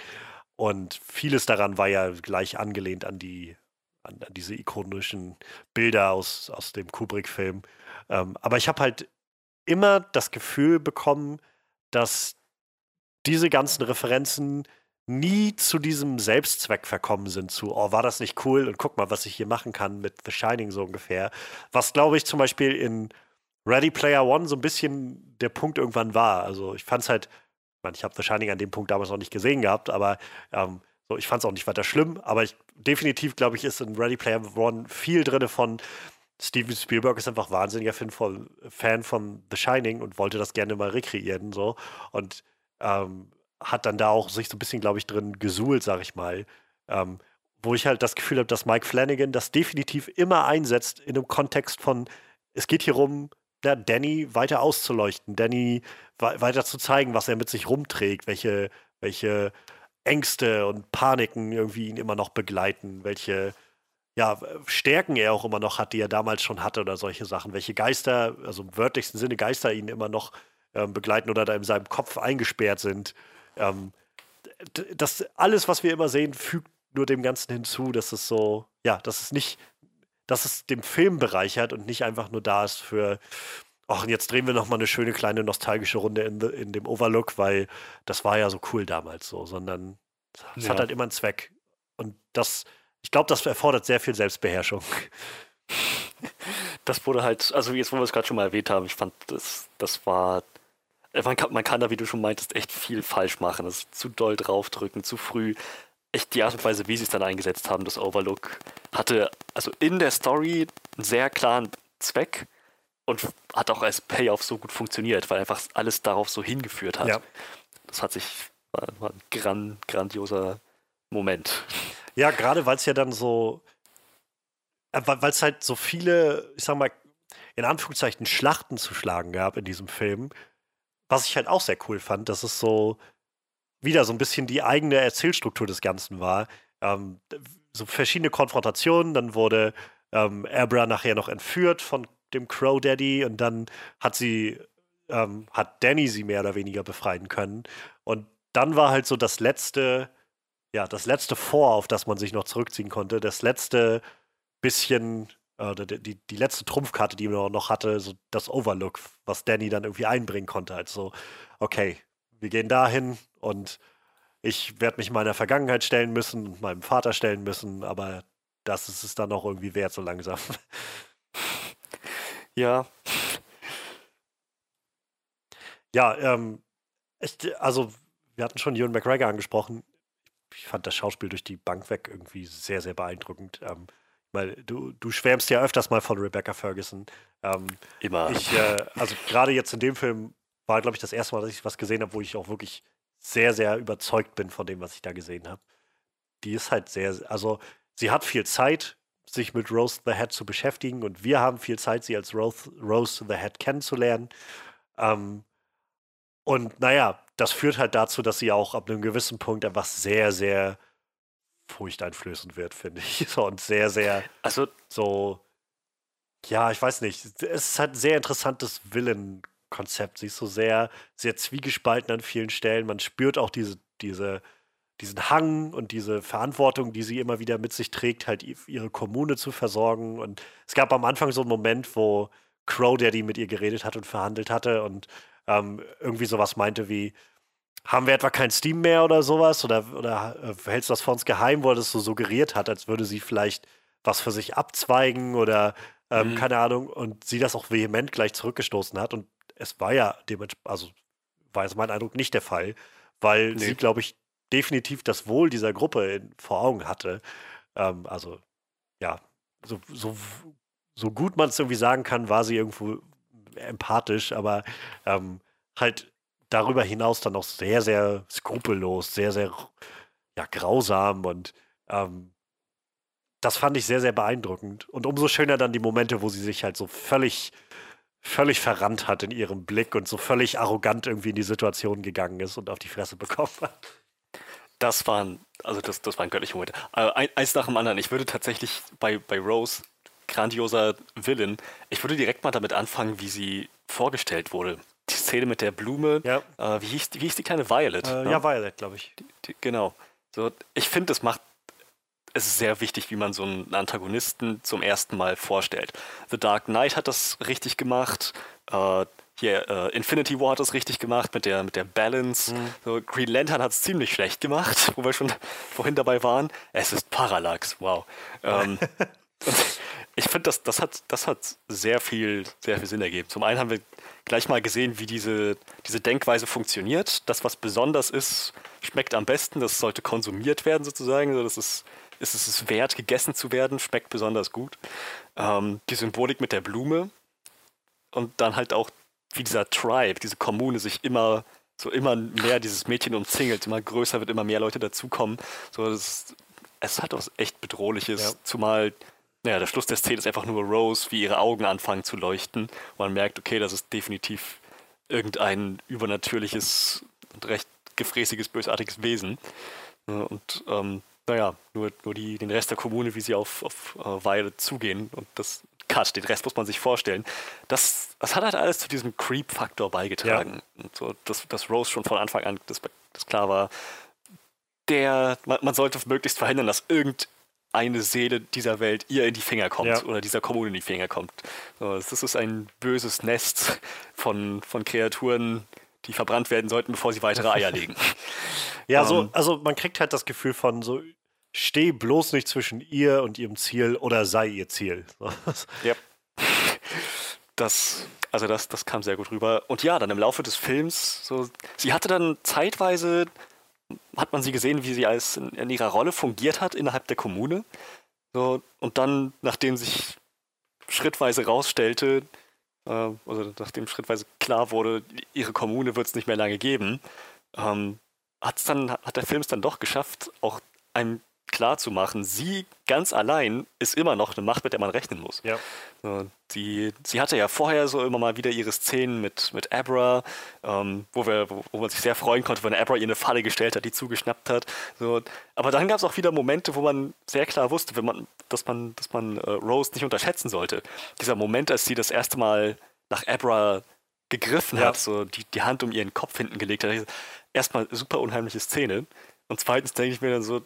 Und vieles daran war ja gleich angelehnt an die an, an diese ikonischen Bilder aus, aus dem Kubrick-Film. Ähm, aber ich habe halt immer das Gefühl bekommen, dass diese ganzen Referenzen nie zu diesem Selbstzweck verkommen sind, zu, oh, war das nicht cool und guck mal, was ich hier machen kann mit The Shining so ungefähr. Was, glaube ich, zum Beispiel in Ready Player One so ein bisschen der Punkt irgendwann war. Also ich fand es halt, ich, mein, ich habe The Shining an dem Punkt damals noch nicht gesehen gehabt, aber ähm, so, ich fand es auch nicht weiter schlimm, aber ich, definitiv, glaube ich, ist in Ready Player One viel drin von, Steven Spielberg ist einfach wahnsinniger Fan von, The Shining und wollte das gerne mal rekreieren so und ähm, hat dann da auch sich so ein bisschen, glaube ich, drin gesuhlt, sag ich mal. Ähm, wo ich halt das Gefühl habe, dass Mike Flanagan das definitiv immer einsetzt in einem Kontext von, es geht hier rum, ja, Danny weiter auszuleuchten, Danny weiter zu zeigen, was er mit sich rumträgt, welche, welche Ängste und Paniken irgendwie ihn immer noch begleiten, welche ja, Stärken er auch immer noch hat, die er damals schon hatte oder solche Sachen, welche Geister, also im wörtlichsten Sinne Geister ihn immer noch ähm, begleiten oder da in seinem Kopf eingesperrt sind. Ähm, das alles, was wir immer sehen, fügt nur dem Ganzen hinzu, dass es so, ja, dass es nicht, dass es dem Film bereichert und nicht einfach nur da ist für, ach, jetzt drehen wir nochmal eine schöne kleine nostalgische Runde in, in dem Overlook, weil das war ja so cool damals so, sondern es ja. hat halt immer einen Zweck. Und das, ich glaube, das erfordert sehr viel Selbstbeherrschung. Das wurde halt, also jetzt, wo wir es gerade schon mal erwähnt haben, ich fand, das, das war, man kann, man kann da, wie du schon meintest, echt viel falsch machen. Das ist zu doll draufdrücken, zu früh. Echt die Art und Weise, wie sie es dann eingesetzt haben, das Overlook, hatte also in der Story einen sehr klaren Zweck und hat auch als Payoff so gut funktioniert, weil einfach alles darauf so hingeführt hat. Ja. Das hat sich, war, war ein gran, grandioser Moment. Ja, gerade weil es ja dann so, äh, weil es halt so viele, ich sag mal, in Anführungszeichen Schlachten zu schlagen gab in diesem Film, was ich halt auch sehr cool fand, dass es so wieder so ein bisschen die eigene Erzählstruktur des Ganzen war. Ähm, so verschiedene Konfrontationen, dann wurde ähm, Abra nachher noch entführt von dem Crow Daddy und dann hat sie, ähm, hat Danny sie mehr oder weniger befreien können. Und dann war halt so das letzte, ja, das letzte Vor, auf das man sich noch zurückziehen konnte, das letzte bisschen, äh, die, die letzte Trumpfkarte, die man noch hatte, so das Overlook, was Danny dann irgendwie einbringen konnte. Also, okay, wir gehen dahin und ich werde mich meiner Vergangenheit stellen müssen und meinem Vater stellen müssen, aber das ist es dann auch irgendwie wert, so langsam. Ja. Ja, ähm, ich, also wir hatten schon Ewan McGregor angesprochen ich fand das Schauspiel durch die Bank weg irgendwie sehr, sehr beeindruckend. Ähm, weil du, du schwärmst ja öfters mal von Rebecca Ferguson. Ähm, Immer. Ich, äh, also gerade jetzt in dem Film war, glaube ich, das erste Mal, dass ich was gesehen habe, wo ich auch wirklich sehr, sehr überzeugt bin von dem, was ich da gesehen habe. Die ist halt sehr, also sie hat viel Zeit, sich mit Rose the Head zu beschäftigen und wir haben viel Zeit, sie als Rose, Rose the Head kennenzulernen. Ähm, und naja, das führt halt dazu, dass sie auch ab einem gewissen Punkt einfach sehr, sehr furchteinflößend wird, finde ich. Und sehr, sehr Also, so, ja, ich weiß nicht. Es ist halt ein sehr interessantes Villain-Konzept. Sie ist so sehr, sehr zwiegespalten an vielen Stellen. Man spürt auch diese, diese, diesen Hang und diese Verantwortung, die sie immer wieder mit sich trägt, halt ihre Kommune zu versorgen. Und es gab am Anfang so einen Moment, wo Crow Daddy mit ihr geredet hat und verhandelt hatte und ähm, irgendwie sowas meinte wie, haben wir etwa kein Steam mehr oder sowas? Oder, oder äh, hältst du das vor uns geheim, wo er das so suggeriert hat, als würde sie vielleicht was für sich abzweigen oder ähm, Mhm. keine Ahnung und sie das auch vehement gleich zurückgestoßen hat. Und es war ja dementsprechend, also war jetzt mein Eindruck nicht der Fall, weil Nee. sie, glaube ich, definitiv das Wohl dieser Gruppe in, vor Augen hatte. Ähm, also, ja, so, so, so gut man es irgendwie sagen kann, war sie irgendwo empathisch, aber ähm, halt darüber hinaus dann auch sehr, sehr skrupellos, sehr, sehr ja, grausam und ähm, das fand ich sehr, sehr beeindruckend. Und umso schöner dann die Momente, wo sie sich halt so völlig, völlig verrannt hat in ihrem Blick und so völlig arrogant irgendwie in die Situation gegangen ist und auf die Fresse bekommen hat. das waren, also das, das waren göttliche Momente. Ein, eins nach dem anderen. Ich würde tatsächlich bei, bei Rose, grandioser Villain, ich würde direkt mal damit anfangen, wie sie vorgestellt wurde. Die Szene mit der Blume, Ja, äh, wie, hieß, wie hieß die kleine Violet? äh, ne? ja Violet, glaube ich. Die- Genau. So, ich finde, das macht es ist sehr wichtig, wie man so einen Antagonisten zum ersten Mal vorstellt. The Dark Knight hat das richtig gemacht. Äh, hier, äh, Infinity War hat das richtig gemacht mit der, mit der Balance. So, Green Lantern hat es ziemlich schlecht gemacht, wo wir schon vorhin dabei waren. Es ist Parallax, wow. Ähm, ich finde, das, das, hat, das hat sehr viel, sehr viel Sinn ergeben. Zum einen haben wir gleich mal gesehen, wie diese, diese Denkweise funktioniert. Das, was besonders ist, schmeckt am besten. Das sollte konsumiert werden, sozusagen. Also Das ist, ist es ist wert, gegessen zu werden, schmeckt besonders gut. Ähm, die Symbolik mit der Blume und dann halt auch, wie dieser Tribe, diese Kommune sich immer so immer mehr dieses Mädchen umzingelt, immer größer wird, immer mehr Leute dazukommen. So, das, es hat was echt Bedrohliches, Ja. zumal naja, der Schluss der Szene ist einfach nur Rose, wie ihre Augen anfangen zu leuchten. Man merkt, okay, das ist definitiv irgendein übernatürliches und recht gefräßiges, bösartiges Wesen. Und ähm, naja, nur, nur die, den Rest der Kommune, wie sie auf, auf äh, Violet zugehen und das Cut, den Rest muss man sich vorstellen. Das, das hat halt alles zu diesem Creep-Faktor beigetragen. Und so, dass, dass Rose schon von Anfang an, das, das klar war, der, man, man sollte möglichst verhindern, dass irgendeine Seele dieser Welt ihr in die Finger kommt Ja. oder dieser Kommune in die Finger kommt. So, das ist ein böses Nest von, von Kreaturen, die verbrannt werden sollten, bevor sie weitere Eier legen. Ja, so, Ähm. also man kriegt halt das Gefühl von so, steh bloß nicht zwischen ihr und ihrem Ziel oder sei ihr Ziel. So. Ja. Das, also das, das kam sehr gut rüber. Und ja, dann im Laufe des Films, so, sie hatte dann zeitweise, hat man sie gesehen, wie sie als in, in ihrer Rolle fungiert hat innerhalb der Kommune. So, und dann, nachdem sich schrittweise rausstellte, also nachdem schrittweise klar wurde, ihre Kommune wird es nicht mehr lange geben, ähm, hat's dann, hat der Film es dann doch geschafft, auch einem klar zu machen, sie ganz allein ist immer noch eine Macht, mit der man rechnen muss. Ja. Die, sie hatte ja vorher so immer mal wieder ihre Szenen mit, mit Abra, ähm, wo, wir, wo, wo man sich sehr freuen konnte, wenn Abra ihr eine Falle gestellt hat, die zugeschnappt hat. So, aber dann gab es auch wieder Momente, wo man sehr klar wusste, wenn man, dass man, dass man äh, Rose nicht unterschätzen sollte. Dieser Moment, als sie das erste Mal nach Abra gegriffen Ja. hat, so die, die Hand um ihren Kopf hinten gelegt hat. Erstmal super unheimliche Szene. Und zweitens denke ich mir dann so,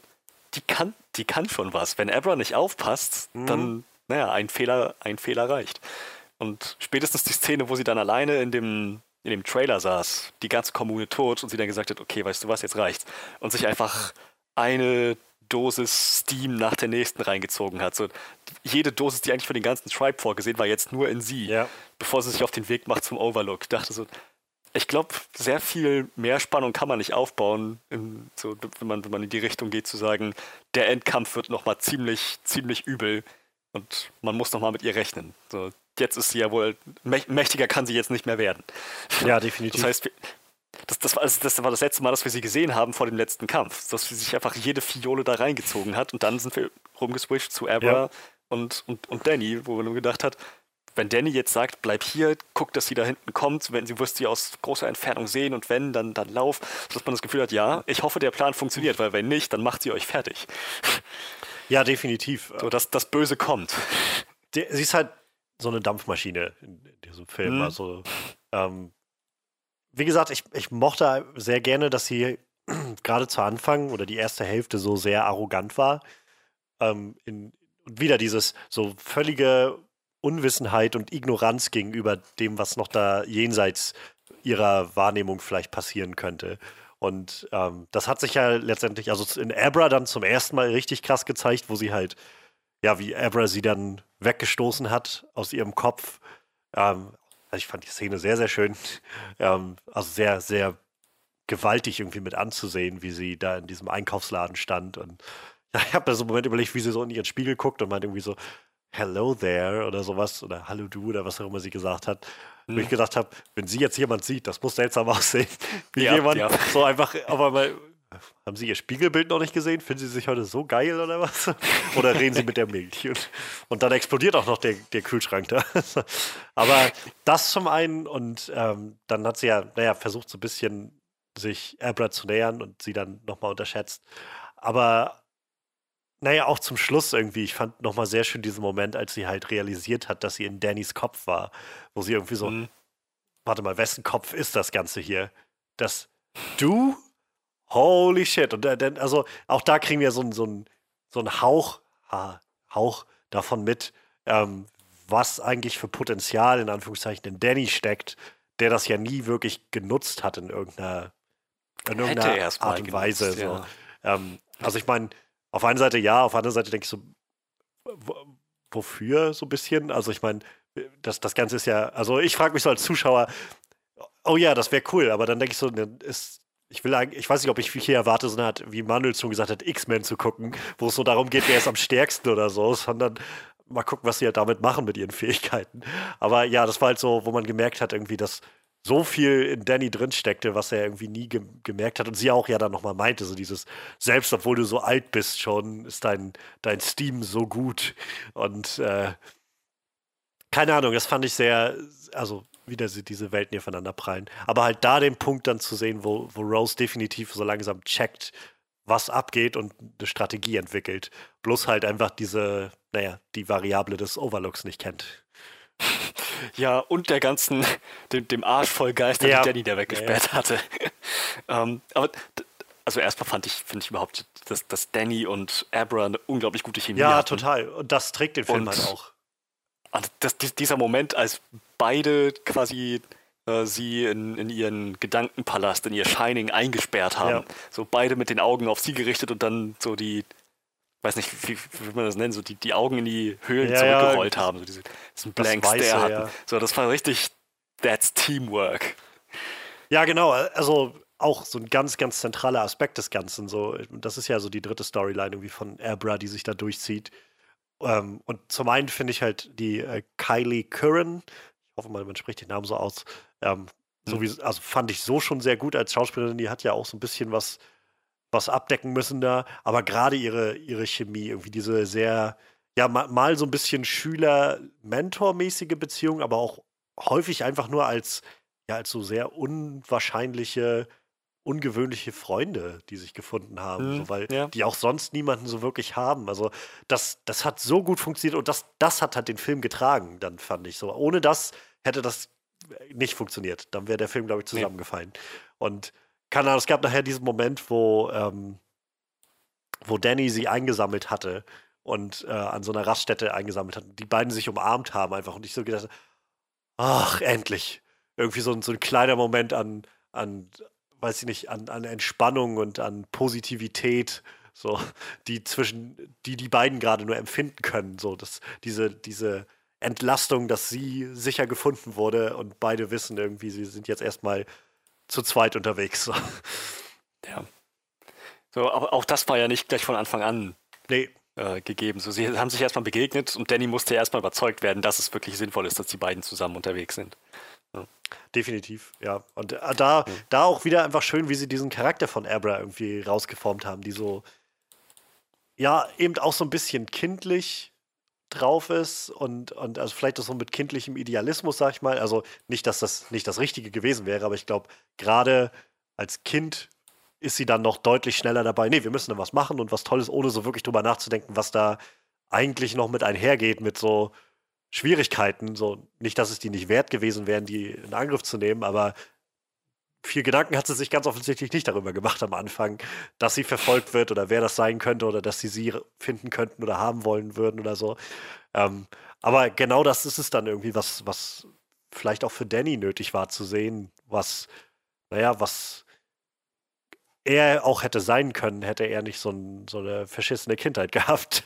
die kann, die kann schon was. Wenn Abra nicht aufpasst, Mhm. dann, naja, ein Fehler, ein Fehler reicht. Und spätestens die Szene, wo sie dann alleine in dem, in dem Trailer saß, die ganze Kommune tot und sie dann gesagt hat, okay, weißt du was, jetzt reicht's. Und sich einfach eine Dosis Steam nach der nächsten reingezogen hat. So, jede Dosis, die eigentlich für den ganzen Tribe vorgesehen war, jetzt nur in sie, Ja. bevor sie sich auf den Weg macht zum Overlook. Ich dachte so, ich glaube, sehr viel mehr Spannung kann man nicht aufbauen, in, so, wenn, man, wenn man in die Richtung geht, zu sagen, der Endkampf wird nochmal ziemlich, ziemlich übel und man muss nochmal mit ihr rechnen. So, jetzt ist sie ja wohl, mäch- mächtiger kann sie jetzt nicht mehr werden. Ja, definitiv. Das heißt, das, das, war, also das war das letzte Mal, dass wir sie gesehen haben vor dem letzten Kampf, dass sie sich einfach jede Fiole da reingezogen hat und dann sind wir rumgeswitcht zu Abra Ja. und, und, und Danny, wo man nur gedacht hat, wenn Danny jetzt sagt, bleib hier, guck, dass sie da hinten kommt, wenn sie wirst sie aus großer Entfernung sehen und wenn, dann, dann lauf, dass man das Gefühl hat, ja, ich hoffe, der Plan funktioniert, weil wenn nicht, dann macht sie euch fertig. Ja, definitiv. So, dass das Böse kommt. Sie ist halt so eine Dampfmaschine in, in diesem Film. Mhm. Also, ähm, wie gesagt, ich, ich mochte sehr gerne, dass sie gerade zu Anfang oder die erste Hälfte so sehr arrogant war. Ähm, in, und wieder dieses so völlige Unwissenheit und Ignoranz gegenüber dem, was noch da jenseits ihrer Wahrnehmung vielleicht passieren könnte. Und ähm, das hat sich ja letztendlich, also in Abra dann zum ersten Mal richtig krass gezeigt, wo sie halt, ja, wie Abra sie dann weggestoßen hat aus ihrem Kopf. Ähm, also ich fand die Szene sehr, sehr schön. Ähm, also sehr, sehr gewaltig irgendwie mit anzusehen, wie sie da in diesem Einkaufsladen stand. Und ja, ich habe da so einen Moment überlegt, wie sie so in ihren Spiegel guckt und meint irgendwie so, Hello there oder sowas oder Hallo du oder was auch immer sie gesagt hat. Wo ich gedacht habe, wenn sie jetzt jemand sieht, das muss seltsam aussehen. Wie Ja, jemand ja. so einfach, aber mal, haben Sie Ihr Spiegelbild noch nicht gesehen? Finden Sie sich heute so geil oder was? Oder reden Sie mit der Milch? Und, und dann explodiert auch noch der, der Kühlschrank da. Aber das zum einen und ähm, dann hat sie ja, naja, versucht so ein bisschen sich Abra zu nähern und sie dann nochmal unterschätzt. Aber naja, auch zum Schluss irgendwie, ich fand nochmal sehr schön diesen Moment, als sie halt realisiert hat, dass sie in Dannys Kopf war, wo sie irgendwie so, Mhm. warte mal, wessen Kopf ist das Ganze hier? Das du? Holy shit. Und dann, also auch da kriegen wir so einen so einen- so einen Hauch, ha, Hauch davon mit, ähm, was eigentlich für Potenzial in Anführungszeichen in Danny steckt, der das ja nie wirklich genutzt hat in irgendeiner, in irgendeiner Art und Weise. genutzt, so. ja. Ähm, also ich meine, auf einer Seite ja, auf der anderen Seite denke ich so, wo- wofür so ein bisschen? Also ich meine, das, das Ganze ist ja, also ich frage mich so als Zuschauer, oh ja, das wäre cool, aber dann denke ich so, ne, ist, ich will eigentlich, ich weiß nicht, ob ich hier erwarte, so eine Art, wie Manuel schon gesagt hat, X-Men zu gucken, wo es so darum geht, wer ist am stärksten oder so, sondern mal gucken, was sie halt damit machen mit ihren Fähigkeiten. Aber ja, das war halt so, wo man gemerkt hat, irgendwie, dass so viel in Danny drin steckte, was er irgendwie nie ge gemerkt hat. Und sie auch ja dann nochmal meinte, so dieses, selbst obwohl du so alt bist schon, ist dein, dein Steam so gut. Und äh, keine Ahnung, das fand ich sehr, also wieder diese Welten hier voneinander prallen. Aber halt da den Punkt dann zu sehen, wo, wo Rose definitiv so langsam checkt, was abgeht und eine Strategie entwickelt. Bloß halt einfach diese, naja, die Variable des Overlooks nicht kennt. Ja, und der ganzen, dem, dem Arsch voll Geister, Ja. die Danny da weggesperrt hatte. ähm, aber also erstmal fand ich, finde ich überhaupt, dass, dass Danny und Abra eine unglaublich gute Chemie Ja, hatten. total. Und das trägt den Film Und- halt auch. Und das, dies- dieser Moment, als beide quasi äh, sie in, in ihren Gedankenpalast, in ihr Shining eingesperrt haben. Ja. So beide mit den Augen auf sie gerichtet und dann so die, weiß nicht, wie, wie man das nennen, so die, die Augen in die Höhlen Ja, ja, zurückgerollt haben. So diese, diesen das Blank Weiße, Stare hatten. ja. So, das war richtig, that's Teamwork. Ja, genau. Also auch so ein ganz, ganz zentraler Aspekt des Ganzen. So, das ist ja so die dritte Storyline irgendwie von Abra, die sich da durchzieht. Ähm, und zum einen finde ich halt die äh, Kylie Curran, ich hoffe mal, man spricht den Namen so aus, ähm, so wie, also fand ich so schon sehr gut als Schauspielerin. Die hat ja auch so ein bisschen was, was abdecken müssen da. Aber gerade ihre, ihre Chemie, irgendwie diese sehr, ja, mal, mal so ein bisschen Schüler-Mentor-mäßige Beziehung, aber auch häufig einfach nur als, ja, als so sehr unwahrscheinliche, ungewöhnliche Freunde, die sich gefunden haben, Mhm, so, weil ja. die auch sonst niemanden so wirklich haben. Also das, das hat so gut funktioniert und das, das hat halt den Film getragen, dann fand ich so. Ohne das hätte das nicht funktioniert. Dann wäre der Film, glaube ich, Nee. zusammengefallen. Und keine Ahnung, es gab nachher diesen Moment, wo, ähm, wo Danny sie eingesammelt hatte und äh, an so einer Raststätte eingesammelt hat. Die beiden sich umarmt haben einfach. Und ich so gedacht, ach, endlich. Irgendwie so, ein- so ein kleiner Moment an, an weiß ich nicht, an, an Entspannung und an Positivität, so, die zwischen, die die beiden gerade nur empfinden können. So, dass diese, diese Entlastung, dass sie sicher gefunden wurde und beide wissen irgendwie, sie sind jetzt erstmal zu zweit unterwegs. So. Ja. So, aber auch das war ja nicht gleich von Anfang an Nee, äh, gegeben. So, sie haben sich erstmal begegnet und Danny musste erstmal überzeugt werden, dass es wirklich sinnvoll ist, dass die beiden zusammen unterwegs sind. definitiv, ja. Und äh, da, da auch wieder einfach schön, wie sie diesen Charakter von Abra irgendwie rausgeformt haben, die so, ja, eben auch so ein bisschen kindlich, drauf ist und, und also vielleicht auch so mit kindlichem Idealismus, sag ich mal. Also nicht, dass das nicht das Richtige gewesen wäre, aber ich glaube, gerade als Kind ist sie dann noch deutlich schneller dabei. Nee, wir müssen dann was machen und was Tolles, ohne so wirklich drüber nachzudenken, was da eigentlich noch mit einhergeht, mit so Schwierigkeiten. So, nicht, dass es die nicht wert gewesen wären, die in Angriff zu nehmen, aber viel Gedanken hat sie sich ganz offensichtlich nicht darüber gemacht am Anfang, dass sie verfolgt wird oder wer das sein könnte oder dass sie sie finden könnten oder haben wollen würden oder so. Ähm, aber genau das ist es dann irgendwie, was, was vielleicht auch für Danny nötig war zu sehen, was, naja, was er auch hätte sein können, hätte er nicht so, ein, so eine verschissene Kindheit gehabt.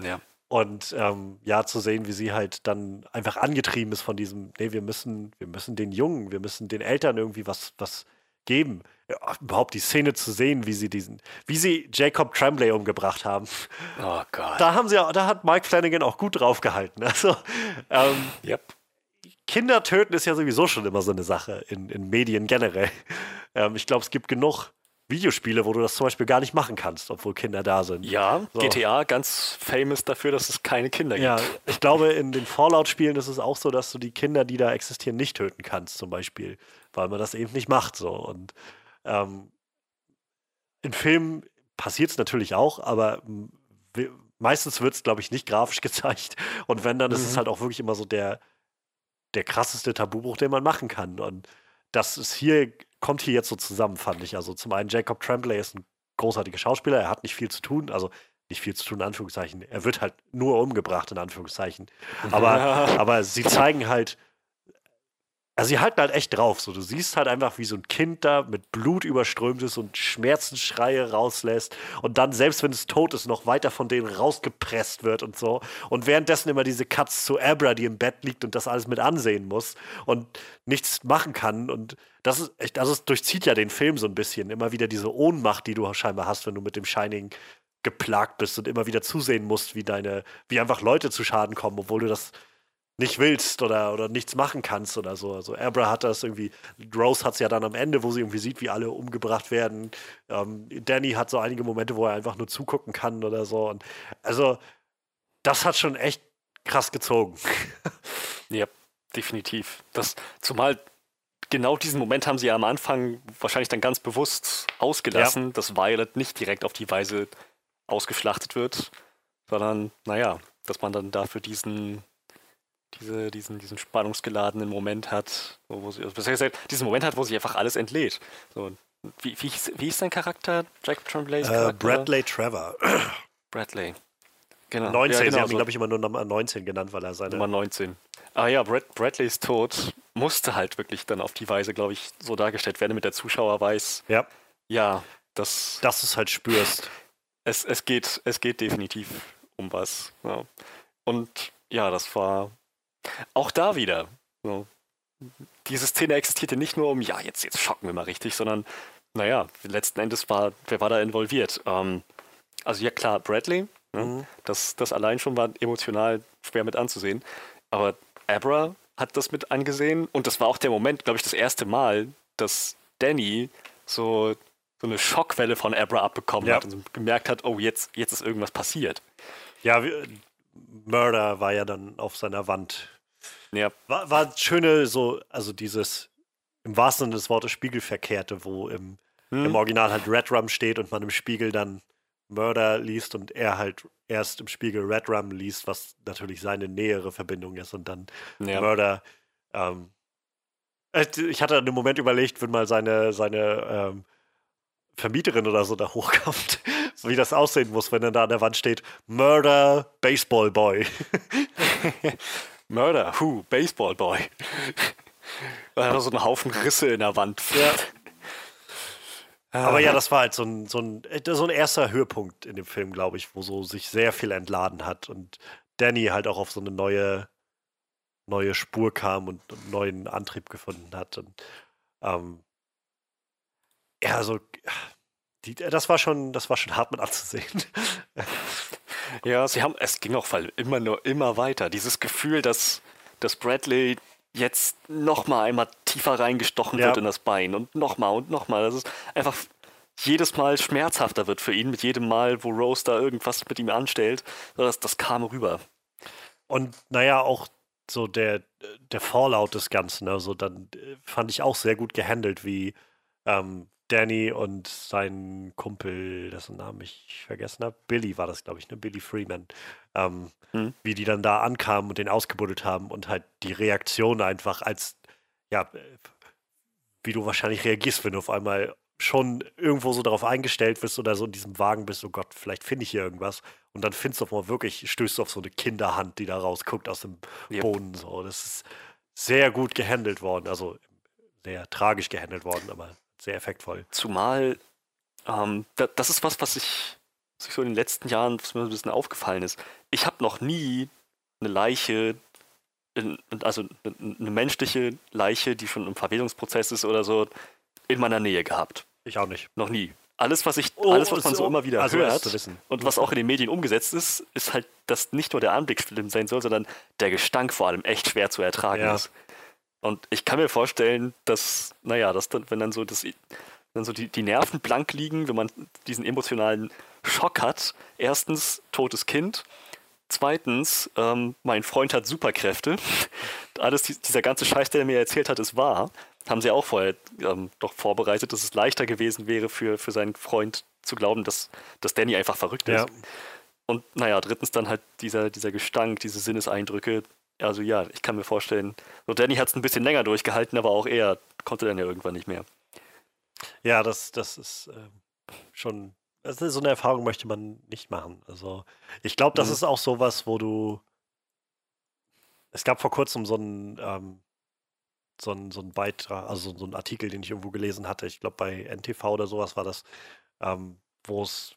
Ja. Und ähm, ja, zu sehen, wie sie halt dann einfach angetrieben ist von diesem, nee, wir müssen, wir müssen den Jungen, wir müssen den Eltern irgendwie was, was geben. Ja, überhaupt die Szene zu sehen, wie sie diesen, wie sie Jacob Tremblay umgebracht haben. Oh Gott. Da haben sie, da hat Mike Flanagan auch gut drauf gehalten. Also ähm, Yep. Kinder töten ist ja sowieso schon immer so eine Sache in, in Medien generell. Ähm, ich glaube, es gibt genug Videospiele, wo du das zum Beispiel gar nicht machen kannst, obwohl Kinder da sind. Ja, So. GTA ganz famous dafür, dass es keine Kinder gibt. Ja, ich glaube, in den Fallout-Spielen ist es auch so, dass du die Kinder, die da existieren, nicht töten kannst, zum Beispiel, weil man das eben nicht macht. So. Und ähm, in Filmen passiert es natürlich auch, aber meistens wird es, glaube ich, nicht grafisch gezeigt. Und wenn, dann ist es Mhm. halt auch wirklich immer so der, der krasseste Tabubruch, den man machen kann. Und das ist hier, kommt hier jetzt so zusammen, fand ich. Also zum einen, Jacob Tremblay ist ein großartiger Schauspieler, er hat nicht viel zu tun, also nicht viel zu tun, in Anführungszeichen. Er wird halt nur umgebracht, in Anführungszeichen. Aber, aber sie zeigen halt, also sie halten halt echt drauf. So, du siehst halt einfach, wie so ein Kind da mit Blut überströmt ist und Schmerzensschreie rauslässt und dann, selbst wenn es tot ist, noch weiter von denen rausgepresst wird und so. Und währenddessen immer diese Cuts zu Abra, die im Bett liegt und das alles mit ansehen muss und nichts machen kann. Und das ist echt, also es durchzieht ja den Film so ein bisschen. Immer wieder diese Ohnmacht, die du scheinbar hast, wenn du mit dem Shining geplagt bist und immer wieder zusehen musst, wie deine, wie einfach Leute zu Schaden kommen, obwohl du das nicht willst oder, oder nichts machen kannst oder so. Also Abra hat das irgendwie, Rose hat es ja dann am Ende, wo sie irgendwie sieht, wie alle umgebracht werden. Ähm, Danny hat so einige Momente, wo er einfach nur zugucken kann oder so. Und also das hat schon echt krass gezogen. Ja, definitiv. Das, zumal genau diesen Moment haben sie ja am Anfang wahrscheinlich dann ganz bewusst ausgelassen, dass Violet nicht direkt auf die Weise ausgeschlachtet wird, sondern, naja, dass man dann dafür diesen, diese, diesen, diesen spannungsgeladenen Moment hat, wo, wo sie, also besser gesagt, diesen Moment hat, wo sich einfach alles entlädt. So, wie, wie, hieß- wie ist sein Charakter? Jack Tremblays Äh, Charakter? Bradley Trevor. Bradley. Genau. 19, ja, sie genau, haben ihn, so. glaube ich, immer nur Nummer 19 genannt, weil er seine. Nummer 19. Ah ja, Brad, Bradleys Tod musste halt wirklich dann auf die Weise, glaube ich, so dargestellt werden, damit der Zuschauer weiß, ja, ja, das, dass du es halt spürst. es, es, geht, es geht definitiv um was. Ja. Und ja, das war auch da wieder. So. Diese Szene existierte nicht nur um, ja, jetzt, jetzt schocken wir mal richtig, sondern naja, letzten Endes war, wer war da involviert? Ähm, also ja klar, Bradley, ne? Mhm. das, das allein schon war emotional schwer mit anzusehen. Aber Abra hat das mit angesehen und das war auch der Moment, glaube ich, das erste Mal, dass Danny so, so eine Schockwelle von Abra abbekommen Ja. hat und gemerkt hat, oh, jetzt, jetzt ist irgendwas passiert. Ja, Murder war ja dann auf seiner Wand. Ja, War, war schöne, so, also dieses im wahrsten Sinne des Wortes Spiegelverkehrte, wo im, Hm. im Original halt Red Rum steht und man im Spiegel dann Murder liest und er halt erst im Spiegel Red Rum liest, was natürlich seine nähere Verbindung ist und dann ja. Murder. Ähm, äh, ich hatte einen Moment überlegt, wenn mal seine, seine ähm, Vermieterin oder so da hochkommt, wie das aussehen muss, wenn dann da an der Wand steht Murder Baseball Boy. Murder, who, Baseball Boy. Einfach so ein Haufen Risse in der Wand. Ja. Ah. Aber ja, das war halt so ein, so ein, äh, so ein erster Höhepunkt in dem Film, glaube ich, wo so sich sehr viel entladen hat und Danny halt auch auf so eine neue, neue Spur kam und einen neuen Antrieb gefunden hat. Und ähm, ja, also die, das war schon, das war schon hart mit anzusehen. Ja, sie haben, es ging auch immer nur immer weiter. Dieses Gefühl, dass, dass Bradley jetzt nochmal einmal tiefer reingestochen Ja. wird in das Bein und nochmal und nochmal. Dass es einfach jedes Mal schmerzhafter wird für ihn, mit jedem Mal, wo Rose da irgendwas mit ihm anstellt. Das, das kam rüber. und naja, auch so der, der Fallout des Ganzen, also dann äh, fand ich auch sehr gut gehandelt, wie ähm, Danny und sein Kumpel, dessen Namen ich vergessen habe, Billy war das, glaube ich, ne? Billy Freeman, ähm, Mhm. wie die dann da ankamen und den ausgebuddelt haben und halt die Reaktion einfach als, ja, äh, wie du wahrscheinlich reagierst, wenn du auf einmal schon irgendwo so darauf eingestellt bist oder so in diesem Wagen bist, oh Gott, vielleicht finde ich hier irgendwas. Und dann findest du auf einmal wirklich, stößt du auf so eine Kinderhand, die da rausguckt aus dem Yep. Boden. So. Das ist sehr gut gehandelt worden. Also sehr tragisch gehandelt worden, aber sehr effektvoll. Zumal, ähm, da, das ist was, was ich, was ich so in den letzten Jahren, was mir ein bisschen aufgefallen ist. Ich habe noch nie eine Leiche, in, also eine, menschliche Leiche, die schon im Verwesungsprozess ist oder so, in meiner Nähe gehabt. Ich auch nicht. Noch nie. Alles, was ich, Oh, alles, was man so- so immer wieder also hört und was auch in den Medien umgesetzt ist, ist halt, dass nicht nur der Anblick schlimm sein soll, sondern der Gestank vor allem echt schwer zu ertragen Ja. ist. Und ich kann mir vorstellen, dass, naja, dass dann, wenn dann so das, wenn so die, die Nerven blank liegen, wenn man diesen emotionalen Schock hat, erstens totes Kind, zweitens, ähm, mein Freund hat Superkräfte. Alles, die, dieser ganze Scheiß, der er mir erzählt hat, ist wahr. Haben sie auch vorher ähm, doch vorbereitet, dass es leichter gewesen wäre für, für seinen Freund zu glauben, dass, dass Danny einfach verrückt ist. Ja. Und naja, drittens dann halt dieser, dieser Gestank, diese Sinneseindrücke. Also ja, ich kann mir vorstellen, so Danny hat es ein bisschen länger durchgehalten, aber auch er konnte dann ja irgendwann nicht mehr. Ja, das, das ist ähm, schon, das ist so eine Erfahrung möchte man nicht machen. Also ich glaube, das Mhm. ist auch sowas, wo du, es gab vor kurzem so einen, ähm, so einen, so einen Beitrag, also so einen Artikel, den ich irgendwo gelesen hatte, ich glaube bei NTV oder sowas war das, ähm, wo es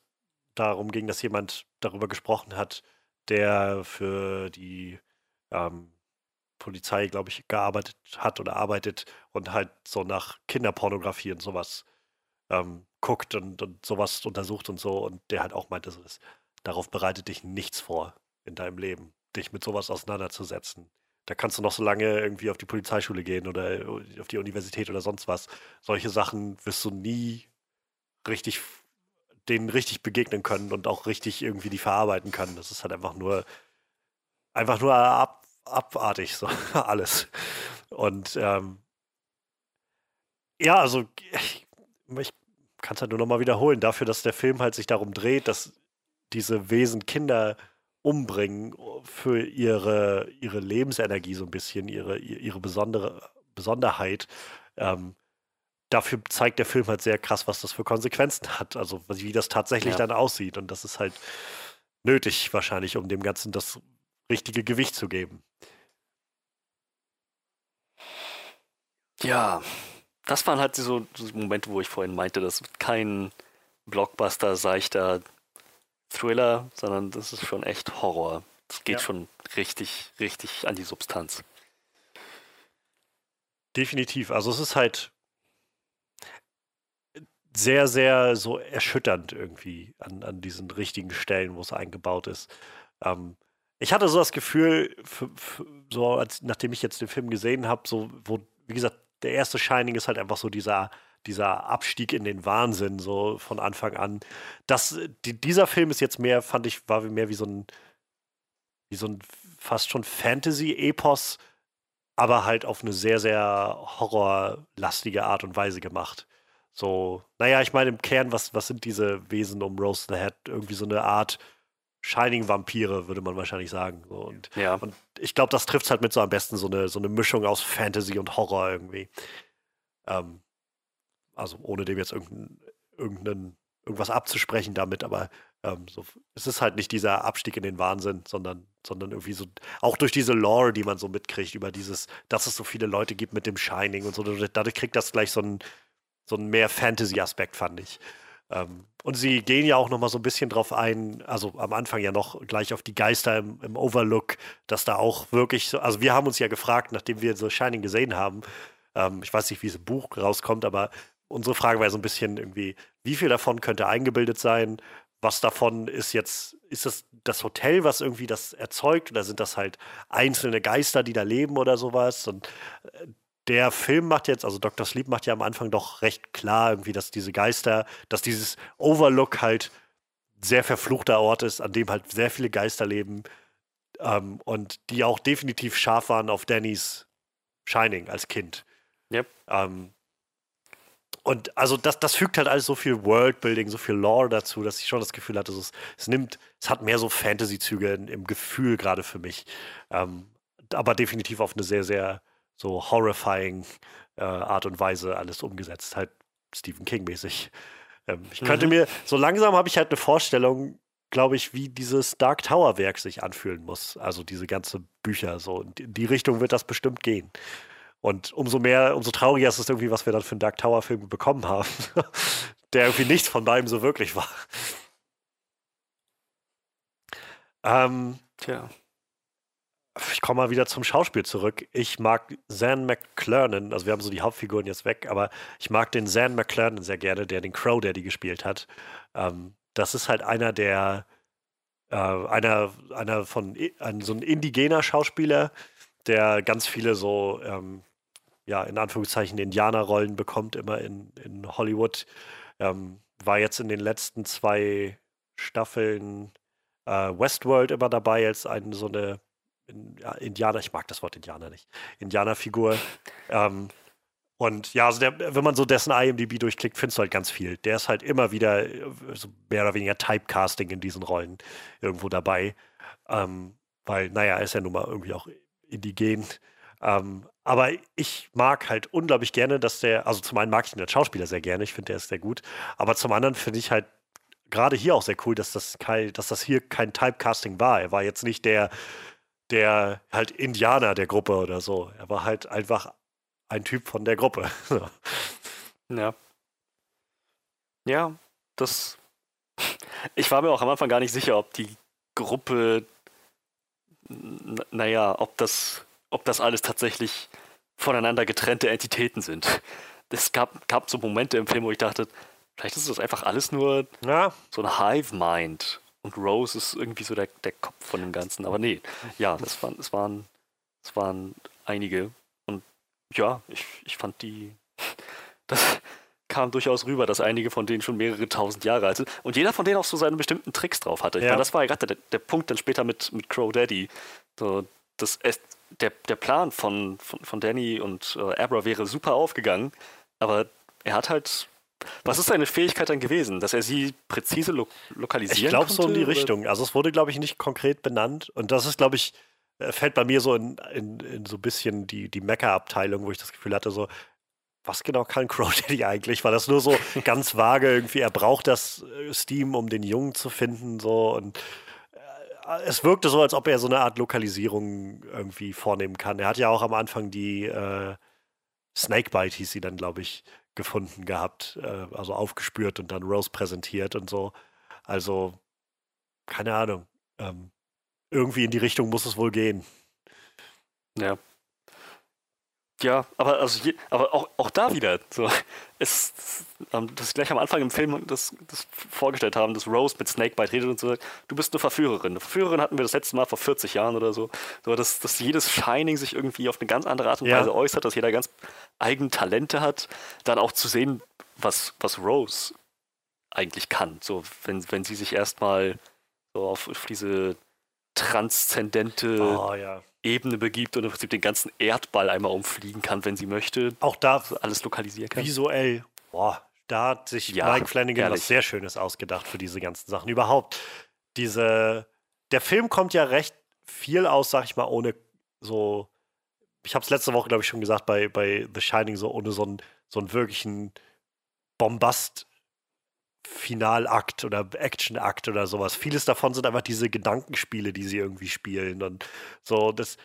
darum ging, dass jemand darüber gesprochen hat, der für die ähm, Polizei, glaube ich, gearbeitet hat oder arbeitet und halt so nach Kinderpornografie und sowas ähm, guckt und, und sowas untersucht und so. Und der halt auch meinte, so, das, darauf bereitet dich nichts vor in deinem Leben, dich mit sowas auseinanderzusetzen. Da kannst du noch so lange irgendwie auf die Polizeischule gehen oder auf die Universität oder sonst was. Solche Sachen wirst du nie richtig, denen richtig begegnen können und auch richtig irgendwie die verarbeiten können. Das ist halt einfach nur, einfach nur ab, abartig, so alles. Und ähm, ja, also ich, ich kann es halt nur nochmal wiederholen, dafür, dass der Film halt sich darum dreht, dass diese Wesen Kinder umbringen für ihre, ihre Lebensenergie so ein bisschen, ihre, ihre besondere Besonderheit. Ähm, dafür zeigt der Film halt sehr krass, was das für Konsequenzen hat. Also wie das tatsächlich Ja. dann aussieht. Und das ist halt nötig wahrscheinlich, um dem Ganzen das richtige Gewicht zu geben. Ja, das waren halt so, so Momente, wo ich vorhin meinte, das ist kein Blockbuster, seichter Thriller, sondern das ist schon echt Horror. Das geht Ja. schon richtig, richtig an die Substanz. Definitiv. Also es ist halt sehr, sehr so erschütternd irgendwie an, an diesen richtigen Stellen, wo es eingebaut ist. Ähm, ich hatte so das Gefühl, so als, nachdem ich jetzt den Film gesehen habe, so, wo, wie gesagt, der erste Shining ist halt einfach so dieser, dieser Abstieg in den Wahnsinn, so von Anfang an. Das, die, dieser Film ist jetzt mehr, fand ich, war mehr wie so ein, wie so ein fast schon Fantasy-Epos, aber halt auf eine sehr, sehr horrorlastige Art und Weise gemacht. So, naja, ich meine im Kern, was, was sind diese Wesen um Rose the Head? Irgendwie so eine Art Shining-Vampire, würde man wahrscheinlich sagen. So, und, Ja, und ich glaube, das trifft halt mit so am besten so eine, so eine Mischung aus Fantasy und Horror irgendwie. Ähm, also ohne dem jetzt irgendein, irgendein, irgendwas abzusprechen damit, aber ähm, so, es ist halt nicht dieser Abstieg in den Wahnsinn, sondern, sondern irgendwie so, auch durch diese Lore, die man so mitkriegt, über dieses, dass es so viele Leute gibt mit dem Shining und so, dadurch kriegt das gleich so einen, so einen mehr Fantasy-Aspekt, fand ich. Ähm, und sie gehen ja auch noch mal so ein bisschen drauf ein, also am Anfang ja noch gleich auf die Geister im, im Overlook, dass da auch wirklich so, also wir haben uns ja gefragt, nachdem wir so Shining gesehen haben, ähm, ich weiß nicht, wie es im Buch rauskommt, aber unsere Frage war so ein bisschen irgendwie, wie viel davon könnte eingebildet sein? Was davon ist jetzt, ist das das Hotel, was irgendwie das erzeugt, oder sind das halt einzelne Geister, die da leben oder sowas? Und äh, der Film macht jetzt, also Dr. Sleep macht ja am Anfang doch recht klar, irgendwie, dass diese Geister, dass dieses Overlook halt sehr verfluchter Ort ist, an dem halt sehr viele Geister leben, ähm, und die auch definitiv scharf waren auf Dannys Shining als Kind. Yep. Ähm, und also das, das fügt halt alles so viel Worldbuilding, so viel Lore dazu, dass ich schon das Gefühl hatte, es, es nimmt, es hat mehr so Fantasy-Züge im Gefühl gerade für mich. Ähm, aber definitiv auf eine sehr, sehr so horrifying äh, Art und Weise alles umgesetzt. Halt Stephen King-mäßig. Ähm, ich könnte Mhm. mir, so langsam habe ich halt eine Vorstellung, glaube ich, wie dieses Dark Tower-Werk sich anfühlen muss. Also diese ganze Bücher. So in die- in die Richtung wird das bestimmt gehen. Und umso mehr, umso trauriger ist es irgendwie, was wir dann für einen Dark Tower-Film bekommen haben, der irgendwie nichts von beidem so wirklich war. Ähm, Tja. Ich komme mal wieder zum Schauspiel zurück. Ich mag Zan McClernon, also wir haben so die Hauptfiguren jetzt weg, aber ich mag den Zan McClernon sehr gerne, der den Crow Daddy gespielt hat. Ähm, das ist halt einer der, äh, einer, einer von, ein, so ein indigener Schauspieler, der ganz viele so, ähm, ja, in Anführungszeichen Indianerrollen bekommt, immer in, in Hollywood. Ähm, war jetzt in den letzten zwei Staffeln äh, Westworld immer dabei als eine so eine Indianer, ich mag das Wort Indianer nicht, Indianerfigur. ähm, und ja, also der, wenn man so dessen IMDb durchklickt, findest du halt ganz viel. Der ist halt immer wieder äh, so mehr oder weniger Typecasting in diesen Rollen irgendwo dabei. Ähm, weil, naja, ist ja nun mal irgendwie auch indigen. Ähm, aber ich mag halt unglaublich gerne, dass der, also zum einen mag ich ihn als Schauspieler sehr gerne, ich finde, der ist sehr gut. Aber zum anderen finde ich halt gerade hier auch sehr cool, dass das, kein, dass das hier kein Typecasting war. Er war jetzt nicht der, der halt Indianer der Gruppe oder so. Er war halt einfach ein Typ von der Gruppe. Ja. Ja, das. Ich war mir auch am Anfang gar nicht sicher, ob die Gruppe, naja, ob das, ob das alles tatsächlich voneinander getrennte Entitäten sind. Es gab, gab so Momente im Film, wo ich dachte, vielleicht ist das einfach alles nur Ja, so ein Hive-Mind. Und Rose ist irgendwie so der, der Kopf von dem Ganzen. Aber nee, ja, das waren, es waren, es waren einige. Und ja, ich, ich fand die. Das kam durchaus rüber, dass einige von denen schon mehrere tausend Jahre alt sind. Und jeder von denen auch so seine bestimmten Tricks drauf hatte. Ich Ja. meine, das war ja gerade der, der Punkt dann später mit, mit Crow Daddy. So, das, der, der Plan von, von, von Danny und äh, Abra wäre super aufgegangen, aber er hat halt. Was ist seine Fähigkeit dann gewesen? Dass er sie präzise lo lokalisieren ich glaube so in die oder? Richtung. Also es wurde, glaube ich, nicht konkret benannt. Und das ist, glaube ich, äh, fällt bei mir so in, in, in so ein bisschen die, die Mecha-Abteilung, wo ich das Gefühl hatte, so, was genau kann Crow Daddy eigentlich? War das nur so ganz vage irgendwie, er braucht das äh, Steam, um den Jungen zu finden, so und äh, es wirkte so, als ob er so eine Art Lokalisierung irgendwie vornehmen kann. Er hat ja auch am Anfang die äh, Snakebite, hieß sie dann, glaube ich, gefunden gehabt, äh, also aufgespürt und dann Rose präsentiert und so. Also, keine Ahnung. Ähm, irgendwie in die Richtung muss es wohl gehen. Ja. Ja, aber also je, aber auch, auch da wieder so es ähm, das gleich am Anfang im Film das, das vorgestellt haben, dass Rose mit Snakebite redet und so sagt, du bist eine Verführerin. Eine Verführerin hatten wir das letzte Mal vor 40 Jahren oder so. So dass, dass jedes Shining sich irgendwie auf eine ganz andere Art und Ja. Weise äußert, dass jeder ganz eigene Talente hat, dann auch zu sehen, was was Rose eigentlich kann. So wenn wenn sie sich erstmal so auf, auf diese transzendente Oh ja. Ebene begibt und im Prinzip den ganzen Erdball einmal umfliegen kann, wenn sie möchte. Auch da alles lokalisieren kann. visuell, boah, da hat sich Ja, Mike Flanagan ehrlich. was sehr Schönes ausgedacht für diese ganzen Sachen. Überhaupt, diese, der Film kommt ja recht viel aus, sag ich mal, ohne so, ich habe es letzte Woche, glaube ich, schon gesagt, bei, bei The Shining, so ohne so einen, so einen wirklichen Bombast. Finalakt oder Actionakt oder sowas. Vieles davon sind einfach diese Gedankenspiele, die sie irgendwie spielen und so. Das,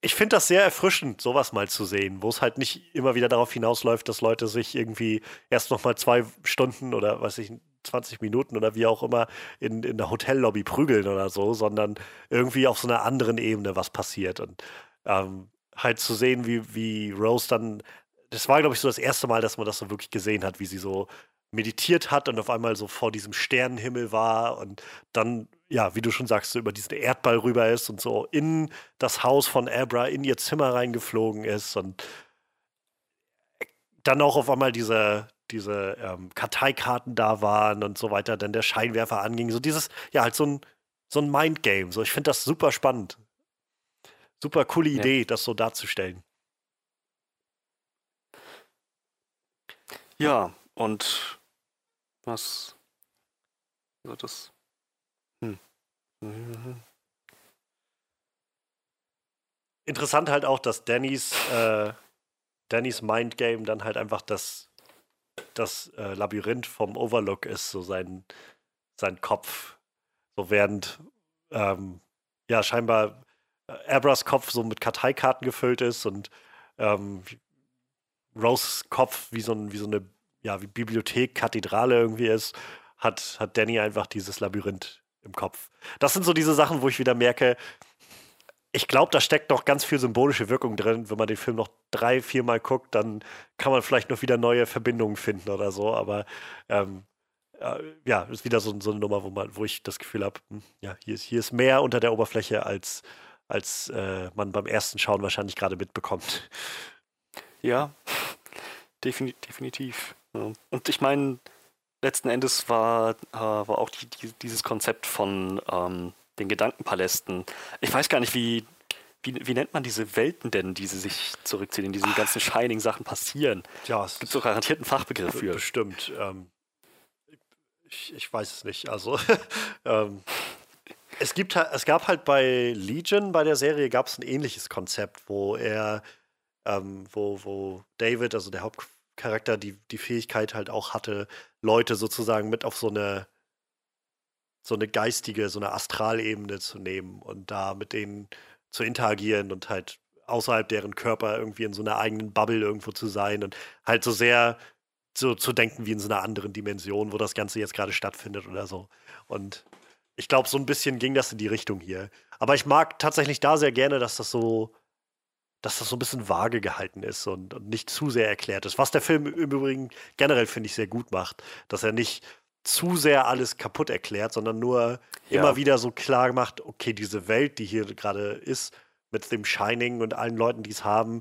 ich finde das sehr erfrischend, sowas mal zu sehen, wo es halt nicht immer wieder darauf hinausläuft, dass Leute sich irgendwie erst noch mal zwei Stunden oder weiß ich 20 Minuten oder wie auch immer in, in der Hotellobby prügeln oder so, sondern irgendwie auf so einer anderen Ebene was passiert und ähm, halt zu sehen, wie, wie Rose dann, das war glaube ich so das erste Mal, dass man das so wirklich gesehen hat, wie sie so meditiert hat und auf einmal so vor diesem Sternenhimmel war und dann, ja, wie du schon sagst, so über diesen Erdball rüber ist und so in das Haus von Abra, in ihr Zimmer reingeflogen ist und dann auch auf einmal diese, diese ähm, Karteikarten da waren und so weiter, dann der Scheinwerfer anging. So dieses, ja, halt so ein so ein Mindgame. So, ich finde das super spannend. Super coole Ja. Idee, das so darzustellen. Ja, und was wird das? Hm. Mhm. Interessant halt auch, dass Dannys, äh, Dannys Mindgame dann halt einfach das, das äh, Labyrinth vom Overlook ist, so sein, sein Kopf. So während ähm, ja scheinbar äh, Abras Kopf so mit Karteikarten gefüllt ist und ähm, Roses Kopf wie so, ein, wie so eine ja, wie Bibliothek, Kathedrale irgendwie ist, hat, hat Danny einfach dieses Labyrinth im Kopf. Das sind so diese Sachen, wo ich wieder merke, ich glaube, da steckt noch ganz viel symbolische Wirkung drin. Wenn man den Film noch drei, viermal guckt, dann kann man vielleicht noch wieder neue Verbindungen finden oder so. Aber ähm, äh, ja, ist wieder so, so eine Nummer, wo, man, wo ich das Gefühl habe, ja, hier ist, hier ist mehr unter der Oberfläche, als, als äh, man beim ersten Schauen wahrscheinlich gerade mitbekommt. Ja, defini definitiv. Und ich meine, letzten Endes war, äh, war auch die, die, dieses Konzept von ähm, den Gedankenpalästen. Ich weiß gar nicht, wie, wie, wie nennt man diese Welten denn, die sie sich zurückziehen, in diesen ganzen Shining-Sachen passieren. Ja, es Gibt es doch garantiert einen Fachbegriff Be- für. Bestimmt. Ähm, ich, ich weiß es nicht. Also, ähm, es, gibt, es gab halt bei Legion, bei der Serie, gab es ein ähnliches Konzept, wo er, ähm, wo, wo David, also der Hauptcharakter, die, die Fähigkeit halt auch hatte, Leute sozusagen mit auf so eine so eine geistige, so eine Astralebene zu nehmen und da mit denen zu interagieren und halt außerhalb deren Körper irgendwie in so einer eigenen Bubble irgendwo zu sein und halt so sehr so zu denken wie in so einer anderen Dimension, wo das Ganze jetzt gerade stattfindet oder so. Und ich glaube, so ein bisschen ging das in die Richtung hier. Aber ich mag tatsächlich da sehr gerne, dass das so, dass das so ein bisschen vage gehalten ist und, und nicht zu sehr erklärt ist. Was der Film im Übrigen generell, finde ich, sehr gut macht, dass er nicht zu sehr alles kaputt erklärt, sondern nur Ja. immer wieder so klar macht, okay, diese Welt, die hier gerade ist, mit dem Shining und allen Leuten, die es haben,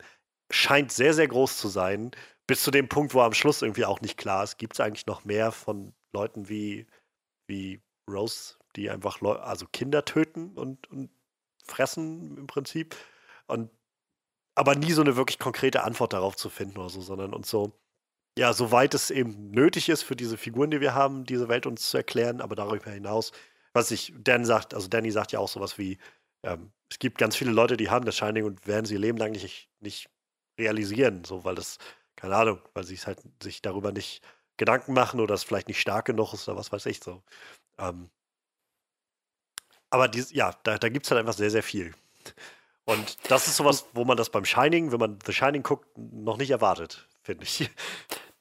scheint sehr, sehr groß zu sein. Bis zu dem Punkt, wo am Schluss irgendwie auch nicht klar ist, gibt es eigentlich noch mehr von Leuten wie, wie Rose, die einfach Leu also Kinder töten und, und fressen im Prinzip. Und aber nie so eine wirklich konkrete Antwort darauf zu finden oder so, sondern uns so, ja, soweit es eben nötig ist für diese Figuren, die wir haben, diese Welt uns zu erklären, aber darüber hinaus, was ich, Dan sagt, also Danny sagt ja auch sowas wie, ähm, es gibt ganz viele Leute, die haben das Shining und werden sie ihr Leben lang nicht, nicht realisieren, so, weil das, keine Ahnung, weil sie es halt sich darüber nicht Gedanken machen oder es vielleicht nicht stark genug ist oder was weiß ich so. Ähm, aber dies, ja, da, da gibt es halt einfach sehr, sehr viel. Und das ist sowas, wo man das beim Shining, wenn man The Shining guckt, noch nicht erwartet, finde ich.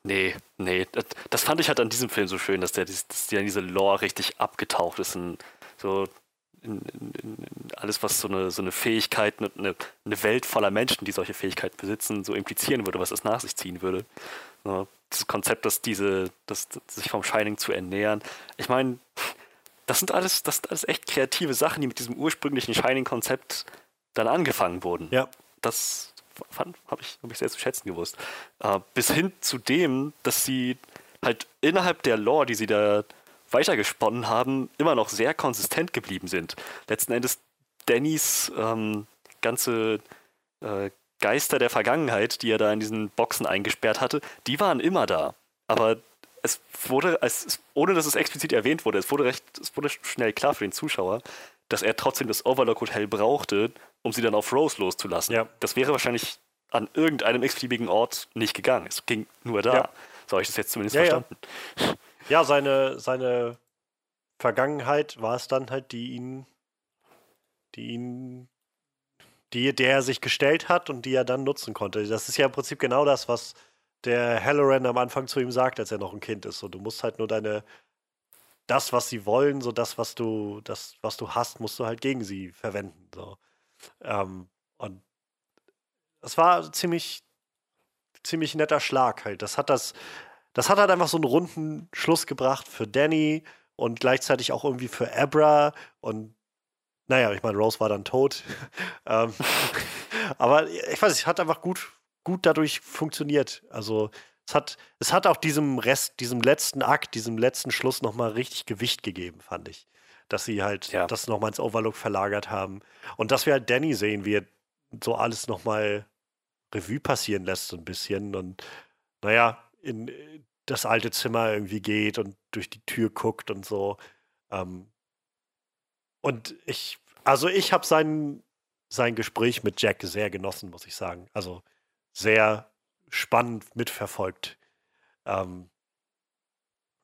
Nee, nee. Das, das fand ich halt an diesem Film so schön, dass der, dass der in diese Lore richtig abgetaucht ist. In, so in, in, alles, was so eine, so eine Fähigkeit, eine, eine Welt voller Menschen, die solche Fähigkeiten besitzen, so implizieren würde, was es nach sich ziehen würde. So, dieses Konzept, dass diese, dass, dass sich vom Shining zu ernähren. Ich meine, das sind alles, das sind alles echt kreative Sachen, die mit diesem ursprünglichen Shining-Konzept dann angefangen wurden Ja. das habe ich, hab ich sehr zu schätzen gewusst. Äh, bis hin zu dem, dass sie halt innerhalb der Lore, die sie da weitergesponnen haben, immer noch sehr konsistent geblieben sind. Letzten Endes Dannys ähm, ganze äh, Geister der Vergangenheit, die er da in diesen Boxen eingesperrt hatte, die waren immer da. Aber es wurde, es, ohne dass es explizit erwähnt wurde, es wurde recht, es wurde schnell klar für den Zuschauer, dass er trotzdem das Overlock Hotel brauchte, um sie dann auf Rose loszulassen. Ja. Das wäre wahrscheinlich an irgendeinem x-beliebigen Ort nicht gegangen. Es ging nur da. Ja. So habe ich das jetzt zumindest Ja, ja. verstanden. Ja, seine, seine Vergangenheit war es dann halt, die ihn, die ihn, die, der er sich gestellt hat und die er dann nutzen konnte. Das ist ja im Prinzip genau das, was der Halloran am Anfang zu ihm sagt, als er noch ein Kind ist. So, du musst halt nur deine, das, was sie wollen, so das, was du, das, was du hast, musst du halt gegen sie verwenden. So. Ähm, und es war ziemlich, ziemlich netter Schlag halt. Das hat das, das hat halt einfach so einen runden Schluss gebracht für Danny und gleichzeitig auch irgendwie für Abra und naja, ich meine, Rose war dann tot. ähm, aber ich weiß nicht, es hat einfach gut, gut dadurch funktioniert. Also es hat, es hat auch diesem Rest, diesem letzten Akt, diesem letzten Schluss nochmal richtig Gewicht gegeben, fand ich. dass sie halt Ja. das nochmal ins Overlook verlagert haben. Und dass wir halt Danny sehen, wie er so alles nochmal Revue passieren lässt, so ein bisschen. Und naja, in das alte Zimmer irgendwie geht und durch die Tür guckt und so. Ähm, und ich, also ich habe sein, sein Gespräch mit Jack sehr genossen, muss ich sagen. Also sehr spannend mitverfolgt. Ähm,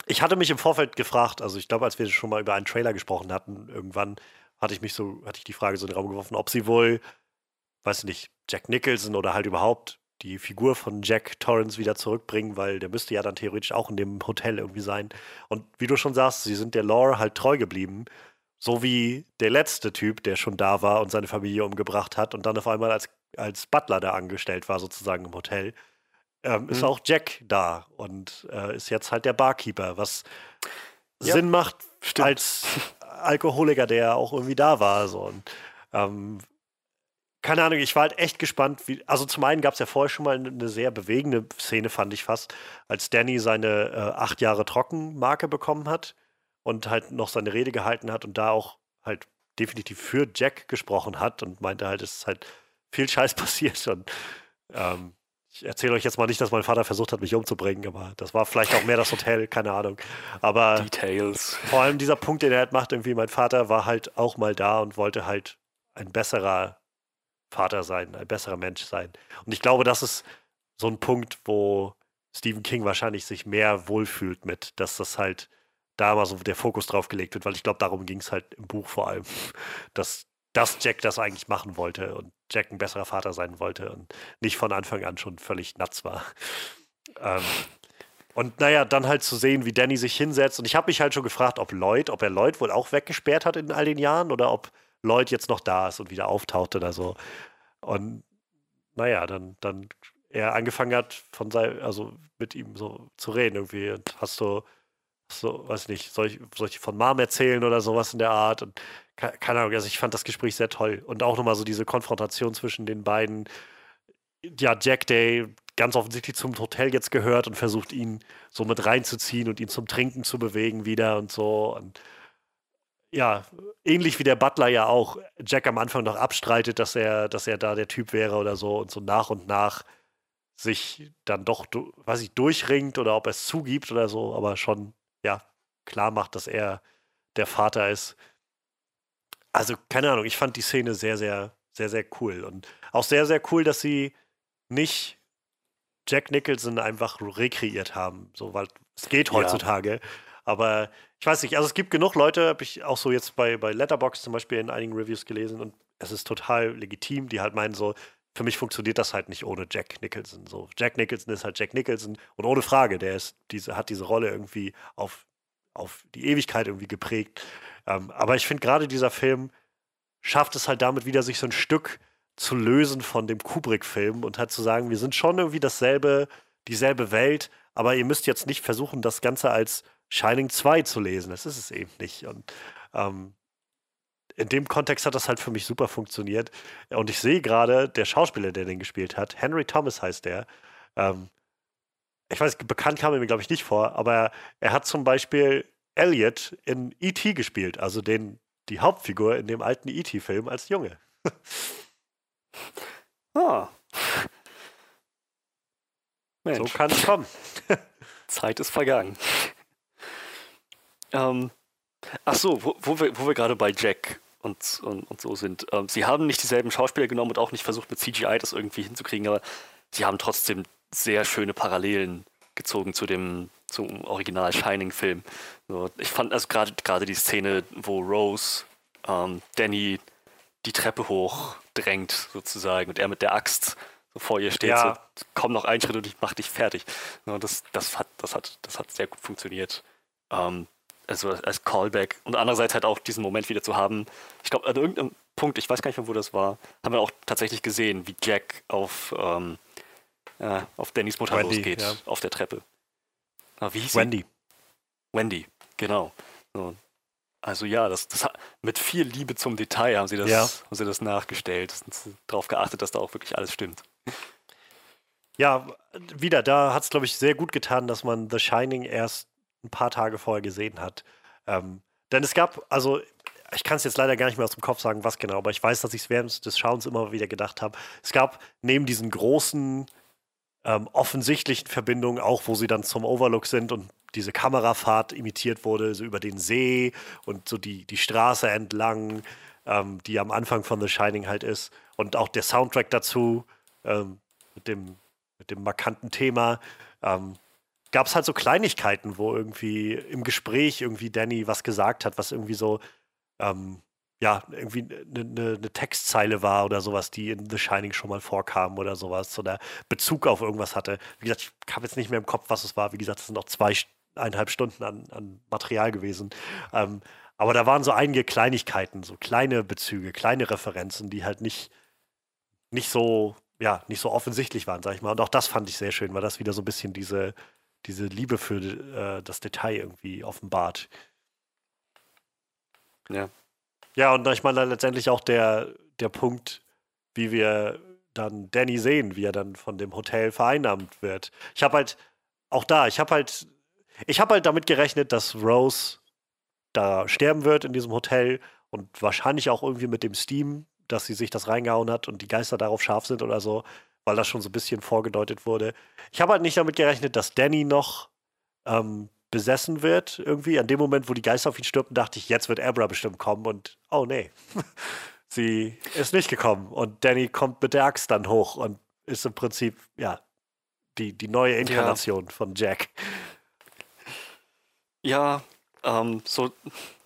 ich hatte mich im Vorfeld gefragt, also ich glaube, als wir schon mal über einen Trailer gesprochen hatten, irgendwann hatte ich mich so, hatte ich die Frage so in den Raum geworfen, ob sie wohl, weiß ich nicht, Jack Nicholson oder halt überhaupt die Figur von Jack Torrance wieder zurückbringen, weil der müsste ja dann theoretisch auch in dem Hotel irgendwie sein. Und wie du schon sagst, sie sind der Lore halt treu geblieben. So wie der letzte Typ, der schon da war und seine Familie umgebracht hat und dann auf einmal als, als Butler da angestellt war, sozusagen im Hotel, ähm, ist Mhm. auch Jack da und äh, ist jetzt halt der Barkeeper, was Ja, Sinn macht stimmt. als Alkoholiker, der auch irgendwie da war. So. Und, ähm, keine Ahnung, ich war halt echt gespannt, wie. Also zum einen gab es ja vorher schon mal eine sehr bewegende Szene, fand ich fast, als Danny seine äh, acht Jahre Trockenmarke bekommen hat und halt noch seine Rede gehalten hat und da auch halt definitiv für Jack gesprochen hat und meinte halt, es ist halt viel Scheiß passiert. Und ähm, ich erzähle euch jetzt mal nicht, dass mein Vater versucht hat, mich umzubringen, aber das war vielleicht auch mehr das Hotel, keine Ahnung. Aber Details. vor allem dieser Punkt, den er halt macht, irgendwie, mein Vater war halt auch mal da und wollte halt ein besserer Vater sein, ein besserer Mensch sein. Und ich glaube, das ist so ein Punkt, wo Stephen King wahrscheinlich sich mehr wohlfühlt mit, dass das halt da mal so der Fokus drauf gelegt wird, weil ich glaube, darum ging es halt im Buch vor allem, dass, dass Jack das eigentlich machen wollte und Jack ein besserer Vater sein wollte und nicht von Anfang an schon völlig nuts war. Ähm, und naja, dann halt zu sehen, wie Danny sich hinsetzt. Und ich habe mich halt schon gefragt, ob Lloyd, ob er Lloyd wohl auch weggesperrt hat in all den Jahren oder ob Lloyd jetzt noch da ist und wieder auftaucht oder so. Und naja, dann, dann er angefangen hat, von sein, also mit ihm so zu reden irgendwie. Und hast du, hast du weiß nicht, soll ich, von Mom erzählen oder sowas in der Art? Und ke- keine Ahnung, also ich fand das Gespräch sehr toll. Und auch nochmal so diese Konfrontation zwischen den beiden. Ja, Jack Day ganz offensichtlich zum Hotel jetzt gehört und versucht ihn so mit reinzuziehen und ihn zum Trinken zu bewegen wieder und so. Und ja, ähnlich wie der Butler ja auch Jack am Anfang noch abstreitet, dass er, dass er da der Typ wäre oder so und so nach und nach sich dann doch, weiß ich, durchringt oder ob er es zugibt oder so, aber schon, klar macht, dass er der Vater ist. Also, keine Ahnung, ich fand die Szene sehr, sehr, sehr, sehr cool. Und auch sehr, sehr cool, dass sie nicht Jack Nicholson einfach rekreiert haben. So, weil es geht Ja. heutzutage. Aber ich weiß nicht, also es gibt genug Leute, habe ich auch so jetzt bei, bei Letterboxd zum Beispiel in einigen Reviews gelesen und es ist total legitim, die halt meinen so, für mich funktioniert das halt nicht ohne Jack Nicholson. So, Jack Nicholson ist halt Jack Nicholson und ohne Frage, der ist diese, hat diese Rolle irgendwie auf, auf die Ewigkeit irgendwie geprägt. Ähm, aber ich finde gerade dieser Film schafft es halt damit wieder, sich so ein Stück zu lösen von dem Kubrick-Film und halt zu sagen, wir sind schon irgendwie dasselbe, dieselbe Welt, aber ihr müsst jetzt nicht versuchen, das Ganze als Shining 2 zu lesen. Das ist es eben nicht. Und ähm, in dem Kontext hat das halt für mich super funktioniert. Und ich sehe gerade, der Schauspieler, der den gespielt hat, Henry Thomas heißt der. Ähm, ich weiß, bekannt kam er mir, glaube ich, nicht vor, aber er hat zum Beispiel Elliot in E.T. gespielt, also den, die Hauptfigur in dem alten E.T.-Film als Junge. Ah. Mensch, So kann es kommen. Zeit ist vergangen. ähm, ach so, wo, wo wir, wir gerade bei Jack und, und, und so sind. Ähm, sie haben nicht dieselben Schauspieler genommen und auch nicht versucht, mit CGI das irgendwie hinzukriegen, aber sie haben trotzdem sehr schöne Parallelen gezogen zu dem zum Original Shining-Film. So, ich fand also gerade gerade die Szene, wo Rose ähm, Danny die Treppe hoch drängt sozusagen und er mit der Axt so vor ihr steht, Ja. so, komm noch einen Schritt und ich mach dich fertig. So, das, das, hat, das, hat, das hat sehr gut funktioniert. Ähm, also als Callback und andererseits halt auch diesen Moment wieder zu haben. Ich glaube, an irgendeinem Punkt, ich weiß gar nicht mehr, wo das war, haben wir auch tatsächlich gesehen, wie Jack auf, ähm, äh, auf Dannys Mutter Wendy, losgeht, ja. auf der Treppe. Ah, wie hieß sie? Wendy. Wendy, genau. So. Also ja, das, das hat, mit viel Liebe zum Detail haben sie das, Ja. haben sie das nachgestellt und darauf geachtet, dass da auch wirklich alles stimmt. Ja, wieder, da hat es, glaube ich, sehr gut getan, dass man The Shining erst ein paar Tage vorher gesehen hat. Ähm, Denn es gab, also ich kann es jetzt leider gar nicht mehr aus dem Kopf sagen, was genau, aber ich weiß, dass ich es während des Schauens immer wieder gedacht habe. Es gab neben diesen großen, ähm, offensichtlichen Verbindungen auch, wo sie dann zum Overlook sind und diese Kamerafahrt imitiert wurde, so über den See und so die, die Straße entlang, ähm, die am Anfang von The Shining halt ist. Und auch der Soundtrack dazu ähm, mit, dem, mit dem markanten Thema. Ähm, Gab es halt so Kleinigkeiten, wo irgendwie im Gespräch irgendwie Danny was gesagt hat, was irgendwie so ähm, ja, irgendwie eine ne, ne Textzeile war oder sowas, die in The Shining schon mal vorkam oder sowas oder Bezug auf irgendwas hatte. Wie gesagt, ich habe jetzt nicht mehr im Kopf, was es war. Wie gesagt, es sind noch zweieinhalb Stunden an, an Material gewesen. Ähm, aber da waren so einige Kleinigkeiten, so kleine Bezüge, kleine Referenzen, die halt nicht, nicht so, ja, nicht so offensichtlich waren, sag ich mal. Und auch das fand ich sehr schön, weil das wieder so ein bisschen diese, diese Liebe für äh, das Detail irgendwie offenbart. Ja. Ja, und ich meine letztendlich auch der, der Punkt, wie wir dann Danny sehen, wie er dann von dem Hotel vereinnahmt wird. Ich habe halt, auch da, ich habe halt, ich habe halt damit gerechnet, dass Rose da sterben wird in diesem Hotel und wahrscheinlich auch irgendwie mit dem Steam, dass sie sich das reingehauen hat und die Geister darauf scharf sind oder so, weil das schon so ein bisschen vorgedeutet wurde. Ich habe halt nicht damit gerechnet, dass Danny noch ähm, besessen wird, irgendwie. An dem Moment, wo die Geister auf ihn stürmten, dachte ich, jetzt wird Abra bestimmt kommen und oh nee. Sie ist nicht gekommen und Danny kommt mit der Axt dann hoch und ist im Prinzip, ja, die, die neue Inkarnation ja. von Jack. Ja, ähm, so,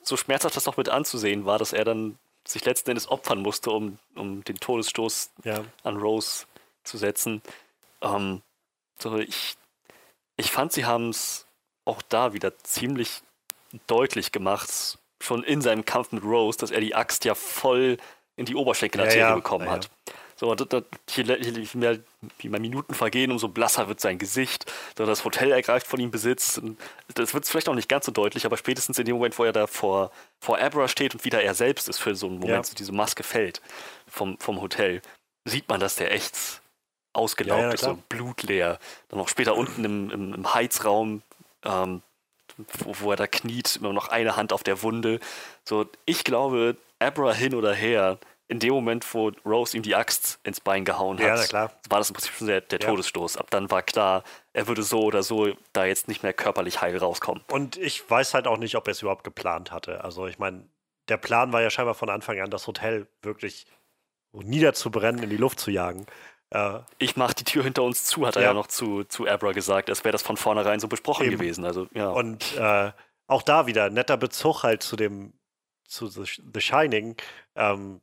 so schmerzhaft das noch mit anzusehen war, dass er dann sich letzten Endes opfern musste, um, um den Todesstoß ja. an Rose zu setzen. Ähm, so ich, ich fand, sie haben es auch da wieder ziemlich deutlich gemacht, schon in seinem Kampf mit Rose, dass er die Axt ja voll in die Oberschenkelarterie ja, ja. bekommen hat. So, je, je, mehr, wie mehr Minuten vergehen, umso blasser wird sein Gesicht. So, das Hotel ergreift von ihm Besitz. Das wird vielleicht auch nicht ganz so deutlich, aber spätestens in dem Moment, wo er da vor, vor Abra steht und wieder er selbst ist für so einen Moment, ja. so diese Maske fällt vom, vom Hotel, sieht man, dass der echt ausgelaugt ja, ja, ist, so blutleer. Dann auch später unten im, im, im Heizraum, ähm, wo, wo, er da kniet, immer noch eine Hand auf der Wunde. So, ich glaube, Abra hin oder her, in dem Moment, wo Rose ihm die Axt ins Bein gehauen hat, ja, war das im Prinzip schon der, der ja. Todesstoß. Ab dann war klar, er würde so oder so da jetzt nicht mehr körperlich heil rauskommen. Und ich weiß halt auch nicht, ob er es überhaupt geplant hatte. Also ich meine, der Plan war ja scheinbar von Anfang an, das Hotel wirklich niederzubrennen, in die Luft zu jagen. Äh, ich mache die Tür hinter uns zu, hat er ja, ja noch zu, zu Abra gesagt. Es wäre das von vornherein so besprochen eben. gewesen. Also, ja. Und äh, auch da wieder netter Bezug halt zu dem zu The Shining. Ähm,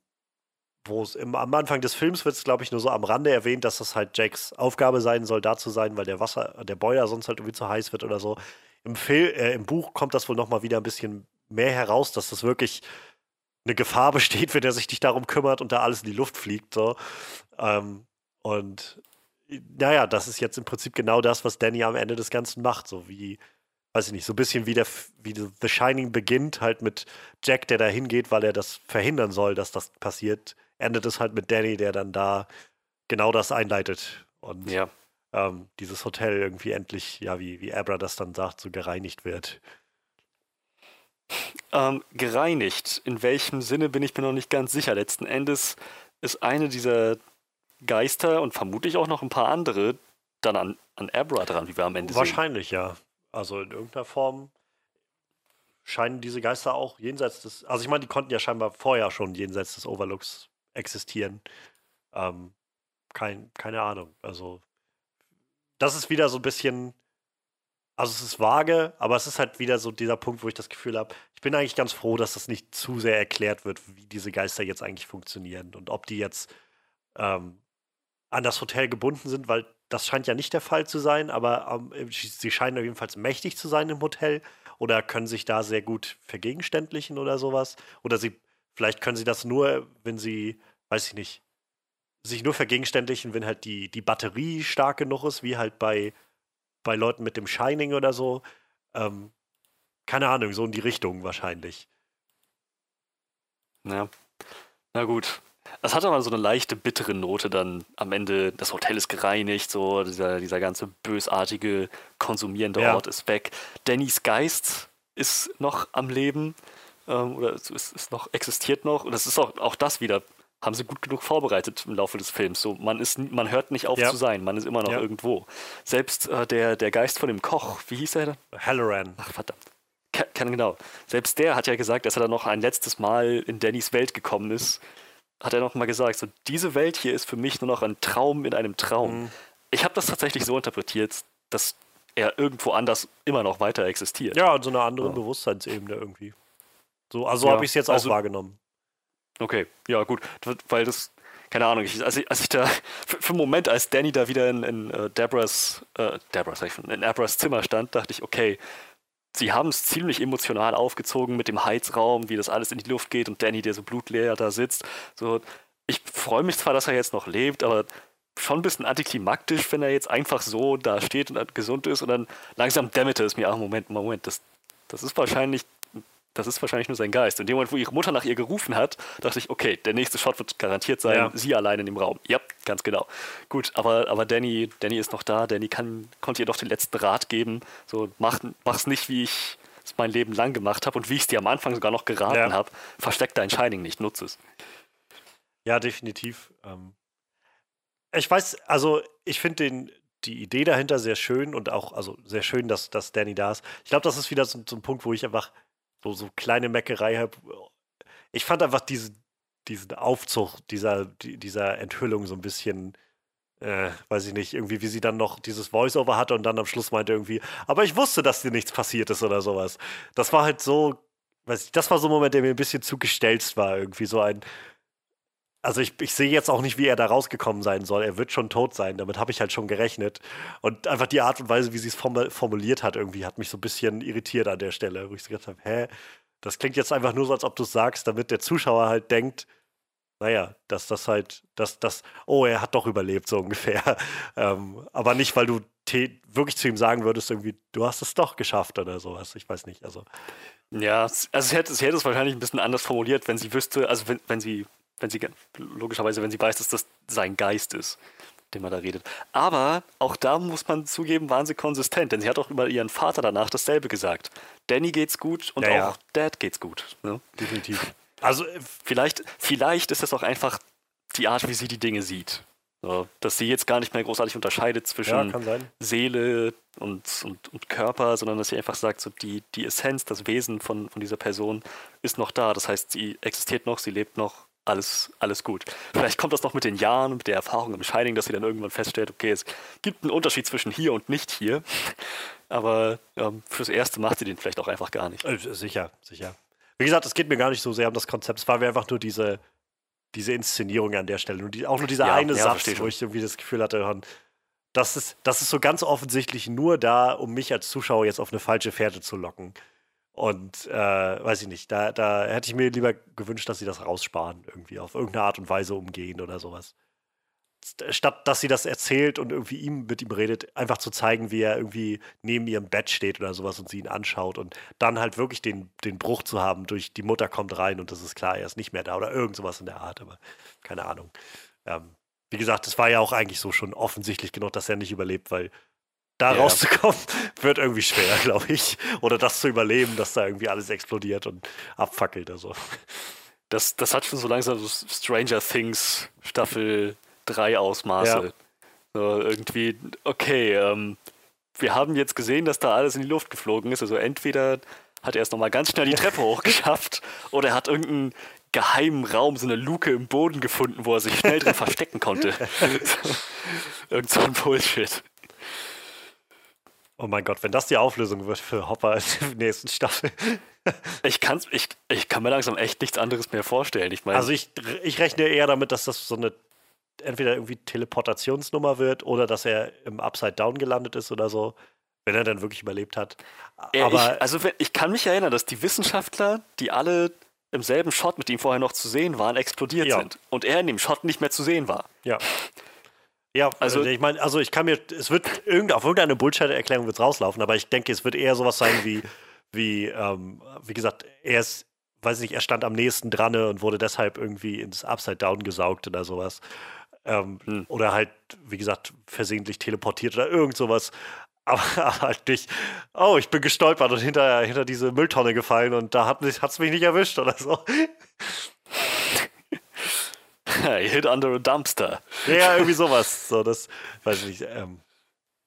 wo es am Anfang des Films wird es, glaube ich, nur so am Rande erwähnt, dass das halt Jakes Aufgabe sein soll, da zu sein, weil der Wasser, der Boiler sonst halt irgendwie zu heiß wird oder so. Im, Film, äh, im Buch kommt das wohl nochmal wieder ein bisschen mehr heraus, dass das wirklich eine Gefahr besteht, wenn er sich nicht darum kümmert und da alles in die Luft fliegt. So. Ähm, und naja, das ist jetzt im Prinzip genau das, was Danny am Ende des Ganzen macht. So wie, weiß ich nicht, so ein bisschen wie, der, wie The Shining beginnt, halt mit Jack, der da hingeht, weil er das verhindern soll, dass das passiert endet es halt mit Danny, der dann da genau das einleitet und ja. ähm, dieses Hotel irgendwie endlich, ja, wie, wie Abra das dann sagt, so gereinigt wird. Ähm, gereinigt. In welchem Sinne bin ich mir noch nicht ganz sicher. Letzten Endes ist eine dieser Geister und vermutlich auch noch ein paar andere dann an, an Abra dran, wie wir am Ende Wahrscheinlich, sehen. ja. Also in irgendeiner Form scheinen diese Geister auch jenseits des. Also ich meine, die konnten ja scheinbar vorher schon jenseits des Overlooks existieren. Ähm, kein, keine Ahnung. Also, das ist wieder so ein bisschen. Also, es ist vage, aber es ist halt wieder so dieser Punkt, wo ich das Gefühl habe, ich bin eigentlich ganz froh, dass das nicht zu sehr erklärt wird, wie diese Geister jetzt eigentlich funktionieren und ob die jetzt ähm, an das Hotel gebunden sind, weil das scheint ja nicht der Fall zu sein, aber ähm, sie scheinen jedenfalls mächtig zu sein im Hotel oder können sich da sehr gut vergegenständlichen oder sowas. Oder sie Vielleicht können sie das nur, wenn sie, weiß ich nicht, sich nur vergegenständlichen, wenn halt die, die Batterie stark genug ist, wie halt bei, bei Leuten mit dem Shining oder so. Ähm, keine Ahnung, so in die Richtung wahrscheinlich. Ja. Na gut. Das hat aber so eine leichte bittere Note dann am Ende. Das Hotel ist gereinigt, so dieser, dieser ganze bösartige, konsumierende ja. Ort ist weg. Dannys Geist ist noch am Leben ähm, oder ist, ist noch, existiert noch. Und das ist auch, auch das wieder, haben sie gut genug vorbereitet im Laufe des Films. So, man, ist, man hört nicht auf Ja. zu sein, man ist immer noch Ja. irgendwo. Selbst äh, der, der Geist von dem Koch, wie hieß er denn? Halloran. Ach, verdammt. Ke- Kann genau. Selbst der hat ja gesagt, dass er dann noch ein letztes Mal in Dannys Welt gekommen ist. Hat er noch mal gesagt, so diese Welt hier ist für mich nur noch ein Traum in einem Traum. Mhm. Ich habe das tatsächlich so interpretiert, dass er irgendwo anders immer noch weiter existiert. Ja, und so einer anderen Ja. Bewusstseinsebene irgendwie. So, also Ja, habe ich es jetzt auch also- wahrgenommen. Okay, ja gut, weil das, keine Ahnung, ich, als, ich, als ich da, für, für einen Moment, als Danny da wieder in, in äh, Debras, äh, Debras, in Debras Zimmer stand, dachte ich, okay, sie haben es ziemlich emotional aufgezogen mit dem Heizraum, wie das alles in die Luft geht und Danny, der so blutleer da sitzt. So, ich freue mich zwar, dass er jetzt noch lebt, aber schon ein bisschen antiklimaktisch, wenn er jetzt einfach so da steht und gesund ist und dann langsam dämmerte es mir, ach Moment, Moment, das, das ist wahrscheinlich das ist wahrscheinlich nur sein Geist. In dem Moment, wo ihre Mutter nach ihr gerufen hat, dachte ich, okay, der nächste Shot wird garantiert sein, Ja. sie allein in dem Raum. Ja, ganz genau. Gut, aber, aber Danny, Danny ist noch da, Danny kann, konnte ihr doch den letzten Rat geben. So, mach, mach's nicht, wie ich es mein Leben lang gemacht habe und wie ich es dir am Anfang sogar noch geraten Ja. habe. Versteck dein Shining nicht, nutze es. Ja, definitiv. Ähm, ich weiß, also ich finde den die Idee dahinter sehr schön und auch, also sehr schön, dass, dass Danny da ist. Ich glaube, das ist wieder so, so ein Punkt, wo ich einfach so, so kleine Meckerei habe. Ich fand einfach diese, diesen Aufzug dieser, die- dieser Enthüllung so ein bisschen, äh, weiß ich nicht, irgendwie, wie sie dann noch dieses Voice-Over hatte und dann am Schluss meinte irgendwie, aber ich wusste, dass dir nichts passiert ist oder sowas. Das war halt so, weiß ich, das war so ein Moment, der mir ein bisschen zu gestelzt war, irgendwie so ein, also ich, ich sehe jetzt auch nicht, wie er da rausgekommen sein soll. Er wird schon tot sein, damit habe ich halt schon gerechnet. Und einfach die Art und Weise, wie sie es formu- formuliert hat, irgendwie hat mich so ein bisschen irritiert an der Stelle, wo ich so gedacht habe, hä, das klingt jetzt einfach nur so, als ob du es sagst, damit der Zuschauer halt denkt, naja, dass das halt, dass das, oh, er hat doch überlebt, so ungefähr. ähm, aber nicht, weil du wirklich zu ihm sagen würdest, irgendwie, du hast es doch geschafft oder sowas. Ich weiß nicht. Also, Ja, also sie hätte, sie hätte es wahrscheinlich ein bisschen anders formuliert, wenn sie wüsste, also wenn, wenn sie, wenn sie, logischerweise, wenn sie weiß, dass das sein Geist ist, den man da redet. Aber auch da muss man zugeben, waren sie konsistent, denn sie hat auch über ihren Vater danach dasselbe gesagt. Danny geht's gut und Ja, ja. auch Dad geht's gut. Ne? definitiv. Also, äh, Vielleicht, vielleicht ist das auch einfach die Art, wie sie die Dinge sieht. So, dass sie jetzt gar nicht mehr großartig unterscheidet ja, zwischen sein. Seele und, und, und Körper, sondern dass sie einfach sagt, so die, die Essenz, das Wesen von, von dieser Person ist noch da. Das heißt, sie existiert noch, sie lebt noch, alles, alles gut. Vielleicht kommt das noch mit den Jahren, mit der Erfahrung im Shining, dass sie dann irgendwann feststellt, okay, es gibt einen Unterschied zwischen hier und nicht hier. Aber ähm, fürs Erste macht sie den vielleicht auch einfach gar nicht. Äh, Sicher, sicher. Wie gesagt, es geht mir gar nicht so sehr um das Konzept. Es war mir einfach nur diese, diese Inszenierung an der Stelle. Nur die, auch nur dieser Ja, eine ja, Satz, wo ich irgendwie das Gefühl hatte, das ist, das ist so ganz offensichtlich nur da, um mich als Zuschauer jetzt auf eine falsche Fährte zu locken. Und äh, weiß ich nicht, da, da hätte ich mir lieber gewünscht, dass sie das raussparen, irgendwie auf irgendeine Art und Weise umgehen oder sowas. St- Statt dass sie das erzählt und irgendwie ihm mit ihm redet, einfach zu zeigen, wie er irgendwie neben ihrem Bett steht oder sowas und sie ihn anschaut und dann halt wirklich den, den Bruch zu haben durch die Mutter kommt rein und das ist klar, er ist nicht mehr da oder irgend sowas in der Art, aber keine Ahnung. Ähm, wie gesagt, es war ja auch eigentlich so schon offensichtlich genug, dass er nicht überlebt, weil da Ja. rauszukommen wird irgendwie schwer, glaube ich. Oder das zu überleben, dass da irgendwie alles explodiert und abfackelt. Also. Das, das hat schon so langsam so Stranger Things Staffel 3 Ausmaße. Ja. So irgendwie, okay, ähm, wir haben jetzt gesehen, dass da alles in die Luft geflogen ist. Also entweder hat er es nochmal ganz schnell die Treppe hochgeschafft oder er hat irgendeinen geheimen Raum, so eine Luke im Boden gefunden, wo er sich schnell drin verstecken konnte. Irgend so ein Bullshit. Oh mein Gott, wenn das die Auflösung wird für Hopper in der nächsten Staffel. Ich, kann's, ich, ich kann mir langsam echt nichts anderes mehr vorstellen. Ich meine, Also ich, ich rechne eher damit, dass das so eine entweder irgendwie Teleportationsnummer wird oder dass er im Upside Down gelandet ist oder so, wenn er dann wirklich überlebt hat. Aber ich, also ich kann mich erinnern, dass die Wissenschaftler, die alle im selben Shot mit ihm vorher noch zu sehen waren, explodiert Ja. sind. Und er in dem Shot nicht mehr zu sehen war. ja. Ja, Also- also ich meine, also ich kann mir, es wird irgend, auf irgendeine Bullshit-Erklärung wird es rauslaufen, aber ich denke, es wird eher sowas sein wie, wie, ähm, wie gesagt, er ist, weiß nicht, er stand am nächsten dran und wurde deshalb irgendwie ins Upside Down gesaugt oder sowas. Ähm, Hm. Oder halt, wie gesagt, versehentlich teleportiert oder irgend sowas. aber, aber halt nicht, oh, ich bin gestolpert und hinter, hinter diese Mülltonne gefallen und da hat es mich nicht erwischt oder so. I hid under a dumpster. Ja, irgendwie sowas. So, das, weiß ich nicht. Ähm,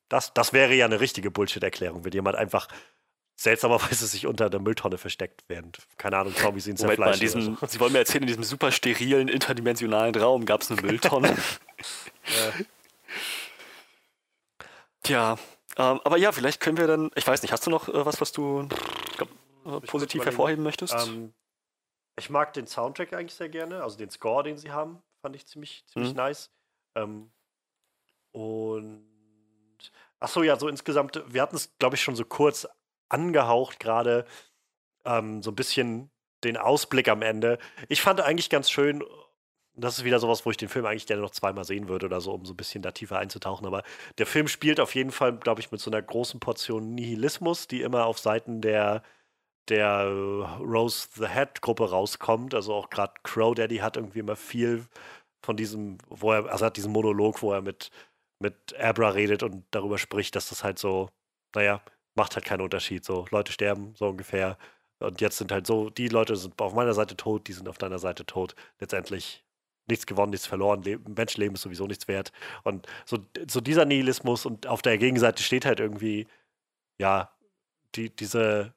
das, das wäre ja eine richtige Bullshit-Erklärung, wenn jemand einfach seltsamerweise sich unter der Mülltonne versteckt, während, keine Ahnung, Zombies ihn Moment mal, in zerfleischen. diesem, so. Sie wollen mir erzählen, in diesem super sterilen, interdimensionalen Raum gab es eine Mülltonne. Tja, ähm, aber ja, vielleicht können wir dann, ich weiß nicht, hast du noch äh, was, was du glaub, äh, positiv hervorheben möchtest? Ähm, ich mag den Soundtrack eigentlich sehr gerne, also den Score, den sie haben, fand ich ziemlich, ziemlich Mhm. nice. Ähm, und ach so, ja, so insgesamt, wir hatten es, glaube ich, schon so kurz angehaucht, gerade ähm, so ein bisschen den Ausblick am Ende. Ich fand eigentlich ganz schön, das ist wieder sowas, wo ich den Film eigentlich gerne noch zweimal sehen würde oder so, um so ein bisschen da tiefer einzutauchen. Aber der Film spielt auf jeden Fall, glaube ich, mit so einer großen Portion Nihilismus, die immer auf Seiten der, der äh, Rose the Head-Gruppe rauskommt. Also auch gerade Crow Daddy hat irgendwie immer viel von diesem, wo er, also hat diesen Monolog, wo er mit, mit Abra redet und darüber spricht, dass das halt so, naja, macht halt keinen Unterschied. So, Leute sterben, so ungefähr. Und jetzt sind halt so, die Leute sind auf meiner Seite tot, die sind auf deiner Seite tot. Letztendlich nichts gewonnen, nichts verloren. Leben, Menschenleben ist sowieso nichts wert. Und so, so dieser Nihilismus und auf der Gegenseite steht halt irgendwie, ja, die, diese,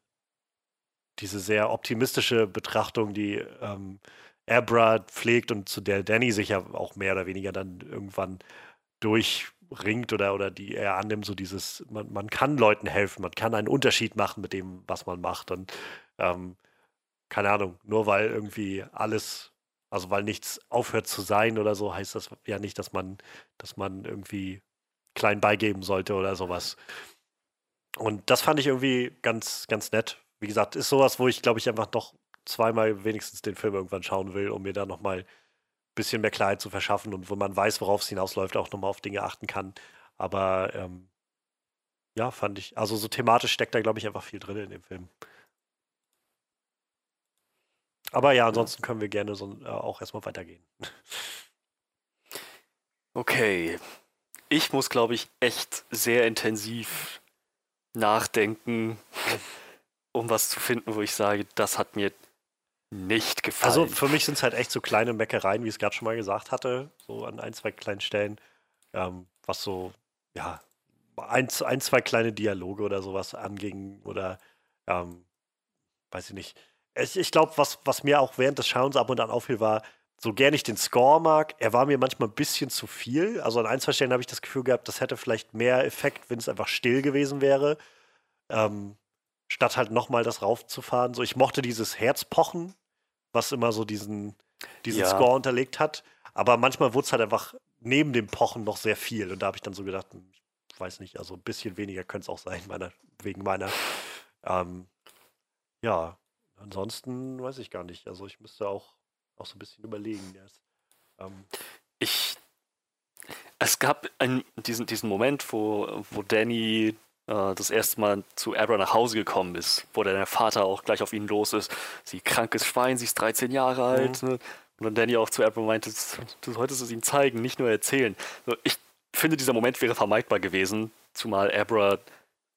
diese sehr optimistische Betrachtung, die ähm, Abra pflegt und zu der Danny sich ja auch mehr oder weniger dann irgendwann durchringt oder, oder die er annimmt, so dieses, man, man kann Leuten helfen, man kann einen Unterschied machen mit dem, was man macht. Und ähm, keine Ahnung, nur weil irgendwie alles, also weil nichts aufhört zu sein oder so, heißt das ja nicht, dass man, dass man irgendwie klein beigeben sollte oder sowas. Und das fand ich irgendwie ganz, ganz nett. Wie gesagt, ist sowas, wo ich, glaube ich, einfach noch zweimal wenigstens den Film irgendwann schauen will, um mir da nochmal ein bisschen mehr Klarheit zu verschaffen und wo man weiß, worauf es hinausläuft, auch nochmal auf Dinge achten kann. Aber ähm, ja, fand ich, also so thematisch steckt da, glaube ich, einfach viel drin in dem Film. Aber ja, ansonsten können wir gerne so, äh, auch erstmal weitergehen. Okay. Ich muss, glaube ich, echt sehr intensiv nachdenken, um was zu finden, wo ich sage, das hat mir nicht gefallen. Also für mich sind es halt echt so kleine Meckereien, wie ich es gerade schon mal gesagt hatte, so an ein, zwei kleinen Stellen, ähm, was so, ja, ein, ein, zwei kleine Dialoge oder sowas anging oder, ähm, weiß ich nicht. Ich, ich glaube, was, was mir auch während des Schauens ab und an auffiel, war, so gern ich den Score mag, er war mir manchmal ein bisschen zu viel. Also an ein, zwei Stellen habe ich das Gefühl gehabt, das hätte vielleicht mehr Effekt, wenn es einfach still gewesen wäre. Ähm, statt halt nochmal das raufzufahren. So, ich mochte dieses Herzpochen, was immer so diesen, diesen Ja. Score unterlegt hat. Aber manchmal wurde es halt einfach neben dem Pochen noch sehr viel. Und da habe ich dann so gedacht, hm, ich weiß nicht, also ein bisschen weniger könnte es auch sein, meiner, wegen meiner. Ähm, ja, ansonsten weiß ich gar nicht. Also ich müsste auch, auch so ein bisschen überlegen. Ist, ähm, ich. Es gab einen, diesen, diesen Moment, wo, wo Danny äh, das erste Mal zu Abra nach Hause gekommen ist, wo dann der Vater auch gleich auf ihn los ist. Sie krankes Schwein, sie ist 13 Jahre alt. Ne? Und dann Danny auch zu Abra meinte, "Das- du solltest es ihm zeigen, nicht nur erzählen. So, ich finde, dieser Moment wäre vermeidbar gewesen, zumal Abra.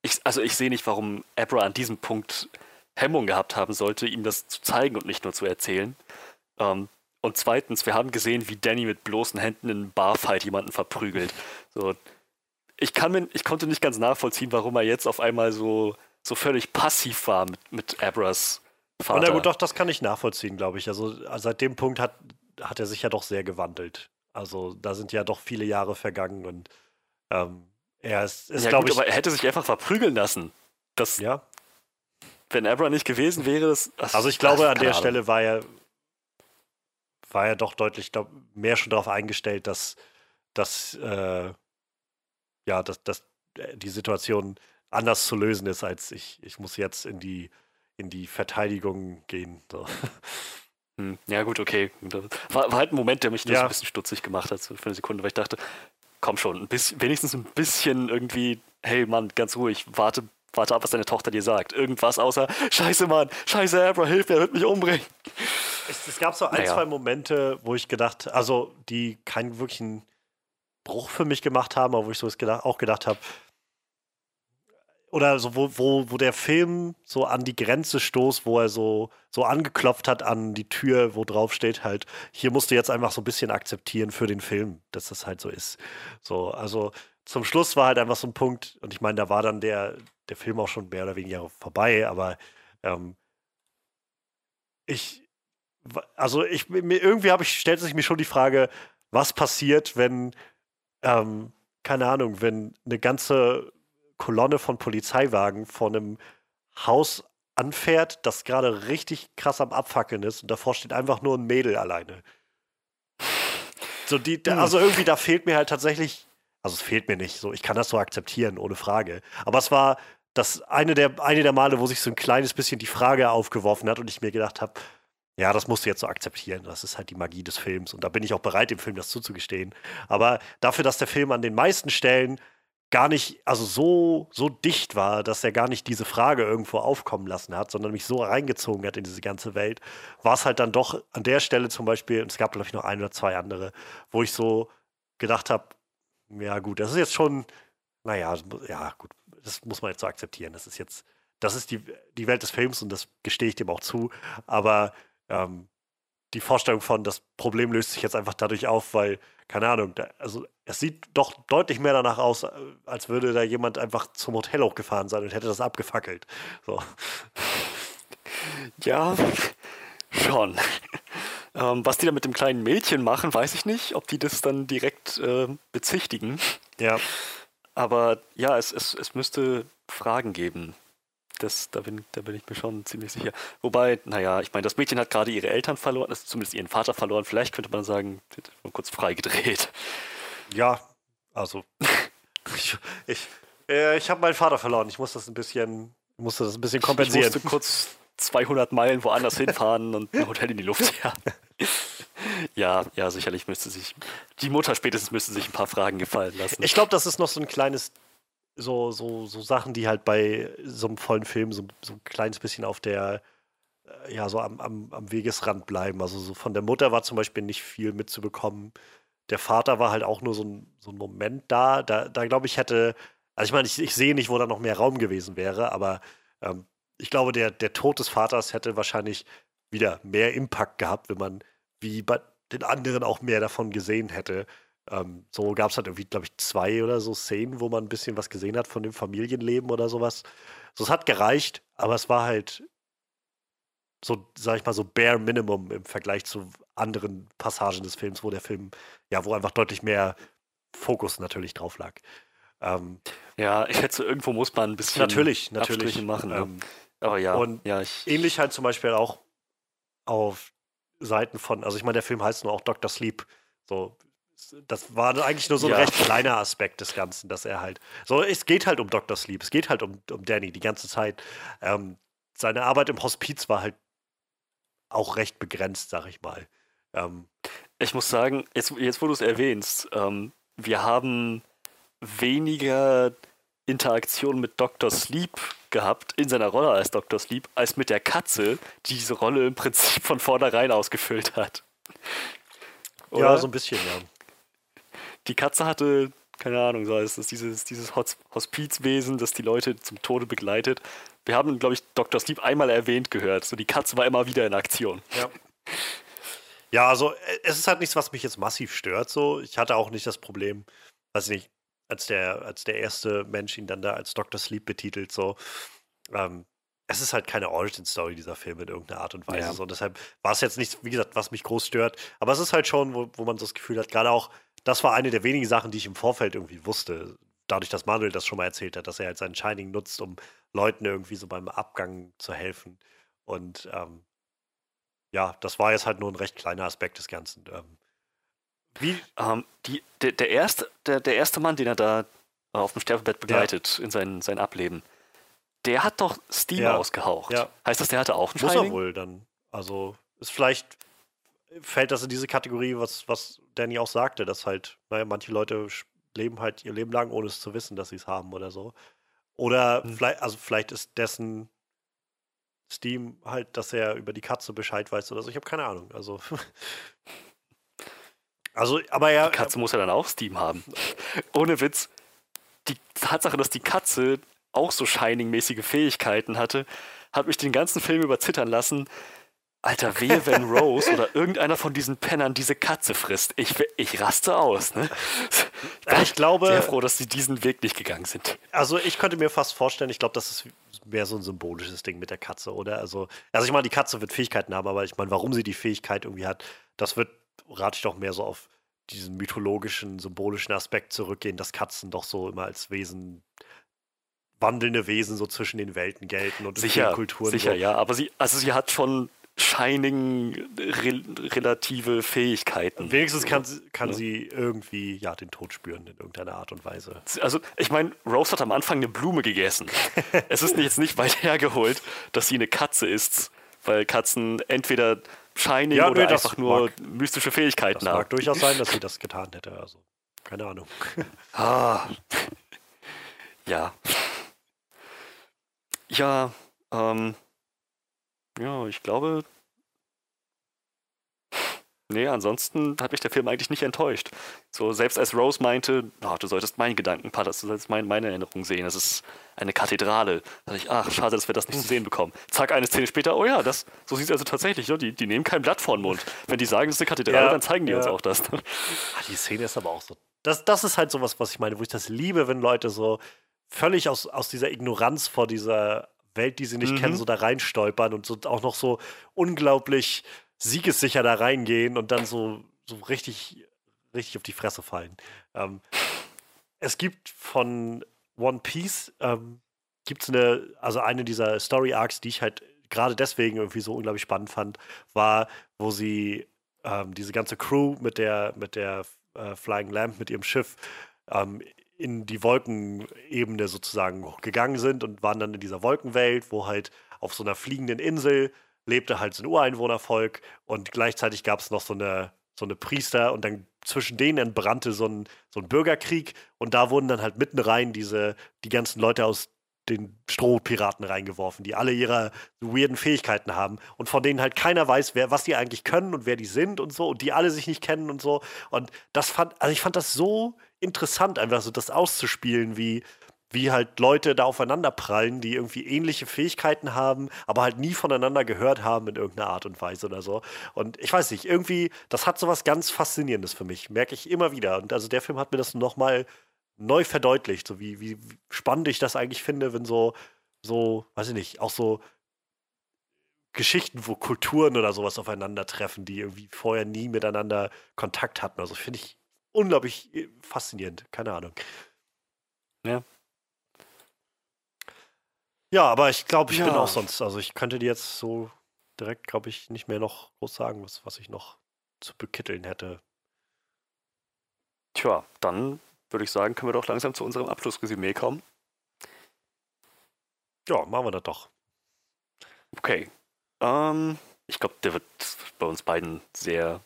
Ich, also ich sehe nicht, warum Abra an diesem Punkt Hemmung gehabt haben sollte, ihm das zu zeigen und nicht nur zu erzählen. Ähm, und zweitens, wir haben gesehen, wie Danny mit bloßen Händen in einem Barfight jemanden verprügelt. So, ich, kann mir, ich konnte nicht ganz nachvollziehen, warum er jetzt auf einmal so, so völlig passiv war mit, mit Abras Vater. Na gut, doch, das kann ich nachvollziehen, glaube ich. Also äh, seit dem Punkt hat, hat er sich ja doch sehr gewandelt. Also da sind ja doch viele Jahre vergangen und ähm, er ist, ist ja, glaube ich, aber er hätte sich einfach verprügeln lassen. Das, ja. Wenn Abra nicht gewesen wäre, das. das Also ich glaube, an der. Stelle war er, war er doch deutlich glaub, mehr schon darauf eingestellt, dass, dass, äh, ja, dass, dass äh, die Situation anders zu lösen ist, als ich, ich muss jetzt in die, in die Verteidigung gehen. So. Hm, Ja, gut, okay. War, war halt ein Moment, der mich Ja. ein bisschen stutzig gemacht hat für eine Sekunde, weil ich dachte, komm schon, ein bisschen, wenigstens ein bisschen irgendwie, hey Mann, ganz ruhig, warte, warte ab, was deine Tochter dir sagt. Irgendwas außer, scheiße Mann, scheiße Abra, hilf mir, er wird mich umbringen. Es, es gab so ein, Naja. zwei Momente, wo ich gedacht, also die keinen wirklichen Bruch für mich gemacht haben, aber wo ich so auch gedacht habe, oder so, wo, wo, wo der Film so an die Grenze stoßt, wo er so, so angeklopft hat an die Tür, wo drauf steht halt, hier musst du jetzt einfach so ein bisschen akzeptieren für den Film, dass das halt so ist. So, also zum Schluss war halt einfach so ein Punkt, und ich meine, da war dann der, der Film auch schon mehr oder weniger vorbei, aber ähm, ich, also ich, mir, irgendwie habe ich, stellt sich mir schon die Frage, was passiert, wenn, ähm, keine Ahnung, wenn eine ganze Kolonne von Polizeiwagen vor einem Haus anfährt, das gerade richtig krass am Abfackeln ist und davor steht einfach nur ein Mädel alleine. So die, hm. also irgendwie da fehlt mir halt tatsächlich, also es fehlt mir nicht, so ich kann das so akzeptieren, ohne Frage. Aber es war das eine der, eine der Male, wo sich so ein kleines bisschen die Frage aufgeworfen hat und ich mir gedacht habe, ja, das musst du jetzt so akzeptieren. Das ist halt die Magie des Films. Und da bin ich auch bereit, dem Film das zuzugestehen. Aber dafür, dass der Film an den meisten Stellen gar nicht, also so, so dicht war, dass er gar nicht diese Frage irgendwo aufkommen lassen hat, sondern mich so reingezogen hat in diese ganze Welt, war es halt dann doch an der Stelle zum Beispiel, und es gab, glaube ich, noch ein oder zwei andere, wo ich so gedacht habe, ja gut, das ist jetzt schon, naja, ja gut, das muss man jetzt so akzeptieren. Das ist jetzt, das ist die, die Welt des Films und das gestehe ich dem auch zu, aber ähm, die Vorstellung von, das Problem löst sich jetzt einfach dadurch auf, weil, keine Ahnung, da, also es sieht doch deutlich mehr danach aus, äh, als würde da jemand einfach zum Hotel hochgefahren sein und hätte das abgefackelt. So. Ja, schon. Ähm, was die da mit dem kleinen Mädchen machen, weiß ich nicht, ob die das dann direkt äh, bezichtigen. Ja. Aber ja, es, es, es müsste Fragen geben das, da, bin, da bin ich mir schon ziemlich sicher. Wobei, naja, ich meine, das Mädchen hat gerade ihre Eltern verloren, also zumindest ihren Vater verloren. Vielleicht könnte man sagen, sie hat mal kurz freigedreht. Ja, also ich, ich, äh, ich habe meinen Vater verloren. Ich muss das ein bisschen, musste das ein bisschen kompensieren. Ich musste kurz 200 Meilen woanders hinfahren und ein Hotel in die Luft ja. Ja, ja, sicherlich müsste sich, die Mutter spätestens müsste sich ein paar Fragen gefallen lassen. Ich glaube, das ist noch so ein kleines so, so, so Sachen, die halt bei so einem vollen Film so, so ein kleines bisschen auf der, äh, ja, so am, am, am Wegesrand bleiben. Also so von der Mutter war zum Beispiel nicht viel mitzubekommen. Der Vater war halt auch nur so ein, so ein Moment da. Da, da glaube ich, hätte, also ich meine, ich, ich sehe nicht, wo da noch mehr Raum gewesen wäre, aber ähm, ich glaube, der, der Tod des Vaters hätte wahrscheinlich wieder mehr Impact gehabt, wenn man wie bei den anderen auch mehr davon gesehen hätte. Ähm, so gab es halt irgendwie, glaube ich, zwei oder so Szenen, wo man ein bisschen was gesehen hat von dem Familienleben oder sowas. So, es hat gereicht, aber es war halt so, sag ich mal, so bare minimum im Vergleich zu anderen Passagen des Films, wo der Film, ja, wo einfach deutlich mehr Fokus natürlich drauf lag. Ähm, ja, ich schätze, irgendwo muss man ein bisschen natürlich, natürlich machen. Ne? Ähm, aber ja, und ja, ich, ähnlich halt zum Beispiel auch auf Seiten von, also ich meine, der Film heißt nur auch Dr. Sleep. So, das war eigentlich nur so ein ja. recht kleiner Aspekt des Ganzen, dass er halt. So, es geht halt um Dr. Sleep, es geht halt um, um Danny die ganze Zeit. Ähm, seine Arbeit im Hospiz war halt auch recht begrenzt, sag ich mal. Ähm, ich muss sagen, jetzt, jetzt wo du es erwähnst, ähm, wir haben weniger Interaktion mit Dr. Sleep gehabt in seiner Rolle als Dr. Sleep, als mit der Katze, die diese Rolle im Prinzip von vornherein ausgefüllt hat. Oder? Ja, so ein bisschen, ja die Katze hatte, keine Ahnung, so ist das dieses, dieses Hospizwesen, das die Leute zum Tode begleitet. Wir haben, glaube ich, Dr. Sleep einmal erwähnt gehört. So, die Katze war immer wieder in Aktion. Ja. Ja, also es ist halt nichts, was mich jetzt massiv stört. So, ich hatte auch nicht das Problem, weiß ich nicht, als der, als der erste Mensch ihn dann da als Dr. Sleep betitelt. So, ähm, es ist halt keine Origin-Story, dieser Film in irgendeiner Art und Weise. Ja. So, deshalb war es jetzt nichts, wie gesagt, was mich groß stört. Aber es ist halt schon, wo, wo man so das Gefühl hat, gerade auch das war eine der wenigen Sachen, die ich im Vorfeld irgendwie wusste. Dadurch, dass Manuel das schon mal erzählt hat, dass er halt sein Shining nutzt, um Leuten irgendwie so beim Abgang zu helfen. Und ähm, ja, das war jetzt halt nur ein recht kleiner Aspekt des Ganzen. Ähm, wie? Ähm, die, der, der, erste, der, der erste Mann, den er da auf dem Sterbebett begleitet ja. in sein, sein Ableben, der hat doch Steam ja. ausgehaucht. Ja. Heißt das, der hatte auch einen Muss Shining? er wohl dann. Also ist vielleicht fällt das in diese Kategorie, was, was Danny auch sagte, dass halt, naja, manche Leute leben halt ihr Leben lang, ohne es zu wissen, dass sie es haben oder so. Oder mhm. vielleicht, also vielleicht ist dessen Steam halt, dass er über die Katze Bescheid weiß oder so. Ich habe keine Ahnung. Also. also, aber ja. Die Katze muss ja dann auch Steam haben. Ohne Witz. Die Tatsache, dass die Katze auch so Shining-mäßige Fähigkeiten hatte, hat mich den ganzen Film über zittern lassen. Alter, wehe, wenn Rose oder irgendeiner von diesen Pennern diese Katze frisst. Ich, ich raste aus. Ne? Ich glaube. Sehr froh, dass sie diesen Weg nicht gegangen sind. Also ich könnte mir fast vorstellen, ich glaube, das ist mehr so ein symbolisches Ding mit der Katze, oder? Also, also ich meine, die Katze wird Fähigkeiten haben, aber ich meine, warum sie die Fähigkeit irgendwie hat, das wird, rate ich doch mehr so auf diesen mythologischen, symbolischen Aspekt zurückgehen, dass Katzen doch so immer als Wesen wandelnde Wesen so zwischen den Welten gelten und Sicher, Kulturen. sicher, so. ja. Aber sie, also sie hat schon Shining re relative Fähigkeiten. Wenigstens kann, sie- kann Ja. sie irgendwie ja, den Tod spüren in irgendeiner Art und Weise. Also, ich meine, Rose hat am Anfang eine Blume gegessen. es ist jetzt nicht weit hergeholt, dass sie eine Katze ist, weil Katzen entweder Shining Ja, oder nee, einfach nur mag- mystische Fähigkeiten Das haben. mag durchaus sein, dass sie das getan hätte. Also, keine Ahnung. Ah. Ja. Ja, ähm. Ja, ich glaube. Nee, ansonsten hat mich der Film eigentlich nicht enttäuscht. So, selbst als Rose meinte, "Ah, du solltest meinen Gedankenpart, du solltest mein, meine Erinnerung sehen, das ist eine Kathedrale. Da dachte ich, ach, schade, dass wir das nicht zu sehen bekommen. Zack, eine Szene später, oh ja, das, so sieht es also tatsächlich, ne? die, die nehmen kein Blatt vor den Mund. Wenn die sagen, es ist eine Kathedrale, Ja, dann zeigen die uns ja. auch das. Ah, die Szene ist aber auch so. Das, das ist halt sowas, was ich meine, wo ich das liebe, wenn Leute so völlig aus, aus dieser Ignoranz vor dieser Welt, die sie nicht Mhm. kennen, so da reinstolpern und so auch noch so unglaublich siegessicher da reingehen und dann so, so richtig, richtig auf die Fresse fallen. Ähm, es gibt von One Piece, ähm, gibt es eine, also eine dieser Story Arcs, die ich halt gerade deswegen irgendwie so unglaublich spannend fand, war, wo sie ähm, diese ganze Crew mit der, mit der äh, Flying Lamp, mit ihrem Schiff, ähm, in die Wolkenebene sozusagen gegangen sind und waren dann in dieser Wolkenwelt, wo halt auf so einer fliegenden Insel lebte halt so ein Ureinwohnervolk und gleichzeitig gab es noch so eine, so eine Priester und dann zwischen denen entbrannte so ein, so ein Bürgerkrieg und da wurden dann halt mitten rein diese, die ganzen Leute aus den Strohpiraten reingeworfen, die alle ihre weirden Fähigkeiten haben und von denen halt keiner weiß, wer, was die eigentlich können und wer die sind und so und die alle sich nicht kennen und so. Und das fand, also ich fand das so interessant, einfach so das auszuspielen, wie, wie halt Leute da aufeinander prallen, die irgendwie ähnliche Fähigkeiten haben, aber halt nie voneinander gehört haben in irgendeiner Art und Weise oder so. Und ich weiß nicht, irgendwie, das hat sowas ganz Faszinierendes für mich, merke ich immer wieder. Und also der Film hat mir das nochmal neu verdeutlicht, so wie, wie spannend ich das eigentlich finde, wenn so, so, weiß ich nicht, auch so Geschichten, wo Kulturen oder sowas aufeinandertreffen, die irgendwie vorher nie miteinander Kontakt hatten. Also finde ich unglaublich äh, faszinierend, keine Ahnung. Ja. Ja, aber ich glaube, ich bin Ja. auch sonst, also ich könnte dir jetzt so direkt, glaube ich, nicht mehr noch groß sagen, was, was ich noch zu bekitteln hätte. Tja, dann würde ich sagen, können wir doch langsam zu unserem Abschlussresümee kommen. Ja, machen wir das doch. Okay. Ähm, ich glaube, der wird bei uns beiden sehr,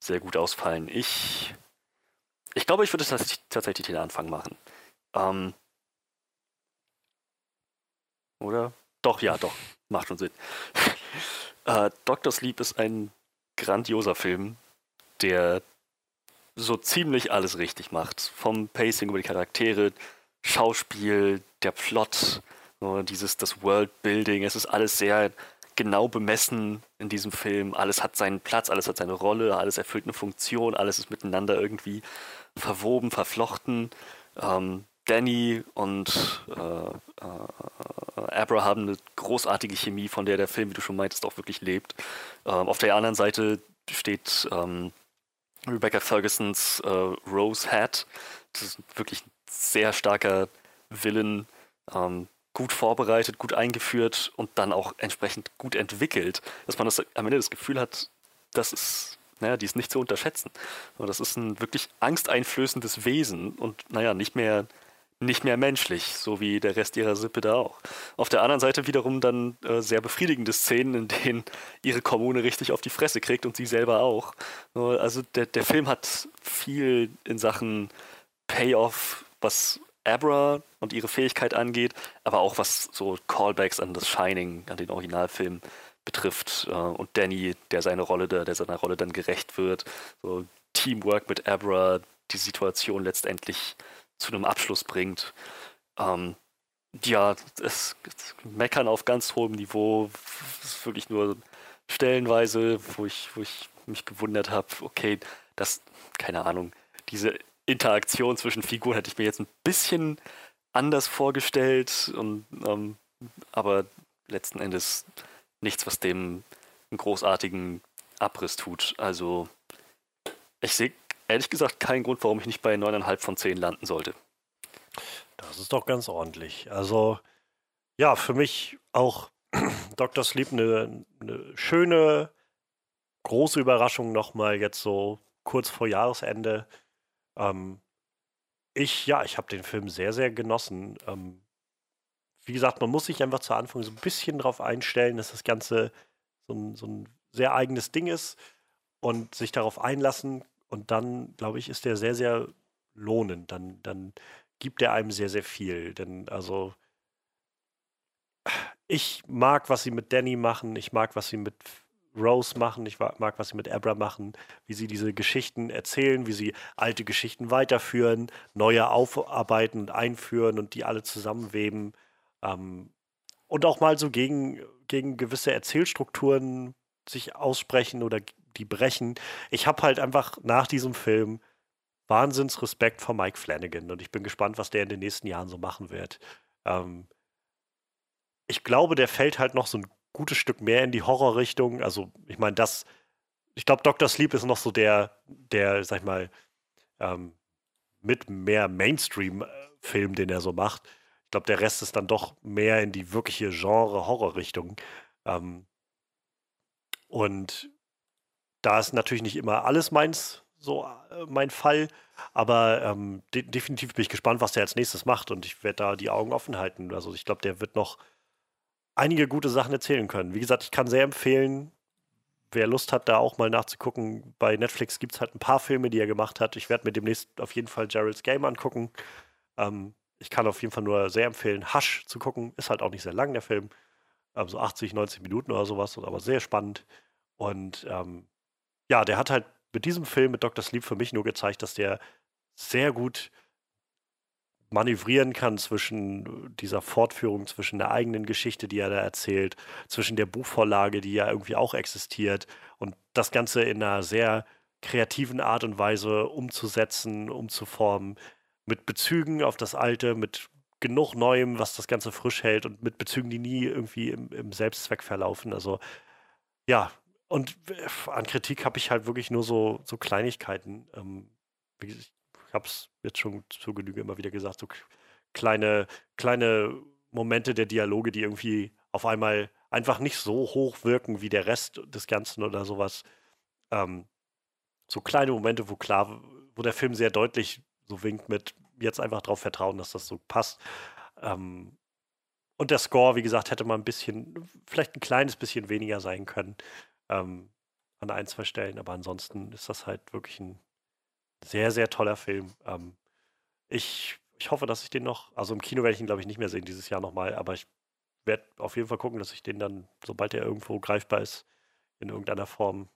sehr gut ausfallen. Ich, ich glaube, ich würde tatsächlich, tatsächlich den Anfang machen. Ähm, oder? Doch, ja, doch. Macht schon Sinn. äh, Dr. Sleep ist ein grandioser Film, der so ziemlich alles richtig macht. Vom Pacing über die Charaktere, Schauspiel, der Plot, dieses, das Worldbuilding, es ist alles sehr genau bemessen in diesem Film. Alles hat seinen Platz, alles hat seine Rolle, alles erfüllt eine Funktion, alles ist miteinander irgendwie verwoben, verflochten. Ähm, Danny und äh, äh, Abra haben eine großartige Chemie, von der der Film, wie du schon meintest, auch wirklich lebt. Ähm, auf der anderen Seite steht ähm, Rebecca Fergusons äh, Rose Hat. Das ist wirklich ein sehr starker Villain, ähm, gut vorbereitet, gut eingeführt und dann auch entsprechend gut entwickelt, dass man das am Ende das Gefühl hat, das ist, naja, die ist nicht zu unterschätzen. Und das ist ein wirklich angsteinflößendes Wesen und naja, nicht mehr nicht mehr menschlich, so wie der Rest ihrer Sippe da auch. Auf der anderen Seite wiederum dann äh, sehr befriedigende Szenen, in denen ihre Kommune richtig auf die Fresse kriegt und sie selber auch. Äh, Also der, der Film hat viel in Sachen Payoff, was Abra und ihre Fähigkeit angeht, aber auch was so Callbacks an das Shining, an den Originalfilm betrifft. Äh, Und Danny, der seine Rolle, da- der seiner Rolle dann gerecht wird. So Teamwork mit Abra, die Situation letztendlich zu einem Abschluss bringt. Ähm, ja, es, meckern auf ganz hohem Niveau. Ist wirklich nur stellenweise, wo ich, wo ich mich gewundert habe, okay, das, keine Ahnung, diese Interaktion zwischen Figuren hätte ich mir jetzt ein bisschen anders vorgestellt, und, ähm, aber letzten Endes nichts, was dem einen großartigen Abriss tut. Also ich sehe ehrlich gesagt keinen Grund, warum ich nicht bei 9,5 von 10 landen sollte. Das ist doch ganz ordentlich. Also ja, für mich auch Dr. Sleep eine, eine schöne, große Überraschung nochmal jetzt so kurz vor Jahresende. Ähm, ich, ja, ich habe den Film sehr, sehr genossen. Ähm, wie gesagt, man muss sich einfach zu Anfang so ein bisschen darauf einstellen, dass das Ganze so ein, so ein sehr eigenes Ding ist und sich darauf einlassen. Und dann, glaube ich, ist der sehr, sehr lohnend. Dann, dann gibt er einem sehr, sehr viel. Denn also ich mag, was sie mit Danny machen. Ich mag, was sie mit Rose machen. Ich mag, was sie mit Abra machen. Wie sie diese Geschichten erzählen, wie sie alte Geschichten weiterführen, neue aufarbeiten und einführen und die alle zusammenweben. Ähm, und auch mal so gegen, gegen gewisse Erzählstrukturen sich aussprechen oder die brechen. Ich habe halt einfach nach diesem Film Wahnsinns Respekt vor Mike Flanagan und ich bin gespannt, was der in den nächsten Jahren so machen wird. Ähm, ich glaube, der fällt halt noch so ein gutes Stück mehr in die Horrorrichtung. Also, ich meine, das, ich glaube, Dr. Sleep ist noch so der, der, sag ich mal, ähm, mit mehr Mainstream-Film, den er so macht. Ich glaube, der Rest ist dann doch mehr in die wirkliche Genre-Horror-Richtung. Ähm, und da ist natürlich nicht immer alles meins, so äh, mein Fall. Aber ähm, de definitiv bin ich gespannt, was der als nächstes macht. Und ich werde da die Augen offen halten. Also ich glaube, der wird noch einige gute Sachen erzählen können. Wie gesagt, ich kann sehr empfehlen, wer Lust hat, da auch mal nachzugucken. Bei Netflix gibt es halt ein paar Filme, die er gemacht hat. Ich werde mir demnächst auf jeden Fall Gerald's Game angucken. Ähm, ich kann auf jeden Fall nur sehr empfehlen, Hush zu gucken. Ist halt auch nicht sehr lang, der Film. Ähm, so 80, 90 Minuten oder sowas, aber sehr spannend. Und ähm, ja, der hat halt mit diesem Film, mit Dr. Sleep, für mich nur gezeigt, dass der sehr gut manövrieren kann zwischen dieser Fortführung, zwischen der eigenen Geschichte, die er da erzählt, zwischen der Buchvorlage, die ja irgendwie auch existiert und das Ganze in einer sehr kreativen Art und Weise umzusetzen, umzuformen, mit Bezügen auf das Alte, mit genug Neuem, was das Ganze frisch hält und mit Bezügen, die nie irgendwie im, im Selbstzweck verlaufen. Also ja, und an Kritik habe ich halt wirklich nur so, so Kleinigkeiten. Ähm, ich habe es jetzt schon zur Genüge immer wieder gesagt, so kleine, kleine Momente der Dialoge, die irgendwie auf einmal einfach nicht so hoch wirken wie der Rest des Ganzen oder sowas. Ähm, so kleine Momente, wo klar, wo der Film sehr deutlich so winkt mit jetzt einfach darauf vertrauen, dass das so passt. Ähm, und der Score, wie gesagt, hätte mal ein bisschen, vielleicht ein kleines bisschen weniger sein können ähm, an ein, zwei Stellen, aber ansonsten ist das halt wirklich ein sehr, sehr toller Film. Ähm, ich, ich hoffe, dass ich den noch, also im Kino werde ich ihn, glaube ich, nicht mehr sehen dieses Jahr nochmal, aber ich werde auf jeden Fall gucken, dass ich den dann, sobald er irgendwo greifbar ist, in irgendeiner Form,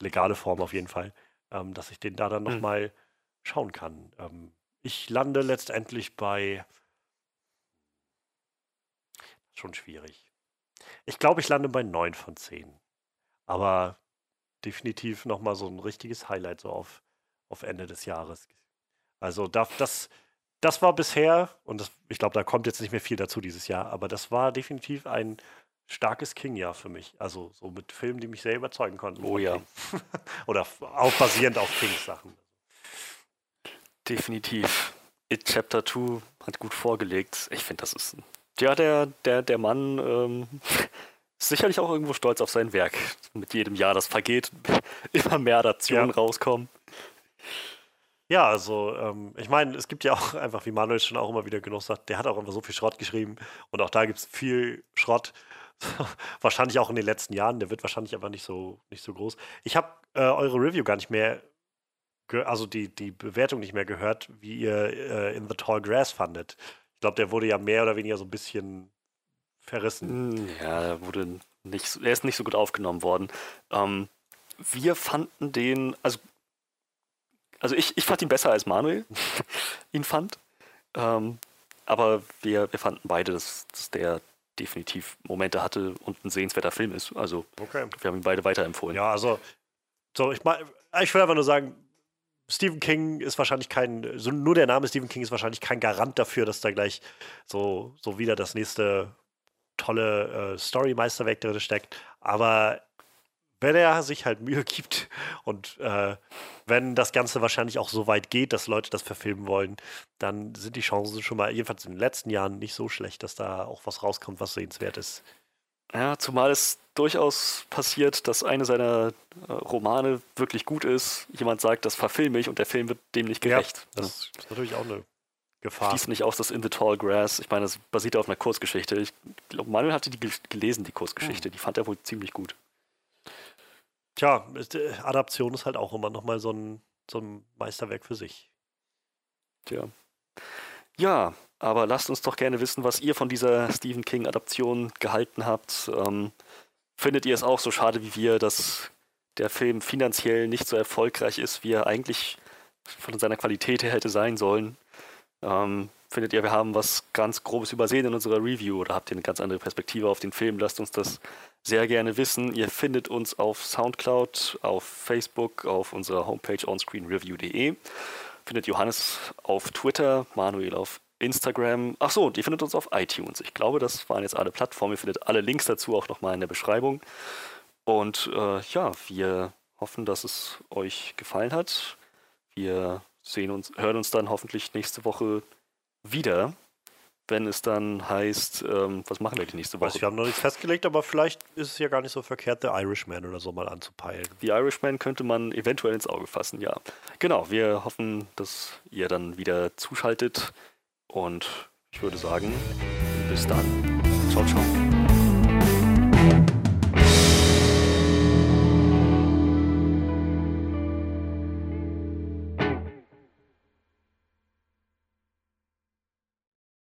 legale Form auf jeden Fall, ähm, dass ich den da dann nochmal mhm. schauen kann. Ähm, ich lande letztendlich bei. Schon schwierig. Ich glaube, ich lande bei 9 von 10. Aber definitiv nochmal so ein richtiges Highlight so auf, auf Ende des Jahres. Also das, das war bisher, und das, ich glaube, da kommt jetzt nicht mehr viel dazu dieses Jahr, aber das war definitiv ein starkes King-Jahr für mich. Also so mit Filmen, die mich sehr überzeugen konnten. Oh ja. Oder auch basierend auf Kings-Sachen. Definitiv. It Chapter 2 hat gut vorgelegt. Ich finde, das ist ja der, der, der Mann ähm, sicherlich auch irgendwo stolz auf sein Werk. Mit jedem Jahr, das vergeht, immer mehr Adaptionen ja. rauskommen. Ja, also ähm, ich meine, es gibt ja auch einfach, wie Manuel schon auch immer wieder genug sagt, der hat auch einfach so viel Schrott geschrieben und auch da gibt es viel Schrott. wahrscheinlich auch in den letzten Jahren, der wird wahrscheinlich aber nicht so, nicht so groß. Ich habe äh, eure Review gar nicht mehr, also die, die Bewertung nicht mehr gehört, wie ihr äh, In the Tall Grass fandet. Ich glaube, der wurde ja mehr oder weniger so ein bisschen verrissen. Hm, ja, er wurde nicht, er ist nicht so gut aufgenommen worden. Ähm, wir fanden den, also, also ich, ich fand ihn besser als Manuel ihn fand. Ähm, aber wir, wir fanden beide, dass, dass der definitiv Momente hatte und ein sehenswerter Film ist. Also Okay. wir haben ihn beide weiterempfohlen. Ja, also, so, ich, mein, ich will einfach nur sagen, Stephen King ist wahrscheinlich kein, so nur der Name Stephen King ist wahrscheinlich kein Garant dafür, dass da gleich so, so wieder das nächste tolle äh, Story-Meisterwerk drin steckt. Aber wenn er sich halt Mühe gibt und äh, wenn das Ganze wahrscheinlich auch so weit geht, dass Leute das verfilmen wollen, dann sind die Chancen schon mal, jedenfalls in den letzten Jahren, nicht so schlecht, dass da auch was rauskommt, was sehenswert ist. Ja, zumal es durchaus passiert, dass eine seiner äh, Romane wirklich gut ist. Jemand sagt, das verfilme ich und der Film wird dem nicht gerecht. Ja, das ist natürlich auch eine Gefahr. Schließt nicht aus, dass In the Tall Grass, ich meine, das basiert auf einer Kurzgeschichte. Ich glaube, Manuel hatte die gel- gelesen, die Kurzgeschichte. Hm. Die fand er wohl ziemlich gut. Tja, äh, Adaption ist halt auch immer nochmal so ein, so ein Meisterwerk für sich. Tja. Ja, aber lasst uns doch gerne wissen, was ihr von dieser Stephen King-Adaption gehalten habt. Ähm, findet ihr es auch so schade wie wir, dass der Film finanziell nicht so erfolgreich ist, wie er eigentlich von seiner Qualität her hätte sein sollen? Ähm, findet ihr, wir haben was ganz Grobes übersehen in unserer Review oder habt ihr eine ganz andere Perspektive auf den Film? Lasst uns das sehr gerne wissen. Ihr findet uns auf Soundcloud, auf Facebook, auf unserer Homepage onscreenreview.de. Findet Johannes auf Twitter, Manuel auf Instagram. Ach so, und ihr findet uns auf iTunes. Ich glaube, das waren jetzt alle Plattformen. Ihr findet alle Links dazu auch nochmal in der Beschreibung. Und äh, ja, wir hoffen, dass es euch gefallen hat. Wir sehen uns, hören uns dann hoffentlich nächste Woche wieder, wenn es dann heißt, ähm, was machen wir die nächste Weiß, Woche? wir haben noch nichts festgelegt, aber vielleicht ist es ja gar nicht so verkehrt, The Irishman oder so mal anzupeilen. The Irishman könnte man eventuell ins Auge fassen, ja. Genau, wir hoffen, dass ihr dann wieder zuschaltet und ich würde sagen, bis dann. Ciao, ciao.